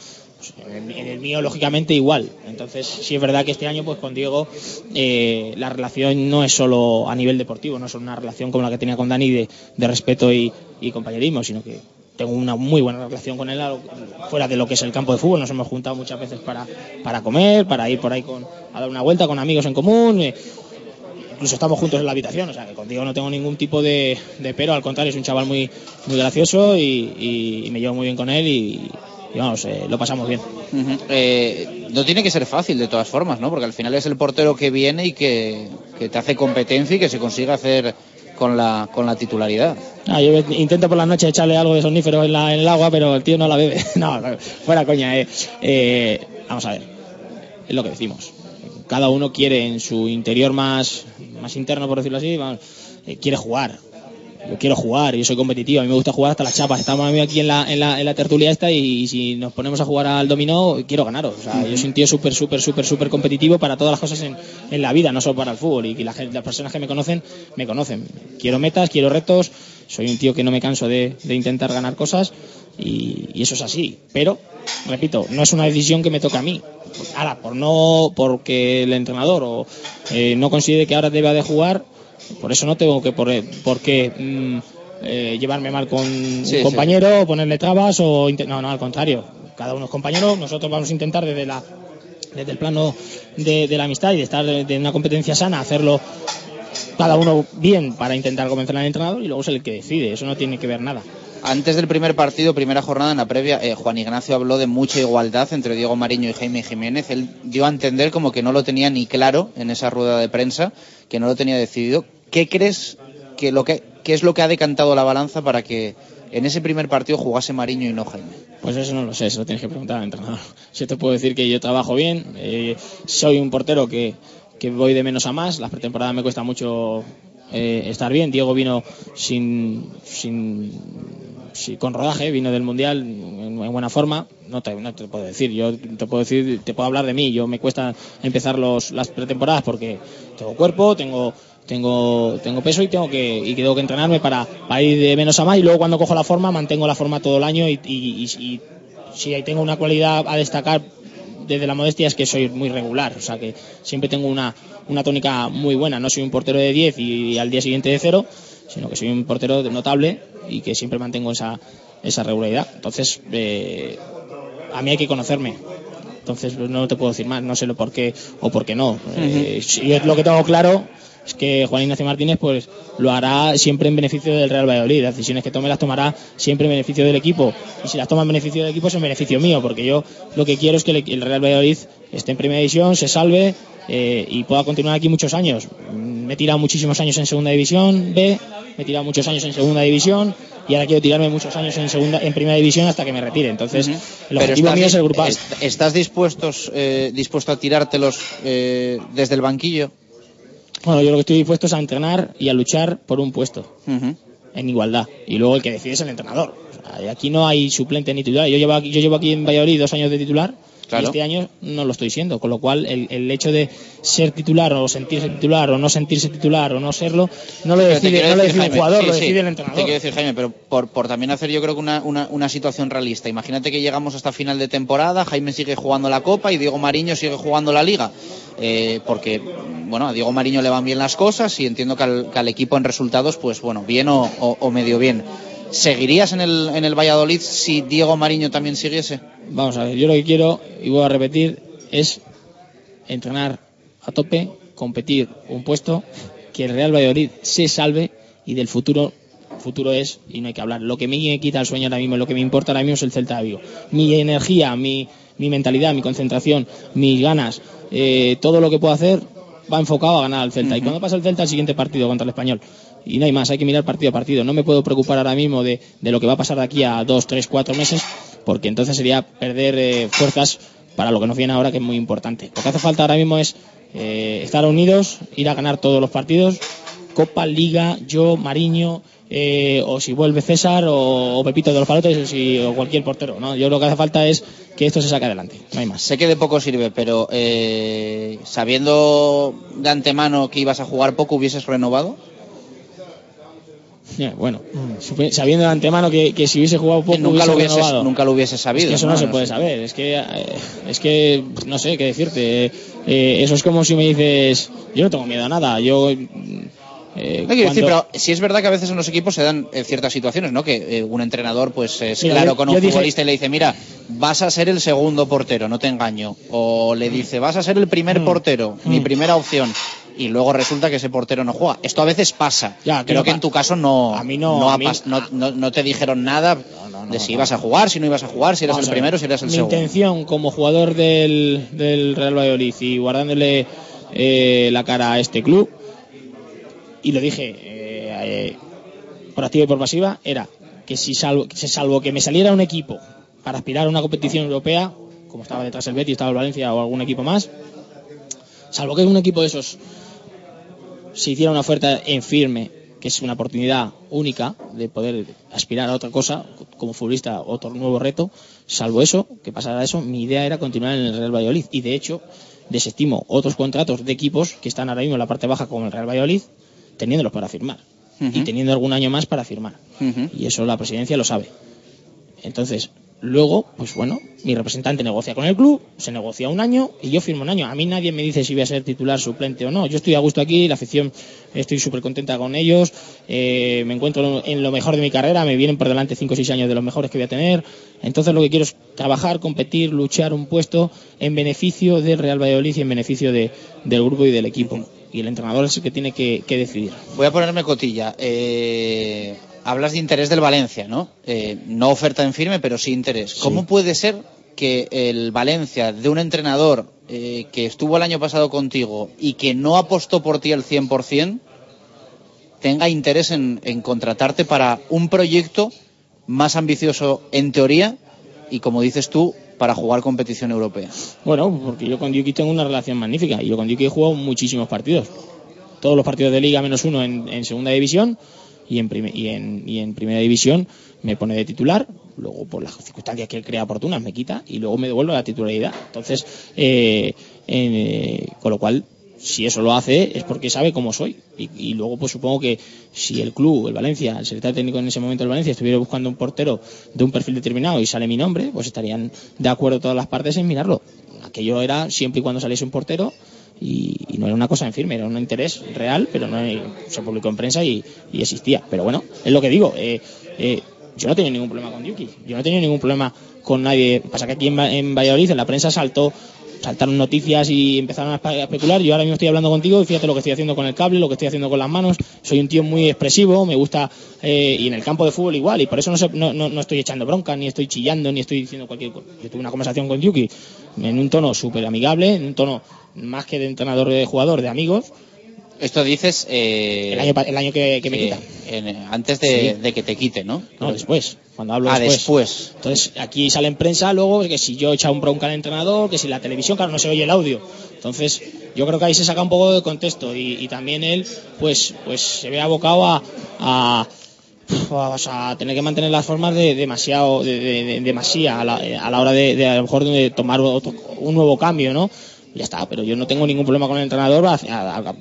En, el, mío, lógicamente, igual. Entonces, sí es verdad que este año, pues con Diego, eh, la relación no es solo a nivel deportivo, no es una relación como la que tenía con Dani de, de respeto y, y compañerismo, sino que tengo una muy buena relación con él fuera de lo que es el campo de fútbol. Nos hemos juntado muchas veces para, para comer, para ir por ahí con, a dar una vuelta con amigos en común. eh, incluso estamos juntos en la habitación, o sea que contigo no tengo ningún tipo de, de pero, al contrario, es un chaval muy, muy gracioso y, y- y me llevo muy bien con él y, y vamos, eh, lo pasamos bien. Eh, no tiene que ser fácil de todas formas, ¿no? Porque al final es el portero que viene y que, que te hace competencia y que se consigue hacer con la, con la titularidad. Ah, yo intento por la noche echarle algo de sonífero en, la- en el agua, pero el tío no la bebe. no, no, fuera coña. eh. Eh, vamos a ver, es lo que decimos. Cada uno quiere en su interior más, más interno, por decirlo así, vamos, eh, quiere jugar. Yo quiero jugar, yo soy competitivo, a mí me gusta jugar hasta las chapas. Estamos aquí en la, en la, en la tertulia esta y, si nos ponemos a jugar al dominó, quiero ganaros. O sea, yo soy un tío súper, súper, súper, súper competitivo para todas las cosas en, en la vida, no solo para el fútbol. Y que la las personas que me conocen, me conocen. Quiero metas, quiero retos, soy un tío que no me canso de, de intentar ganar cosas y, y eso es así. Pero, repito, no es una decisión que me toca a mí. Ahora, por no, porque el entrenador o, eh, no considere que ahora deba de jugar, por eso no tengo que por, por qué mm, eh, llevarme mal con Sí, un compañero, o ponerle trabas o no, no, al contrario. Cada uno es compañero, nosotros vamos a intentar desde la desde el plano de, de la amistad y de estar de, de una competencia sana, hacerlo cada uno bien para intentar convencer al entrenador y luego es el que decide, eso no tiene que ver nada. Antes del primer partido, primera jornada en la previa, eh, Juan Ignacio habló de mucha igualdad entre Diego Mariño y Jaime Jiménez. Él dio a entender como que no lo tenía ni claro en esa rueda de prensa, que no lo tenía decidido. ¿Qué crees que lo que es lo que ha decantado la balanza para que en ese primer partido jugase Mariño y no Jaime? Pues eso no lo sé, eso lo tienes que preguntar al entrenador. Yo te puedo decir que yo trabajo bien, eh, soy un portero que, voy de menos a más, las pretemporadas me cuesta mucho eh, estar bien. Diego vino sin, sin con rodaje, vino del Mundial en, en buena forma, no te, puedo decir, yo te puedo decir, te puedo hablar de mí, yo me cuesta empezar las pretemporadas porque tengo cuerpo, tengo tengo tengo peso y tengo que y tengo que entrenarme para, para ir de menos a más y luego cuando cojo la forma mantengo la forma todo el año y, y, y- y si ahí tengo una cualidad a destacar desde la modestia es que soy muy regular, o sea que siempre tengo una, una tónica muy buena, no soy un portero de 10 y al día siguiente de cero, sino que soy un portero notable y que siempre mantengo esa, esa regularidad. Entonces, eh, a mí hay que conocerme. Entonces no te puedo decir más, no sé lo por qué o por qué no. Eh, si yo lo que tengo claro es que Juan Ignacio Martínez pues lo hará siempre en beneficio del Real Valladolid. Las decisiones que tome las tomará siempre en beneficio del equipo. Y si las toma en beneficio del equipo es en beneficio mío, porque yo lo que quiero es que el, Real Valladolid esté en primera división, se salve eh, y pueda continuar aquí muchos años. Me he tirado muchísimos años en segunda división B, me he tirado muchos años en segunda división y ahora quiero tirarme muchos años en segunda en primera división hasta que me retire. Entonces, el objetivo mío es el grupal. est- ¿Estás dispuestos, eh, dispuesto a tirártelos eh, desde el banquillo? Bueno, yo lo que estoy dispuesto es a entrenar y a luchar por un puesto en igualdad. Y luego el que decide es el entrenador. O sea, aquí no hay suplente ni titular. Yo llevo aquí, yo llevo aquí en Valladolid dos años de titular Claro. y este año no lo estoy siendo. Con lo cual, el, el hecho de ser titular o sentirse titular o no sentirse titular o no serlo, no lo te decide, lo Jaime, jugador, sí, lo sí, decide el Te entrenador. quiero decir, Jaime, pero por, por también hacer yo creo que una, una, una situación realista. Imagínate que llegamos hasta final de temporada, Jaime sigue jugando la Copa y Diego Mariño sigue jugando la Liga. Eh, porque, bueno, a Diego Mariño le van bien las cosas y entiendo que al, que al equipo en resultados, pues bueno, bien o, o- o medio bien. ¿Seguirías en el, en el Valladolid si Diego Mariño también siguiese? Vamos a ver, yo lo que quiero, y voy a repetir, es entrenar a tope, competir un puesto, que el Real Valladolid se salve y del futuro, futuro es, y no hay que hablar. Lo que me quita el sueño ahora mismo, lo que me importa ahora mismo es el Celta de Vigo. Mi energía, mi, mi mentalidad, mi concentración, mis ganas, eh, todo lo que puedo hacer va enfocado a ganar al Celta. Y cuando pasa el Celta, el siguiente partido contra el Español. Y no hay más, hay que mirar partido a partido. No me puedo preocupar ahora mismo de, de lo que va a pasar de aquí a dos, tres, cuatro meses, porque entonces sería perder eh, fuerzas para lo que nos viene ahora, que es muy importante. Lo que hace falta ahora mismo es eh, estar unidos, ir a ganar todos los partidos, Copa, Liga, yo, Mariño, eh, o si vuelve César, o, o Pepito de los Palotes, o, si- o cualquier portero. ¿no? Yo lo que hace falta es que esto se saque adelante, no hay más. Sé que de poco sirve, pero eh, sabiendo de antemano que ibas a jugar poco, ¿hubieses renovado? Bueno, supe- sabiendo de antemano que, que si hubiese jugado poco nunca, hubiese lo hubieses, renovado. nunca lo hubieses sabido. Es que eso no, se puede saber, es que, eh, es que no sé qué decirte. Eh, eso es como si me dices, yo no tengo miedo a nada, yo... eh, No quiero decir, pero sí es verdad que a veces en los equipos se dan eh, ciertas situaciones, ¿no? Que eh, un entrenador pues es Mira, claro yo- con un dije- futbolista y le dice, mira, vas a ser el segundo portero, no te engaño. O le dice, vas a ser el primer Mm. portero, mi Mm. primera opción. Y luego resulta que ese portero no juega. Esto a veces pasa. Ya, Creo que en tu caso no, A mí no, a mí- no, no- no te dijeron nada de si ibas a jugar, si no ibas a jugar, si eras el primero, si eras el Mi segundo. intención como jugador del, del Real Valladolid y guardándole eh, la cara a este club, y lo dije eh, eh, por activa y por pasiva, era que si salvo, que se salvo que me saliera un equipo para aspirar a una competición europea, como estaba detrás el Betis, estaba el Valencia o algún equipo más, salvo que un equipo de esos se hiciera una oferta en firme, que es una oportunidad única de poder aspirar a otra cosa, como futbolista, otro nuevo reto, salvo eso, que pasara eso, mi idea era continuar en el Real Valladolid. Y de hecho, desestimo otros contratos de equipos que están ahora mismo en la parte baja como el Real Valladolid, teniéndolos para firmar. Y teniendo algún año más para firmar. Y eso la presidencia lo sabe. Entonces, luego, pues bueno, mi representante negocia con el club, se negocia un año y yo firmo un año. A mí nadie me dice si voy a ser titular, suplente o no. Yo estoy a gusto aquí, la afición, estoy súper contenta con ellos, eh, me encuentro en lo mejor de mi carrera, me vienen por delante 5 o 6 años de los mejores que voy a tener. Entonces lo que quiero es trabajar, competir, luchar un puesto en beneficio del Real Valladolid y en beneficio de- del grupo y del equipo. Y el entrenador es el que tiene que, que decidir. Voy a ponerme cotilla. Eh, hablas de interés del Valencia, ¿no? Eh, no oferta en firme, pero sí interés. ¿Cómo puede ser que el Valencia, de un entrenador eh, que estuvo el año pasado contigo y que no apostó por ti al 100%, tenga interés en, en contratarte para un proyecto más ambicioso en teoría y, como dices tú, para jugar competición europea? Bueno, porque yo con Yuki tengo una relación magnífica y yo con Yuki he jugado muchísimos partidos. Todos los partidos de liga menos uno en, en segunda división y en, y en, y en primera división me pone de titular, luego por las circunstancias que él crea oportunas me quita y luego me devuelve la titularidad. Entonces, eh, eh, con lo cual, si eso lo hace es porque sabe cómo soy. Y, y luego, pues supongo que si el club, el Valencia, el secretario técnico en ese momento del Valencia, estuviera buscando un portero de un perfil determinado y sale mi nombre, pues estarían de acuerdo todas las partes en mirarlo. Aquello era siempre y cuando saliese un portero y, no era una cosa en firme, era un interés real, pero no se publicó en prensa y, existía. Pero bueno, es lo que digo. eh, eh, yo no tenía ningún problema con Yuki, yo no tenía ningún problema con nadie. Pasa que aquí en, Va- en Valladolid, en la prensa saltó, saltaron noticias y empezaron a espe- a especular. Yo ahora mismo estoy hablando contigo y fíjate lo que estoy haciendo con el cable, lo que estoy haciendo con las manos. Soy un tío muy expresivo, me gusta, eh, y en el campo de fútbol igual, y por eso no, sé- no, no, no estoy echando bronca, ni estoy chillando, ni estoy diciendo cualquier cosa. Yo tuve una conversación con Yuki en un tono súper amigable, en un tono más que de entrenador de jugador, de amigos. Esto dices eh, El año, el año que, que me que quita. en- antes de, Sí. de que te quite, ¿no? No, después, cuando hablo Ah, después. después. Entonces, aquí sale en prensa luego que si yo he echado un bronca al entrenador, que si la televisión, claro, no se oye el audio. Entonces, yo creo que ahí se saca un poco de contexto y, y también él, pues, pues se ve abocado a, a, o sea, a tener que mantener las formas de demasiado, de, de- a la, a la hora de, de a lo mejor de tomar otro- un nuevo cambio, ¿no? Ya está, pero yo no tengo ningún problema con el entrenador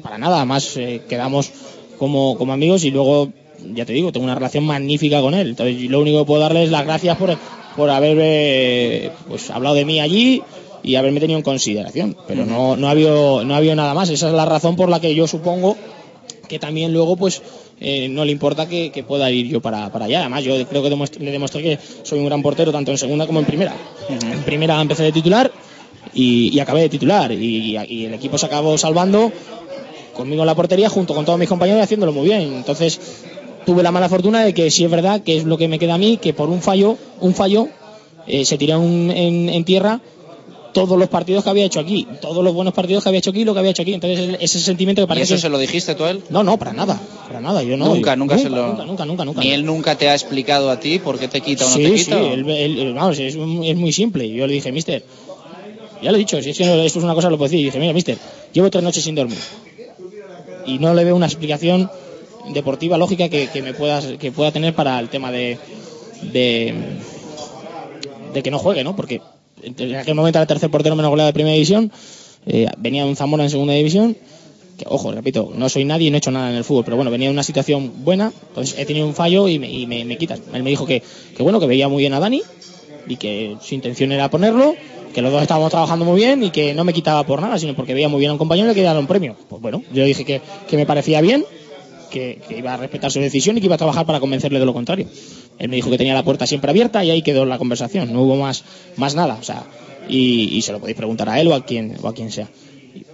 para nada, además eh, quedamos como, como amigos y luego, ya te digo, tengo una relación magnífica con él. Entonces, lo único que puedo darle es las gracias por, por haber eh, pues, hablado de mí allí y haberme tenido en consideración. Pero no, no, ha habido, no ha habido nada más. Esa es la razón por la que yo supongo que también luego pues eh, no le importa que, que pueda ir yo para, para allá. Además, yo creo que demuestre- le demostré que soy un gran portero tanto en segunda como en primera. En primera empecé de titular y, y acabé de titular y, y el equipo se acabó salvando conmigo en la portería junto con todos mis compañeros y haciéndolo muy bien. Entonces tuve la mala fortuna de que sí es verdad que es lo que me queda a mí, que por un fallo, un fallo, eh, se tiró en, en tierra todos los partidos que había hecho aquí, todos los buenos partidos que había hecho aquí, lo que había hecho aquí. Entonces ese sentimiento que ¿Y parece eso que... se lo dijiste tú a él? No, no, para nada, para nada. Yo no. nunca, yo- nunca, se lo. Nunca, nunca, nunca, nunca. Ni él nunca te ha explicado a ti por qué te quita o no sí, te sí, quita. o- él- él- vamos, es, es muy simple. Yo le dije, mister, ya lo he dicho, si es que esto es una cosa, lo puedo decir. Y dije, mira, mister, llevo tres noches sin dormir. Y no le veo una explicación deportiva lógica que, que me puedas, que pueda tener para el tema de, de, que no juegue, ¿no? Porque en aquel momento era el tercer portero menos goleado de primera división, eh, venía un Zamora en segunda división, que ojo, repito, no soy nadie y no he hecho nada en el fútbol, pero bueno, venía de una situación buena, entonces he tenido un fallo y me, y me, me quitan. Él me dijo que, que bueno, que veía muy bien a Dani y que su intención era ponerlo, que los dos estábamos trabajando muy bien y que no me quitaba por nada, sino porque veía muy bien a un compañero y le quería dar un premio. Pues bueno, yo dije que, que me parecía bien, que, que iba a respetar su decisión y que iba a trabajar para convencerle de lo contrario. Él me dijo que tenía la puerta siempre abierta y ahí quedó la conversación, no hubo más, más nada, o sea, y, y se lo podéis preguntar a él o a quien, o a quien sea.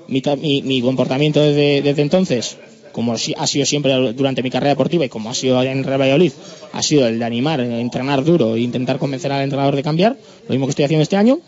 Mi, mi- mi comportamiento desde, desde entonces, como ha sido siempre durante mi carrera deportiva y como ha sido en Real Valladolid, ha sido el de animar, entrenar duro e intentar convencer al entrenador de cambiar, lo mismo que estoy haciendo este año,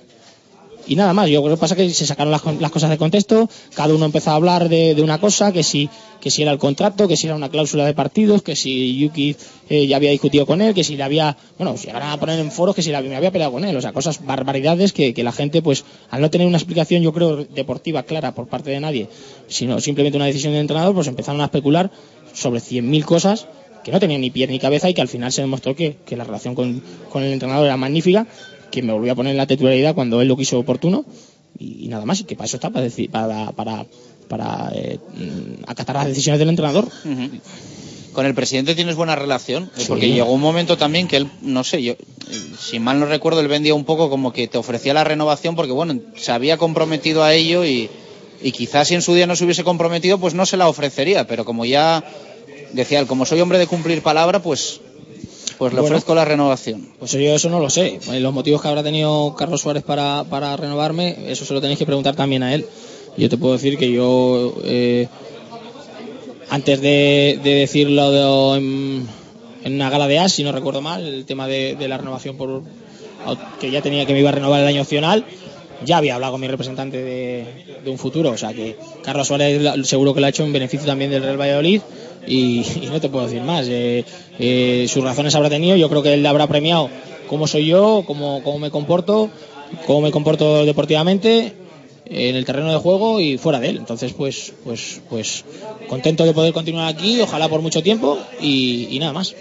y nada más, yo creo que pasa que se sacaron las, las cosas de contexto, cada uno empezó a hablar de, de una cosa, que si, que si era el contrato, que si era una cláusula de partidos, que si Yuki eh, ya había discutido con él, que si le había, bueno, llegaron a poner en foros que si la- me había peleado con él, o sea, cosas, barbaridades que, que la gente, pues, al no tener una explicación, yo creo, deportiva clara por parte de nadie, sino simplemente una decisión del entrenador, pues empezaron a especular sobre 100.000 cosas que no tenían ni pie ni cabeza y que al final se demostró que, que la relación con, con el entrenador era magnífica, que me volvió a poner en la titularidad cuando él lo quiso oportuno y, y nada más, y que para eso está, para, decir, para, para, para eh, acatar las decisiones del entrenador. Con el presidente tienes buena relación, Sí. porque llegó un momento también que él, no sé, yo, eh, si mal no recuerdo, él vendía un poco como que te ofrecía la renovación porque, bueno, se había comprometido a ello y, y quizás si en su día no se hubiese comprometido, pues no se la ofrecería, pero como ya decía él, como soy hombre de cumplir palabra, pues, pues le Bueno. ofrezco la renovación. Pues yo eso no lo sé. Los motivos que habrá tenido Carlos Suárez para, para renovarme, eso se lo tenéis que preguntar también a él. Yo te puedo decir que yo, eh, antes de, de decirlo de- en, en una gala de AS, si no recuerdo mal, el tema de, de la renovación por que ya tenía que me iba a renovar el año opcional, ya había hablado con mi representante de, de un futuro. O sea que Carlos Suárez seguro que lo ha hecho en beneficio también del Real Valladolid y, y no te puedo decir más. Eh, eh, sus razones habrá tenido, yo creo que él le habrá premiado cómo soy yo, cómo, cómo me comporto, cómo me comporto deportivamente en el terreno de juego y fuera de él. Entonces, pues, pues, pues contento de poder continuar aquí, ojalá por mucho tiempo y, y nada más.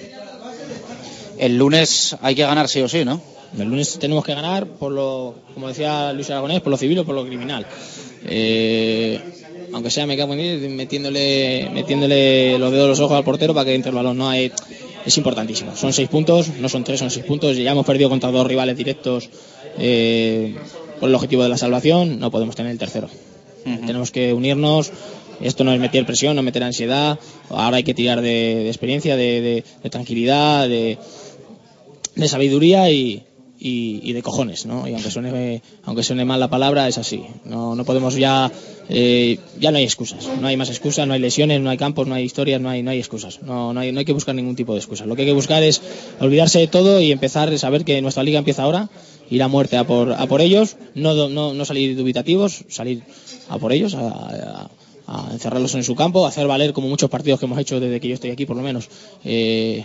El lunes hay que ganar sí o sí, ¿no? El lunes tenemos que ganar por lo, como decía Luis Aragonés, por lo civil o por lo criminal. Eh, aunque sea me cago en diez, metiéndole, metiéndole los dedos de los ojos al portero para que entre el balón. No hay, es importantísimo. Son seis puntos, no son tres, son seis puntos. Ya hemos perdido contra dos rivales directos eh, por el objetivo de la salvación. No podemos tener el tercero. Tenemos que unirnos. Esto no es meter presión, no meter ansiedad. Ahora hay que tirar de, de experiencia, de, de- de tranquilidad, de sabiduría y, y, y de cojones, ¿no? Y aunque suene, aunque suene mal la palabra, es así. No, no podemos ya, eh, ya no hay excusas. No hay más excusas, no hay lesiones, no hay campos, no hay historias, no hay, no hay excusas. No, no, hay, no hay que buscar ningún tipo de excusas. Lo que hay que buscar es olvidarse de todo y empezar a saber que nuestra liga empieza ahora, ir a muerte a por, a por ellos, no, no, no salir dubitativos, salir a por ellos, a encerrarlos en su campo, hacer valer como muchos partidos que hemos hecho desde que yo estoy aquí, por lo menos, eh,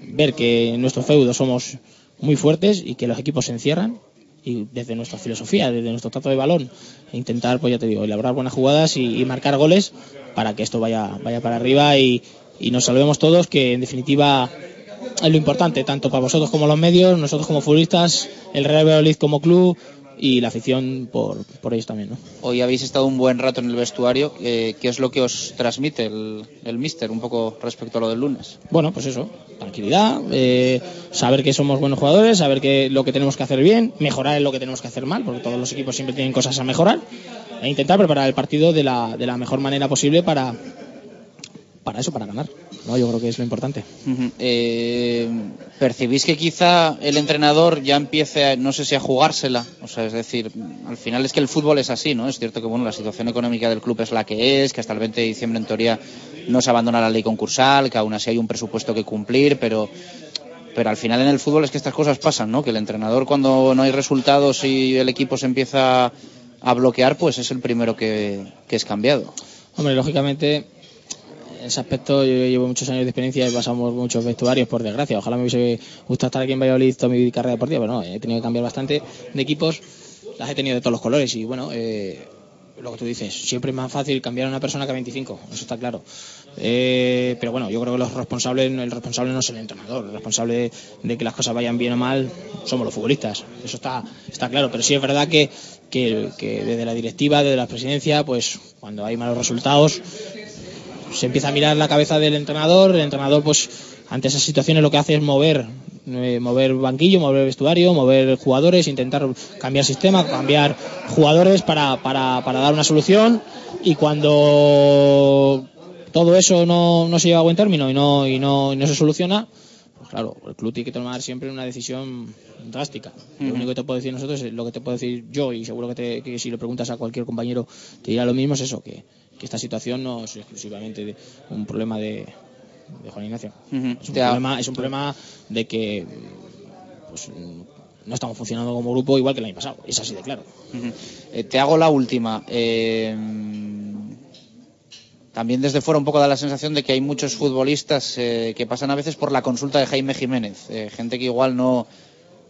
ver que en nuestro feudo somos muy fuertes y que los equipos se encierran y desde nuestra filosofía, desde nuestro trato de balón, e intentar, pues ya te digo, elaborar buenas jugadas y, marcar goles para que esto vaya, vaya para arriba y, y nos salvemos todos, que en definitiva es lo importante, tanto para vosotros como los medios, nosotros como futbolistas, el Real Valladolid como club y la afición por, por ellos también. ¿no? Hoy habéis estado un buen rato en el vestuario. eh, ¿Qué es lo que os transmite el, el míster un poco respecto a lo del lunes? Bueno, pues eso, tranquilidad, eh, saber que somos buenos jugadores, saber que lo que tenemos que hacer bien, mejorar en lo que tenemos que hacer mal, porque todos los equipos siempre tienen cosas a mejorar, e intentar preparar el partido de la, de la mejor manera posible para, para eso, para ganar. ¿No? Yo creo que es lo importante. Eh, ¿Percibís que quizá el entrenador ya empiece, a, no sé si a jugársela? O sea, es decir, al final es que el fútbol es así, ¿no? Es cierto que bueno, la situación económica del club es la que es, que hasta el 20 de diciembre en teoría no se abandona la ley concursal, que aún así hay un presupuesto que cumplir, pero pero al final en el fútbol es que estas cosas pasan, ¿no? Que el entrenador cuando no hay resultados y el equipo se empieza a bloquear, pues es el primero que, que es cambiado. Hombre, lógicamente, en ese aspecto yo llevo muchos años de experiencia y pasamos muchos vestuarios, por desgracia. Ojalá me hubiese gustado estar aquí en Valladolid toda mi carrera deportiva, pero no, he tenido que cambiar bastante de equipos. Las he tenido de todos los colores y bueno, eh, lo que tú dices, siempre es más fácil cambiar a una persona que a 25, eso está claro. Eh, pero bueno, yo creo que los responsables, el responsable no es el entrenador, el responsable de que las cosas vayan bien o mal somos los futbolistas, eso está, está claro. Pero sí es verdad que, que, que desde la directiva, desde la presidencia, pues cuando hay malos resultados, se empieza a mirar la cabeza del entrenador, el entrenador pues ante esas situaciones lo que hace es mover eh, mover banquillo, mover vestuario, mover jugadores, intentar cambiar sistema, cambiar jugadores para, para, para dar una solución y cuando todo eso no, no se lleva a buen término y no, y no, y no se soluciona, pues claro, el club tiene que tomar siempre una decisión drástica. Lo único que te puedo decir nosotros, lo que te puedo decir yo y seguro que, te- que si le preguntas a cualquier compañero te dirá lo mismo, es eso, que, que esta situación no es exclusivamente un problema de, de Juan Ignacio. Es un, problema, es un problema de que pues, no estamos funcionando como grupo igual que el año pasado. Es así de claro. Eh, te hago la última. Eh, también desde fuera un poco da la sensación de que hay muchos futbolistas eh, que pasan a veces por la consulta de Jaime Jiménez. Gente que igual no,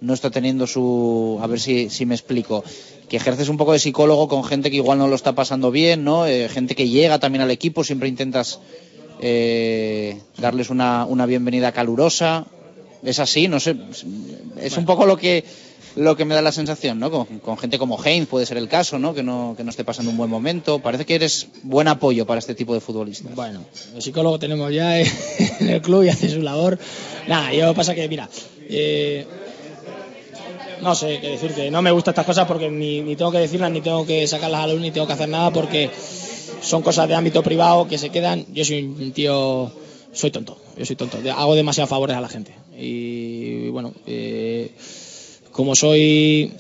no está teniendo su... A ver si, si me explico. Que ejerces un poco de psicólogo con gente que igual no lo está pasando bien, ¿no? Eh, gente que llega también al equipo, siempre intentas eh, darles una, una bienvenida calurosa. Es así, no sé. Es un poco lo que lo que me da la sensación, ¿no? Con, con gente como Heinz puede ser el caso, ¿no? Que, ¿no? que no esté pasando un buen momento. Parece que eres buen apoyo para este tipo de futbolistas. Bueno, el psicólogo tenemos ya en el club y hace su labor. Nada, yo pasa que, mira, eh, no sé qué decirte. No me gustan estas cosas porque ni, ni tengo que decirlas, ni tengo que sacarlas a luz, ni tengo que hacer nada porque son cosas de ámbito privado que se quedan. Yo soy un tío, soy tonto, yo soy tonto. Hago demasiados favores a la gente. Y bueno, eh, como soy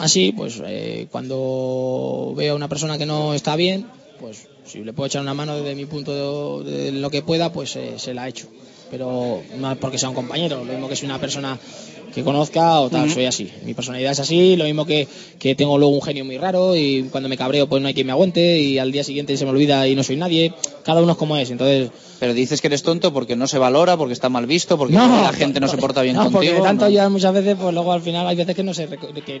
así, pues eh, cuando veo a una persona que no está bien, pues si le puedo echar una mano desde mi punto de, lo que pueda, pues eh, se la echo. Pero no es porque sea un compañero, lo mismo que si una persona que conozca o tal, soy así. Mi personalidad es así, lo mismo que, que tengo luego un genio muy raro y cuando me cabreo pues no hay quien me aguante y al día siguiente se me olvida y no soy nadie. Cada uno es como es, entonces... Pero dices que eres tonto porque no se valora, porque está mal visto, porque No, la gente no se porta bien no, porque contigo. de tanto ¿no? ya muchas veces, pues luego al final hay veces que no se... que- que-